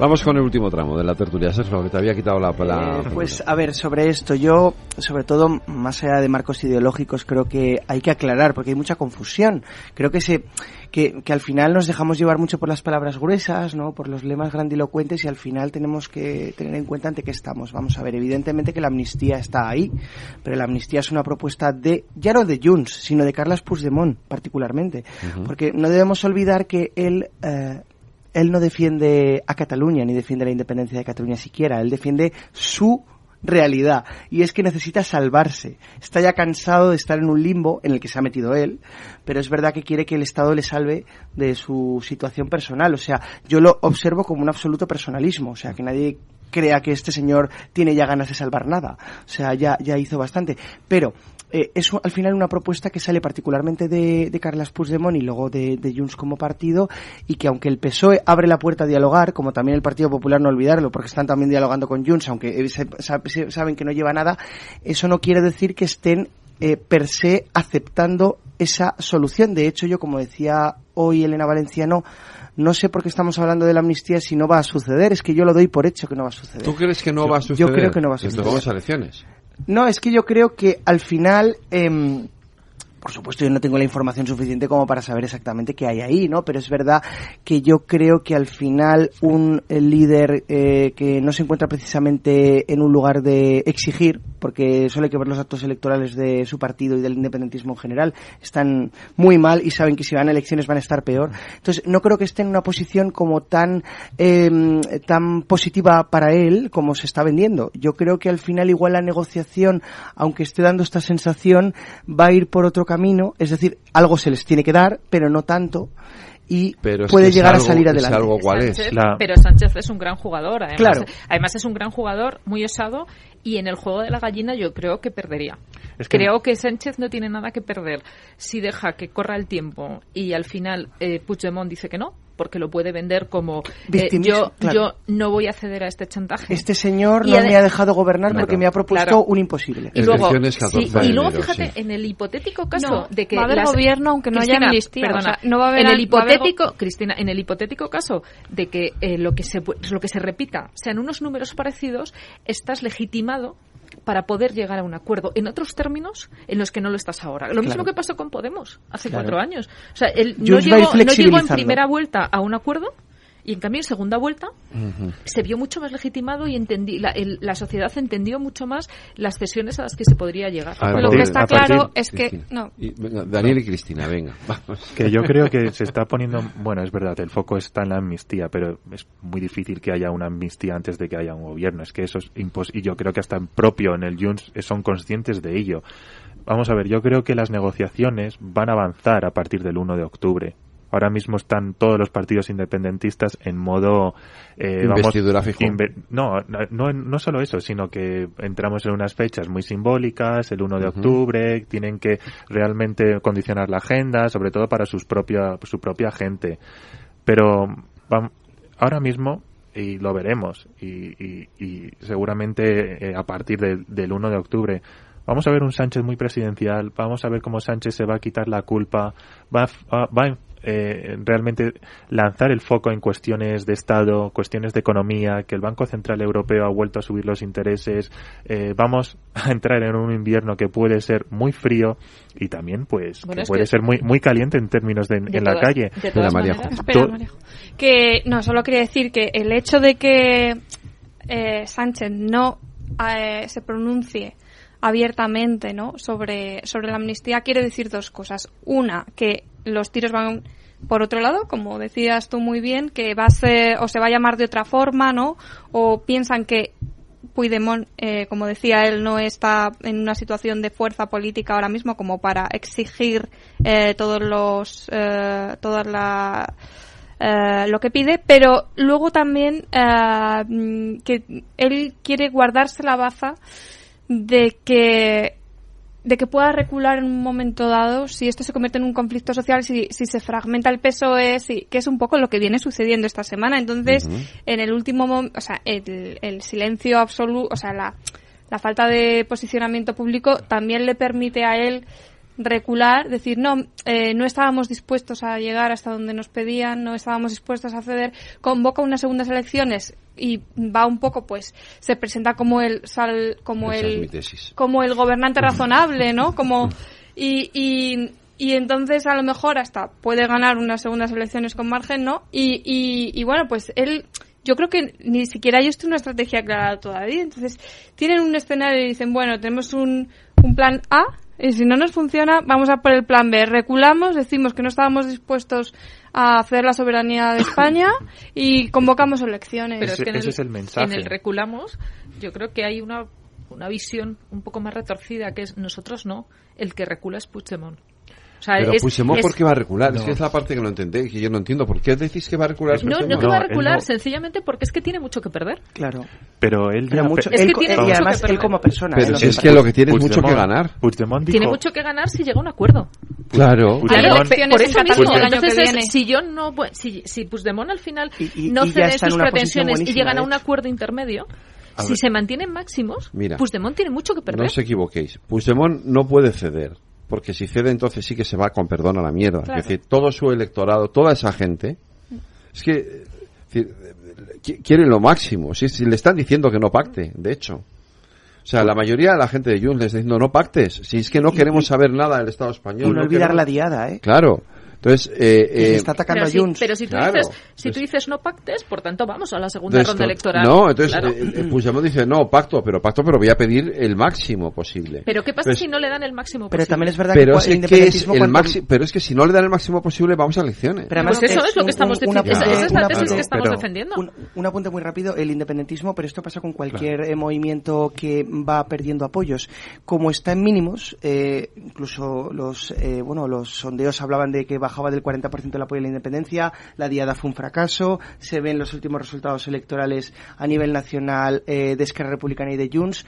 Vamos con el último tramo de la tertulia, Sergio, que te había quitado la... palabra. Eh, pues a ver, sobre esto, yo, sobre todo, más allá de marcos ideológicos, creo que hay que aclarar, porque hay mucha confusión. Creo que se que, que al final nos dejamos llevar mucho por las palabras gruesas, ¿no? por los lemas grandilocuentes y al final tenemos que tener en cuenta ante qué estamos. Vamos a ver, evidentemente que la amnistía está ahí, pero la amnistía es una propuesta de, ya no de Junts, sino de Carles Puigdemont particularmente, porque no debemos olvidar que él... Eh, él no defiende a Cataluña ni defiende la independencia de Cataluña siquiera, él defiende su realidad y es que necesita salvarse. Está ya cansado de estar en un limbo en el que se ha metido él, pero es verdad que quiere que el Estado le salve de su situación personal. O sea, yo lo observo como un absoluto personalismo, o sea, que nadie crea que este señor tiene ya ganas de salvar nada. O sea, ya, ya hizo bastante. Pero eh, es al final una propuesta que sale particularmente de, de Carles Puigdemont y luego de, de, Junts como partido y que aunque el PSOE abre la puerta a dialogar, como también el Partido Popular no olvidarlo, porque están también dialogando con Junts, aunque saben que no lleva nada, eso no quiere decir que estén eh, per se aceptando esa solución. De hecho, yo como decía hoy Elena Valenciano, no sé por qué estamos hablando de la amnistía si no va a suceder. Es que yo lo doy por hecho que no va a suceder. ¿Tú crees que no va a suceder? Yo creo que no va a suceder. Entonces vamos a elecciones. No, es que yo creo que al final... Eh, por supuesto yo no tengo la información suficiente como para saber exactamente qué hay ahí, ¿no? Pero es verdad que yo creo que al final un líder eh, que no se encuentra precisamente en un lugar de exigir, porque solo hay que ver los actos electorales de su partido y del independentismo en general, están muy mal y saben que si van a elecciones van a estar peor. Entonces no creo que esté en una posición como tan em, tan positiva para él como se está vendiendo. Yo creo que al final igual la negociación, aunque esté dando esta sensación, va a ir por otro camino, es decir, algo se les tiene que dar, pero no tanto y puede llegar a salir adelante. Pero Sánchez es un gran jugador, además, además es un gran jugador, muy osado, y en el juego de la gallina yo creo que perdería. Creo que Sánchez no tiene nada que perder si deja que corra el tiempo y al final eh, Puigdemont dice que no, porque lo puede vender como eh, yo, yo no voy a ceder a este chantaje. Este señor no me ha dejado gobernar porque me ha propuesto un imposible. Y luego, y luego fíjate, en el hipotético caso de que va a haber gobierno aunque no haya amnistía. Perdona, no va a haber en el hipotético, Cristina, en el hipotético caso de que eh, lo que se lo que se repita sean unos números parecidos, estás legitimado para poder llegar a un acuerdo en otros términos en los que no lo estás ahora. Lo mismo que pasó con Podemos hace cuatro años. O sea, él no llegó, no llegó en primera vuelta a un acuerdo y en cambio, en segunda vuelta, se vio mucho más legitimado y entendí, la, la, sociedad entendió mucho más las cesiones a las que se podría llegar. Lo que está claro es que. No. Daniel y Cristina, venga. [LAUGHS] Que yo creo que se está poniendo. Bueno, es verdad, el foco está en la amnistía, pero es muy difícil que haya una amnistía antes de que haya un gobierno. Es que eso es imposible. Y yo creo que hasta en propio en el Junts son conscientes de ello. Vamos a ver, yo creo que las negociaciones van a avanzar a partir del 1 de octubre. Ahora mismo están todos los partidos independentistas en modo... Eh, Investidura no, no, no solo eso, sino que entramos en unas fechas muy simbólicas, el 1 de octubre, tienen que realmente condicionar la agenda, sobre todo para sus propia, su propia gente. Pero ahora mismo y lo veremos y, y, seguramente eh, a partir del 1 de octubre vamos a ver un Sánchez muy presidencial, vamos a ver cómo Sánchez se va a quitar la culpa, va, va, va, eh, realmente lanzar el foco en cuestiones de Estado, cuestiones de economía, que el Banco Central Europeo ha vuelto a subir los intereses, eh, vamos a entrar en un invierno que puede ser muy frío y también pues puede ser muy muy caliente en términos de, en la calle. que no, solo quería decir que el hecho de que eh, Sánchez no se pronuncie abiertamente ¿no? sobre, sobre la amnistía quiere decir dos cosas. Una, que los tiros van por otro lado, como decías tú muy bien, que va a ser, o se va a llamar de otra forma, ¿no? O piensan que Puigdemont, eh, como decía él, no está en una situación de fuerza política ahora mismo como para exigir eh, todos los, eh, todas la, eh, lo que pide, pero luego también eh, que él quiere guardarse la baza de que de que pueda recular en un momento dado si esto se convierte en un conflicto social, si, si se fragmenta el PSOE, si, que es un poco lo que viene sucediendo esta semana. Entonces, en el último momento, o sea, el, el silencio absoluto, o sea, la, la falta de posicionamiento público también le permite a él recular, decir, no, eh, no estábamos dispuestos a llegar hasta donde nos pedían, no estábamos dispuestos a ceder, convoca unas segundas elecciones y va un poco, pues, se presenta como el, sal, como el, como el gobernante razonable, ¿no? Como, y, y, y entonces a lo mejor hasta puede ganar unas segundas elecciones con margen, ¿no? Y, y, y bueno, pues él, yo creo que ni siquiera hay esto una estrategia clara todavía. Entonces, tienen un escenario y dicen, bueno, tenemos un, un plan A, y si no nos funciona, vamos a por el plan B. Reculamos, decimos que no estábamos dispuestos a hacer la soberanía de España y convocamos elecciones. Pero es que ese el, es el mensaje. En el reculamos, yo creo que hay una, una visión un poco más retorcida, que es nosotros no, el que recula es Puigdemont. O sea, pero Puigdemont, ¿por qué va a recular? Es que es la parte que no entendí, que yo no entiendo. ¿Por qué decís que va a recular No, no que va a recular, sencillamente porque es que tiene mucho que perder. Claro. Pero él ya... Mucho, es que tiene mucho además, él como persona. Pero si es que lo que tiene es mucho que ganar. Puigdemont Tiene mucho que ganar si llega a un acuerdo. Claro. claro por eso mismo, entonces si yo no... Si, si Puigdemont al final no cede sus pretensiones y llegan a un acuerdo intermedio... si se mantienen máximos, Puigdemont tiene mucho que perder. No os equivoquéis. Puigdemont no puede ceder porque si cede entonces sí que se va con perdón a la mierda. Es decir, todo su electorado, toda esa gente, es que quieren lo máximo. Si, si, le están diciendo que no pacte, de hecho. O sea, la mayoría de la gente de Junts les está diciendo no pactes. Si es que no queremos saber nada del Estado español. Y no, olvidar la diada, ¿eh? Claro. Entonces, eh, eh, está atacando pero a Junts. Si, pero si tú, dices, si tú dices no pactes, por tanto vamos a la segunda ronda electoral. No, entonces claro. eh, [CLEARS THROAT] Puigdemont dice no, pacto, pero pacto, pero voy a pedir el máximo posible. Pero ¿qué pasa si no le dan el máximo posible? Pero también es verdad pero que, es el independentismo es el máximo, pero es que si no le dan el máximo posible vamos a elecciones. Pero pues eso es, lo que estamos defendiendo. Esa, es la tesis que estamos defendiendo. Un, un, apunte muy rápido, el independentismo, pero esto pasa con cualquier claro. movimiento que va perdiendo apoyos. Como está en mínimos, eh, incluso los eh, bueno los sondeos hablaban de que bajaba del 40% el apoyo a la independencia, la diada fue un fracaso, se ven los últimos resultados electorales a nivel nacional eh, de Esquerra Republicana y de Junts.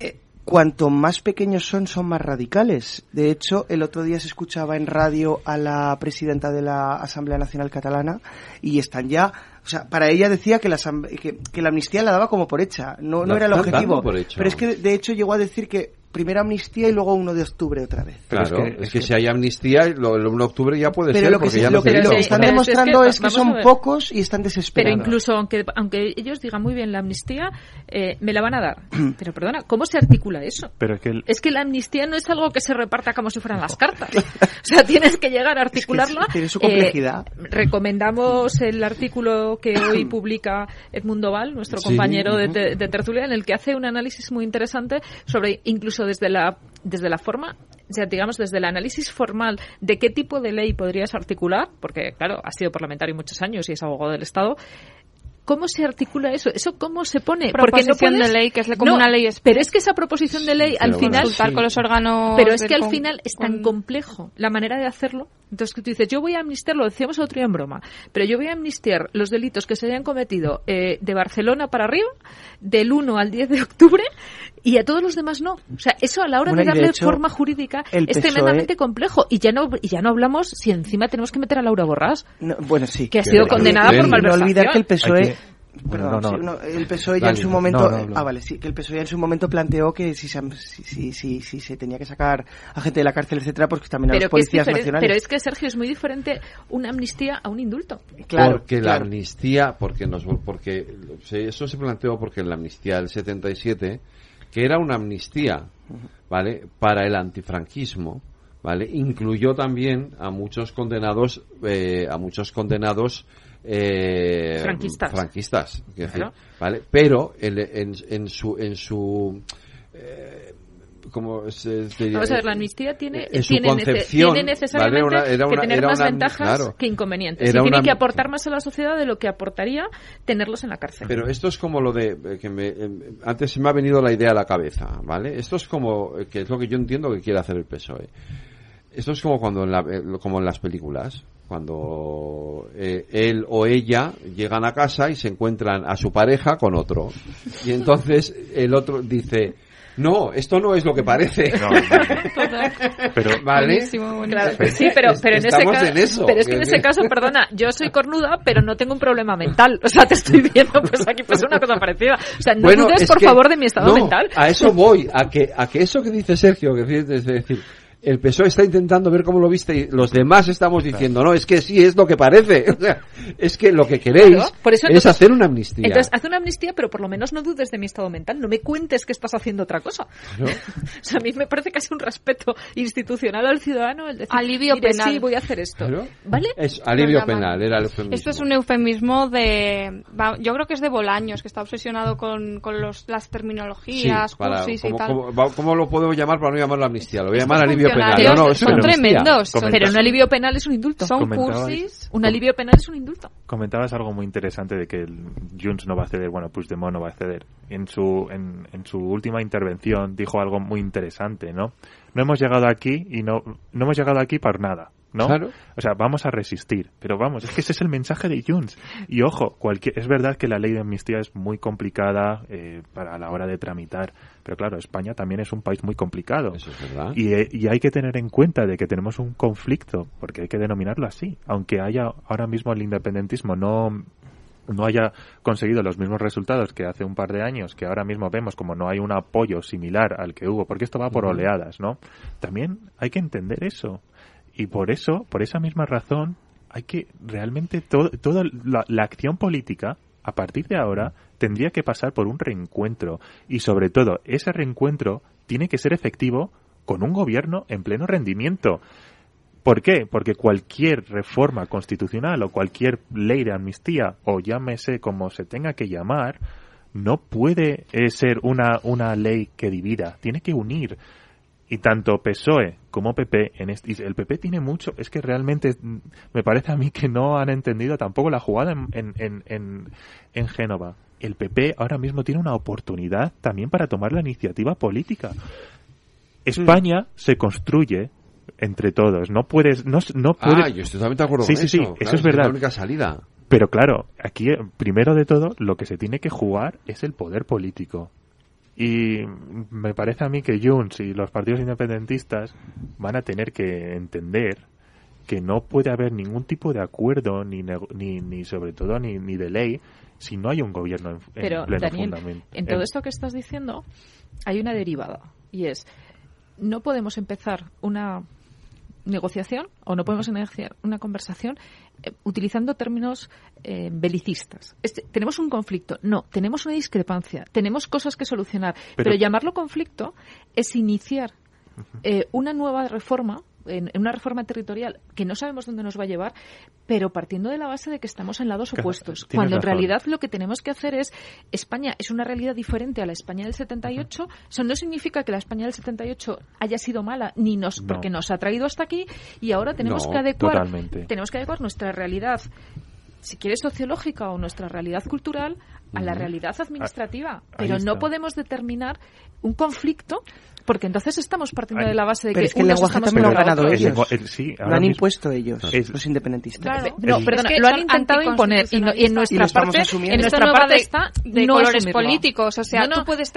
Eh, cuanto más pequeños son, son más radicales. De hecho, el otro día se escuchaba en radio a la presidenta de la Asamblea Nacional Catalana y están ya o sea, para ella decía que la, que, que la amnistía la daba como por hecha, no, no era el objetivo. Pero es que de hecho llegó a decir que primera amnistía y luego 1 de octubre otra vez. Claro, es que, si hay amnistía, el 1 de octubre ya puede ser, lo que, ya lo que, están demostrando es que, son pocos y están desesperados. Pero incluso, aunque, aunque ellos digan muy bien la amnistía, eh, me la van a dar. [CLEARS THROAT] Pero perdona, ¿cómo se articula eso? Pero que Es que la amnistía no es algo que se reparta como si fueran las cartas. o sea, tienes que llegar a [LAUGHS] articularla. tiene su complejidad. Eh, recomendamos el artículo que [CLEARS THROAT] hoy publica Edmundo Val, nuestro compañero de, de Tertulia, en el que hace un análisis muy interesante sobre incluso desde la desde la forma, o digamos, desde el análisis formal de qué tipo de ley podrías articular, porque, claro, ha sido parlamentario muchos años y es abogado del Estado, ¿Cómo se articula eso? ¿Eso cómo se pone? Proposición Porque no de ley, que es como una ley Pero es que esa proposición de ley al final... con los órganos... Pero es que al final es tan complejo la manera de hacerlo. Entonces que tú dices, yo voy a amnistiar, lo decíamos el otro día en broma, pero yo voy a amnistiar los delitos que se hayan cometido eh, de Barcelona para arriba, del 1 al 10 de octubre, y a todos los demás no. O sea, eso a la hora de darle forma jurídica es tremendamente complejo. Y ya no y ya no hablamos si encima tenemos que meter a Laura Borrás, bueno, sí, que ha sido condenada por malversación. No olvidar que el PSOE el PSOE ya en su momento ah vale sí que el PSOE en su momento planteó que si se, si, si, si, se tenía que sacar a gente de la cárcel etcétera porque también a los policías nacionales. pero es que Sergio es muy diferente una amnistía a un indulto. Claro porque la amnistía porque nos porque eso se planteó porque en la amnistía del 77 que era una amnistía, ¿vale? Para el antifranquismo, ¿vale? Incluyó también a muchos condenados, eh, a muchos condenados eh, franquistas, franquistas ¿vale? Pero en, en, su en su eh, como se, Vamos a ver, la amnistía tiene, tiene, tiene necesariamente que tener más ventajas que inconvenientes. y tiene que aportar más a la sociedad de lo que aportaría tenerlos en la cárcel. Pero esto es como lo de eh, que me, eh, antes se me ha venido la idea a la cabeza, ¿vale? Esto es como eh, que es lo que yo entiendo que quiere hacer el PSOE. Esto es como cuando en la, como en las películas, cuando él o ella llegan a casa y se encuentran a su pareja con otro. Y entonces el otro dice, no, esto no es lo que parece. pero, ¿Vale? sí, pero, pero en ese caso, pero es que en ese caso, perdona, yo soy cornuda, pero no tengo un problema mental. O sea, te estoy viendo, pues aquí pasa una cosa parecida. O sea, no dudes, por favor, de mi estado mental. A eso voy, a que, a que eso que dice Sergio, que es decir, el PSOE está intentando ver cómo lo viste y los demás estamos diciendo, no, es que sí es lo que parece. [LAUGHS] es que lo que queréis es hacer una amnistía. Entonces, haz una amnistía, pero por lo menos no dudes de mi estado mental. No me cuentes que estás haciendo otra cosa. [LAUGHS] o sea, a mí me parece casi un respeto institucional al ciudadano el decir, alivio penal. sí, voy a hacer esto. ¿Vale? Es alivio penal, era el eufemismo. Esto es un eufemismo de... Yo creo que es de Bolaños, que está obsesionado con, con los, las terminologías, cursis y tal. ¿cómo, lo puedo llamar para no llamarlo amnistía? Lo voy a llamar alivio son tremendos. Pero un alivio penal es un indulto. Son cursis. Un alivio penal es un indulto. Comentabas algo muy interesante de que el Junts no va a ceder, bueno, Puigdemont no va a ceder. En su, en, en su última intervención dijo algo muy interesante, ¿no? No hemos llegado aquí y no, no hemos llegado aquí por nada. ¿no? O sea, vamos a resistir. Pero vamos, es que ese es el mensaje de Junts. Y ojo, cualquier, es verdad que la ley de amnistía es muy complicada eh, para la hora de tramitar. Pero claro, España también es un país muy complicado. Eso es verdad. Y, eh, y hay que tener en cuenta de que tenemos un conflicto, porque hay que denominarlo así. Aunque haya ahora mismo el independentismo no no haya conseguido los mismos resultados que hace un par de años, que ahora mismo vemos como no hay un apoyo similar al que hubo, porque esto va por oleadas, ¿no? También hay que entender eso. Y por eso, por esa misma razón, hay que realmente toda la, acción política, a partir de ahora, tendría que pasar por un reencuentro. Y sobre todo, ese reencuentro tiene que ser efectivo con un gobierno en pleno rendimiento. ¿Por qué? Porque cualquier reforma constitucional o cualquier ley de amnistía, o llámese como se tenga que llamar, no puede eh, ser una, una ley que divida, tiene que unir. Y tanto PSOE como PP, en el PP tiene mucho, es que realmente mm, me parece a mí que no han entendido tampoco la jugada en, en, en, en Génova. El PP ahora mismo tiene una oportunidad también para tomar la iniciativa política. España se construye entre todos. No puedes, no, no puedes... Ah, yo estoy totalmente de acuerdo sí, con sí, eso. Sí, eso es verdad. Es la única salida. Pero claro, aquí, primero de todo, lo que se tiene que jugar es el poder político Y me parece a mí que Junts y los partidos independentistas van a tener que entender que no puede haber ningún tipo de acuerdo ni, ni, ni sobre todo ni, ni de ley si no hay un gobierno en, Pero, pleno Daniel, En todo esto que estás diciendo hay una derivada y es no podemos empezar una negociación o no podemos iniciar una conversación eh, utilizando términos eh, belicistas. tenemos un conflicto, no, tenemos una discrepancia, tenemos cosas que solucionar, pero, llamarlo conflicto es iniciar eh, una nueva reforma en, una reforma territorial que no sabemos dónde nos va a llevar, pero partiendo de la base de que estamos en lados opuestos. Cuando en realidad lo que tenemos que hacer es, España es una realidad diferente a la España del 78, eso no significa que la España del 78 haya sido mala, ni nos, porque nos ha traído hasta aquí, y ahora tenemos que adecuar, tenemos que adecuar nuestra realidad si quieres sociológica o nuestra realidad cultural a la realidad administrativa. Pero no podemos determinar un conflicto porque entonces estamos partiendo de la base de pero que es que el lenguaje también lo han ganado ellos. lo han impuesto ellos, los independentistas. no, perdona, lo han intentado imponer y, en nuestra parte, en nuestra parte está de colores políticos. O sea, tú puedes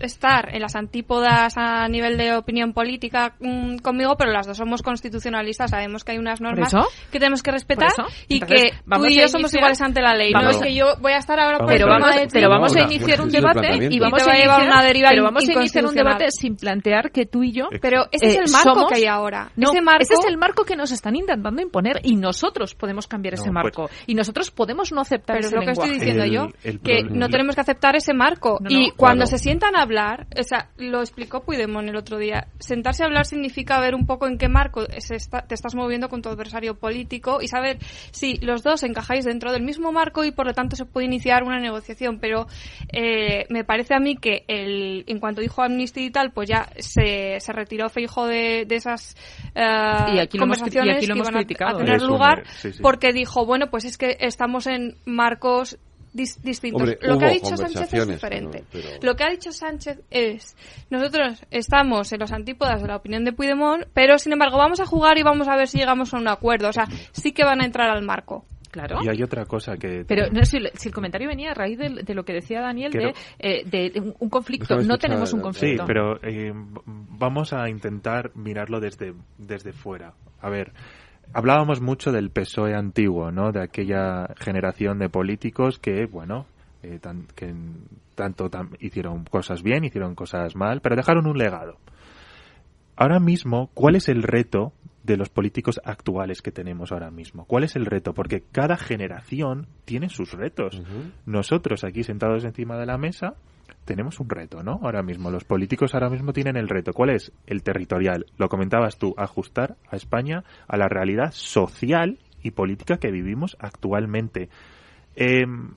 estar en las antípodas a nivel de opinión política mm, conmigo, pero las dos somos constitucionalistas. Sabemos que hay unas normas que tenemos que respetar y que tú y yo somos iguales ante la ley. No es que yo voy a estar ahora pero vamos, pero vamos a iniciar un debate y vamos a llevar una deriva pero vamos a iniciar un debate sin plantear que tú y yo pero ese es el eh, marco que hay ahora. ese, ese es el marco que nos están intentando imponer y nosotros podemos cambiar ese pues marco. Y nosotros podemos no aceptar pero ese es lo que estoy diciendo yo que no tenemos que aceptar ese marco. Y cuando se sientan a hablar o sea lo explicó Puigdemont el otro día sentarse a hablar significa ver un poco en qué marco te estás moviendo con tu adversario político y saber si los dos encajáis dentro del mismo marco y por lo tanto se puede iniciar una negociación, pero eh, me parece a mí que el, en cuanto dijo Amnesty y tal, pues ya se, se retiró Feijo de, de esas uh, conversaciones que iban a, tener lugar porque dijo, bueno, pues es que estamos en marcos distintos. lo que ha dicho Sánchez es diferente. Lo que ha dicho Sánchez es, nosotros estamos en los antípodas de la opinión de Puigdemont, pero sin embargo vamos a jugar y vamos a ver si llegamos a un acuerdo. O sea, sí que van a entrar al marco. Claro. Y hay otra cosa que... Pero no, si, el comentario venía a raíz de, lo que decía Daniel de, eh, un conflicto. No tenemos un conflicto. Sí, pero eh, vamos a intentar mirarlo desde, desde fuera. A ver, hablábamos mucho del PSOE antiguo, ¿no? De aquella generación de políticos que, bueno, eh, que tanto hicieron cosas bien, hicieron cosas mal, pero dejaron un legado. Ahora mismo, ¿cuál es el reto de los políticos actuales que tenemos ahora mismo. ¿Cuál es el reto? Porque cada generación tiene sus retos. Nosotros aquí sentados encima de la mesa tenemos un reto, ¿no? Ahora mismo, los políticos ahora mismo tienen el reto. ¿Cuál es? El territorial. Lo comentabas tú, ajustar a España a la realidad social y política que vivimos actualmente. Em,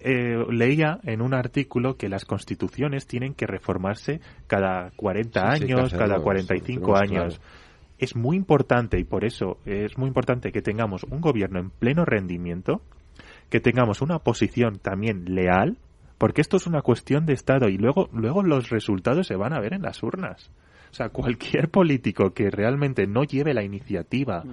eh, leía en un artículo que las constituciones tienen que reformarse cada 40 años, cada 45 años es muy importante y por eso es muy importante que tengamos un gobierno en pleno rendimiento, que tengamos una posición también leal, porque esto es una cuestión de Estado y luego, luego los resultados se van a ver en las urnas. O sea, cualquier político que realmente no lleve la iniciativa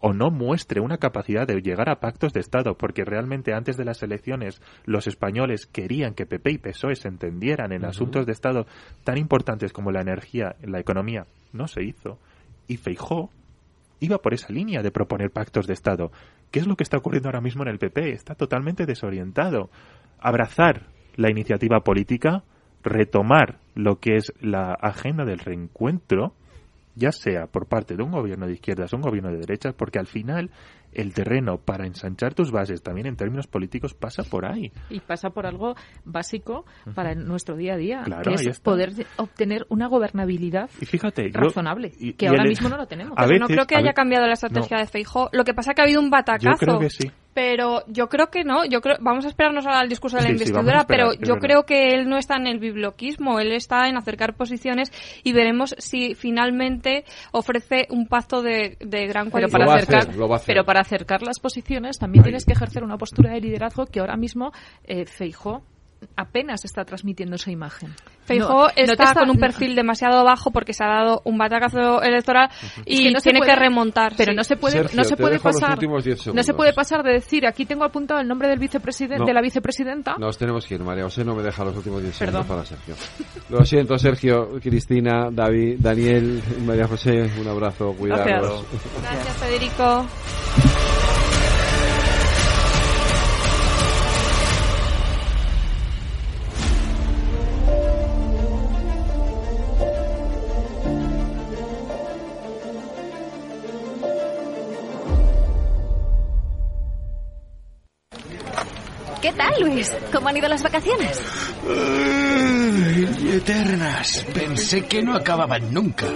o no muestre una capacidad de llegar a pactos de Estado, porque realmente antes de las elecciones los españoles querían que PP y PSOE se entendieran en asuntos de Estado tan importantes como la energía, la economía, no se hizo. Y Feijó iba por esa línea de proponer pactos de Estado. ¿Qué es lo que está ocurriendo ahora mismo en el PP? Está totalmente desorientado. Abrazar la iniciativa política, retomar lo que es la agenda del reencuentro, ya sea por parte de un gobierno de izquierdas o un gobierno de derechas, porque al final el terreno para ensanchar tus bases también en términos políticos pasa por ahí. Y pasa por algo básico para nuestro día a día, que es poder obtener una gobernabilidad razonable, que ahora mismo no lo tenemos. no creo que haya cambiado la estrategia de Feijóo. Lo que pasa es que ha habido un batacazo. Yo creo que sí pero yo creo que no. Yo creo, vamos a esperarnos al discurso de la investidura, pero yo creo que él no está en el bibloquismo, él está en acercar posiciones y veremos si finalmente ofrece un pacto de, gran cualidad. Pero para, acercar, pero para acercar las posiciones también tienes que ejercer una postura de liderazgo que ahora mismo eh, Feijó apenas está transmitiendo esa imagen. Feijóo está, con un perfil demasiado bajo porque se ha dado un batacazo electoral y no tiene que remontar. Pero no se puede, no se puede pasar, no se puede pasar de decir aquí tengo apuntado el nombre del vicepresidente, de la vicepresidenta. Nos tenemos que ir, María José no me deja los últimos 10 segundos para Sergio. Lo siento, Sergio, Cristina, David, Daniel, María José, un abrazo, cuidados. Gracias Federico. 'Luis, ¿Cómo han ido las vacaciones? eternas. Pensé que no acababan nunca.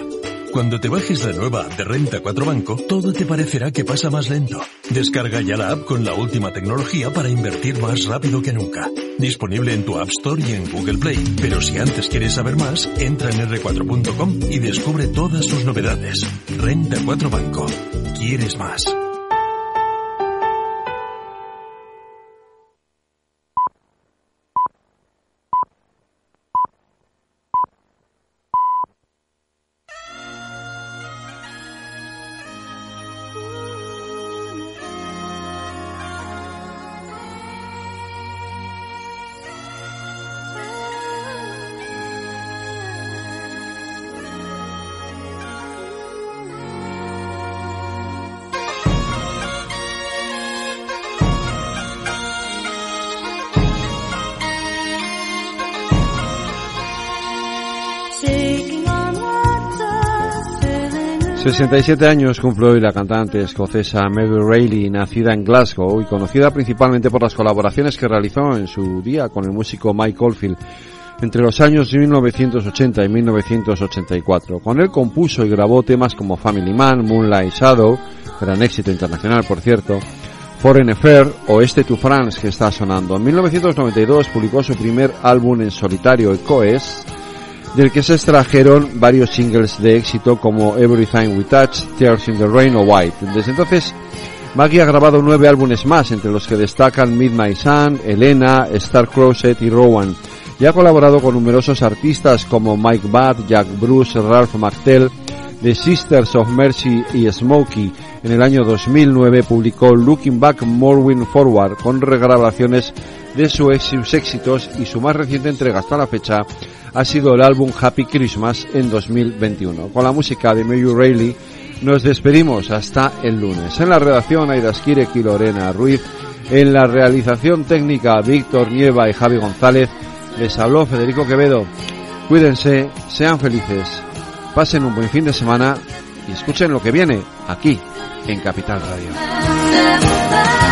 Cuando te bajes la nueva app de Renta 4 Banco, todo te parecerá que pasa más lento. Descarga ya la app con la última tecnología para invertir más rápido que nunca. Disponible en tu App Store y en Google Play. Pero si antes quieres saber más, entra en r4.com y descubre todas sus novedades. Renta 4 Banco. ¿Quieres más? 67 años cumple hoy la cantante escocesa Mary Reilly, nacida en Glasgow y conocida principalmente por las colaboraciones que realizó en su día con el músico Mike Oldfield entre los años 1980 y 1984. Con él compuso y grabó temas como Family Man, Moonlight Shadow, gran éxito internacional por cierto, Foreign Affair o Este to France que está sonando. En 1992 publicó su primer álbum en solitario, Echoes, del que se extrajeron varios singles de éxito como Everything We Touch, Tears in the Rain o White. Desde entonces, Maggie ha grabado nueve álbumes más, entre los que destacan Midnight Sun, Elena, Star Closet y Rowan, y ha colaborado con numerosos artistas como Mike Bath, Jack Bruce, Ralph McTell, The Sisters of Mercy y Smokey. En el año 2009 publicó Looking Back More Forward con regrabaciones de sus éxitos y su más reciente entrega hasta la fecha ha sido el álbum Happy Christmas en 2021. Con la música de Mayu Rayleigh nos despedimos hasta el lunes. En la redacción Aida Skirek y Lorena Ruiz. En la realización técnica Víctor Nieva y Javi González. Les habló Federico Quevedo. Cuídense, sean felices, pasen un buen fin de semana y escuchen lo que viene aquí en Capital Radio.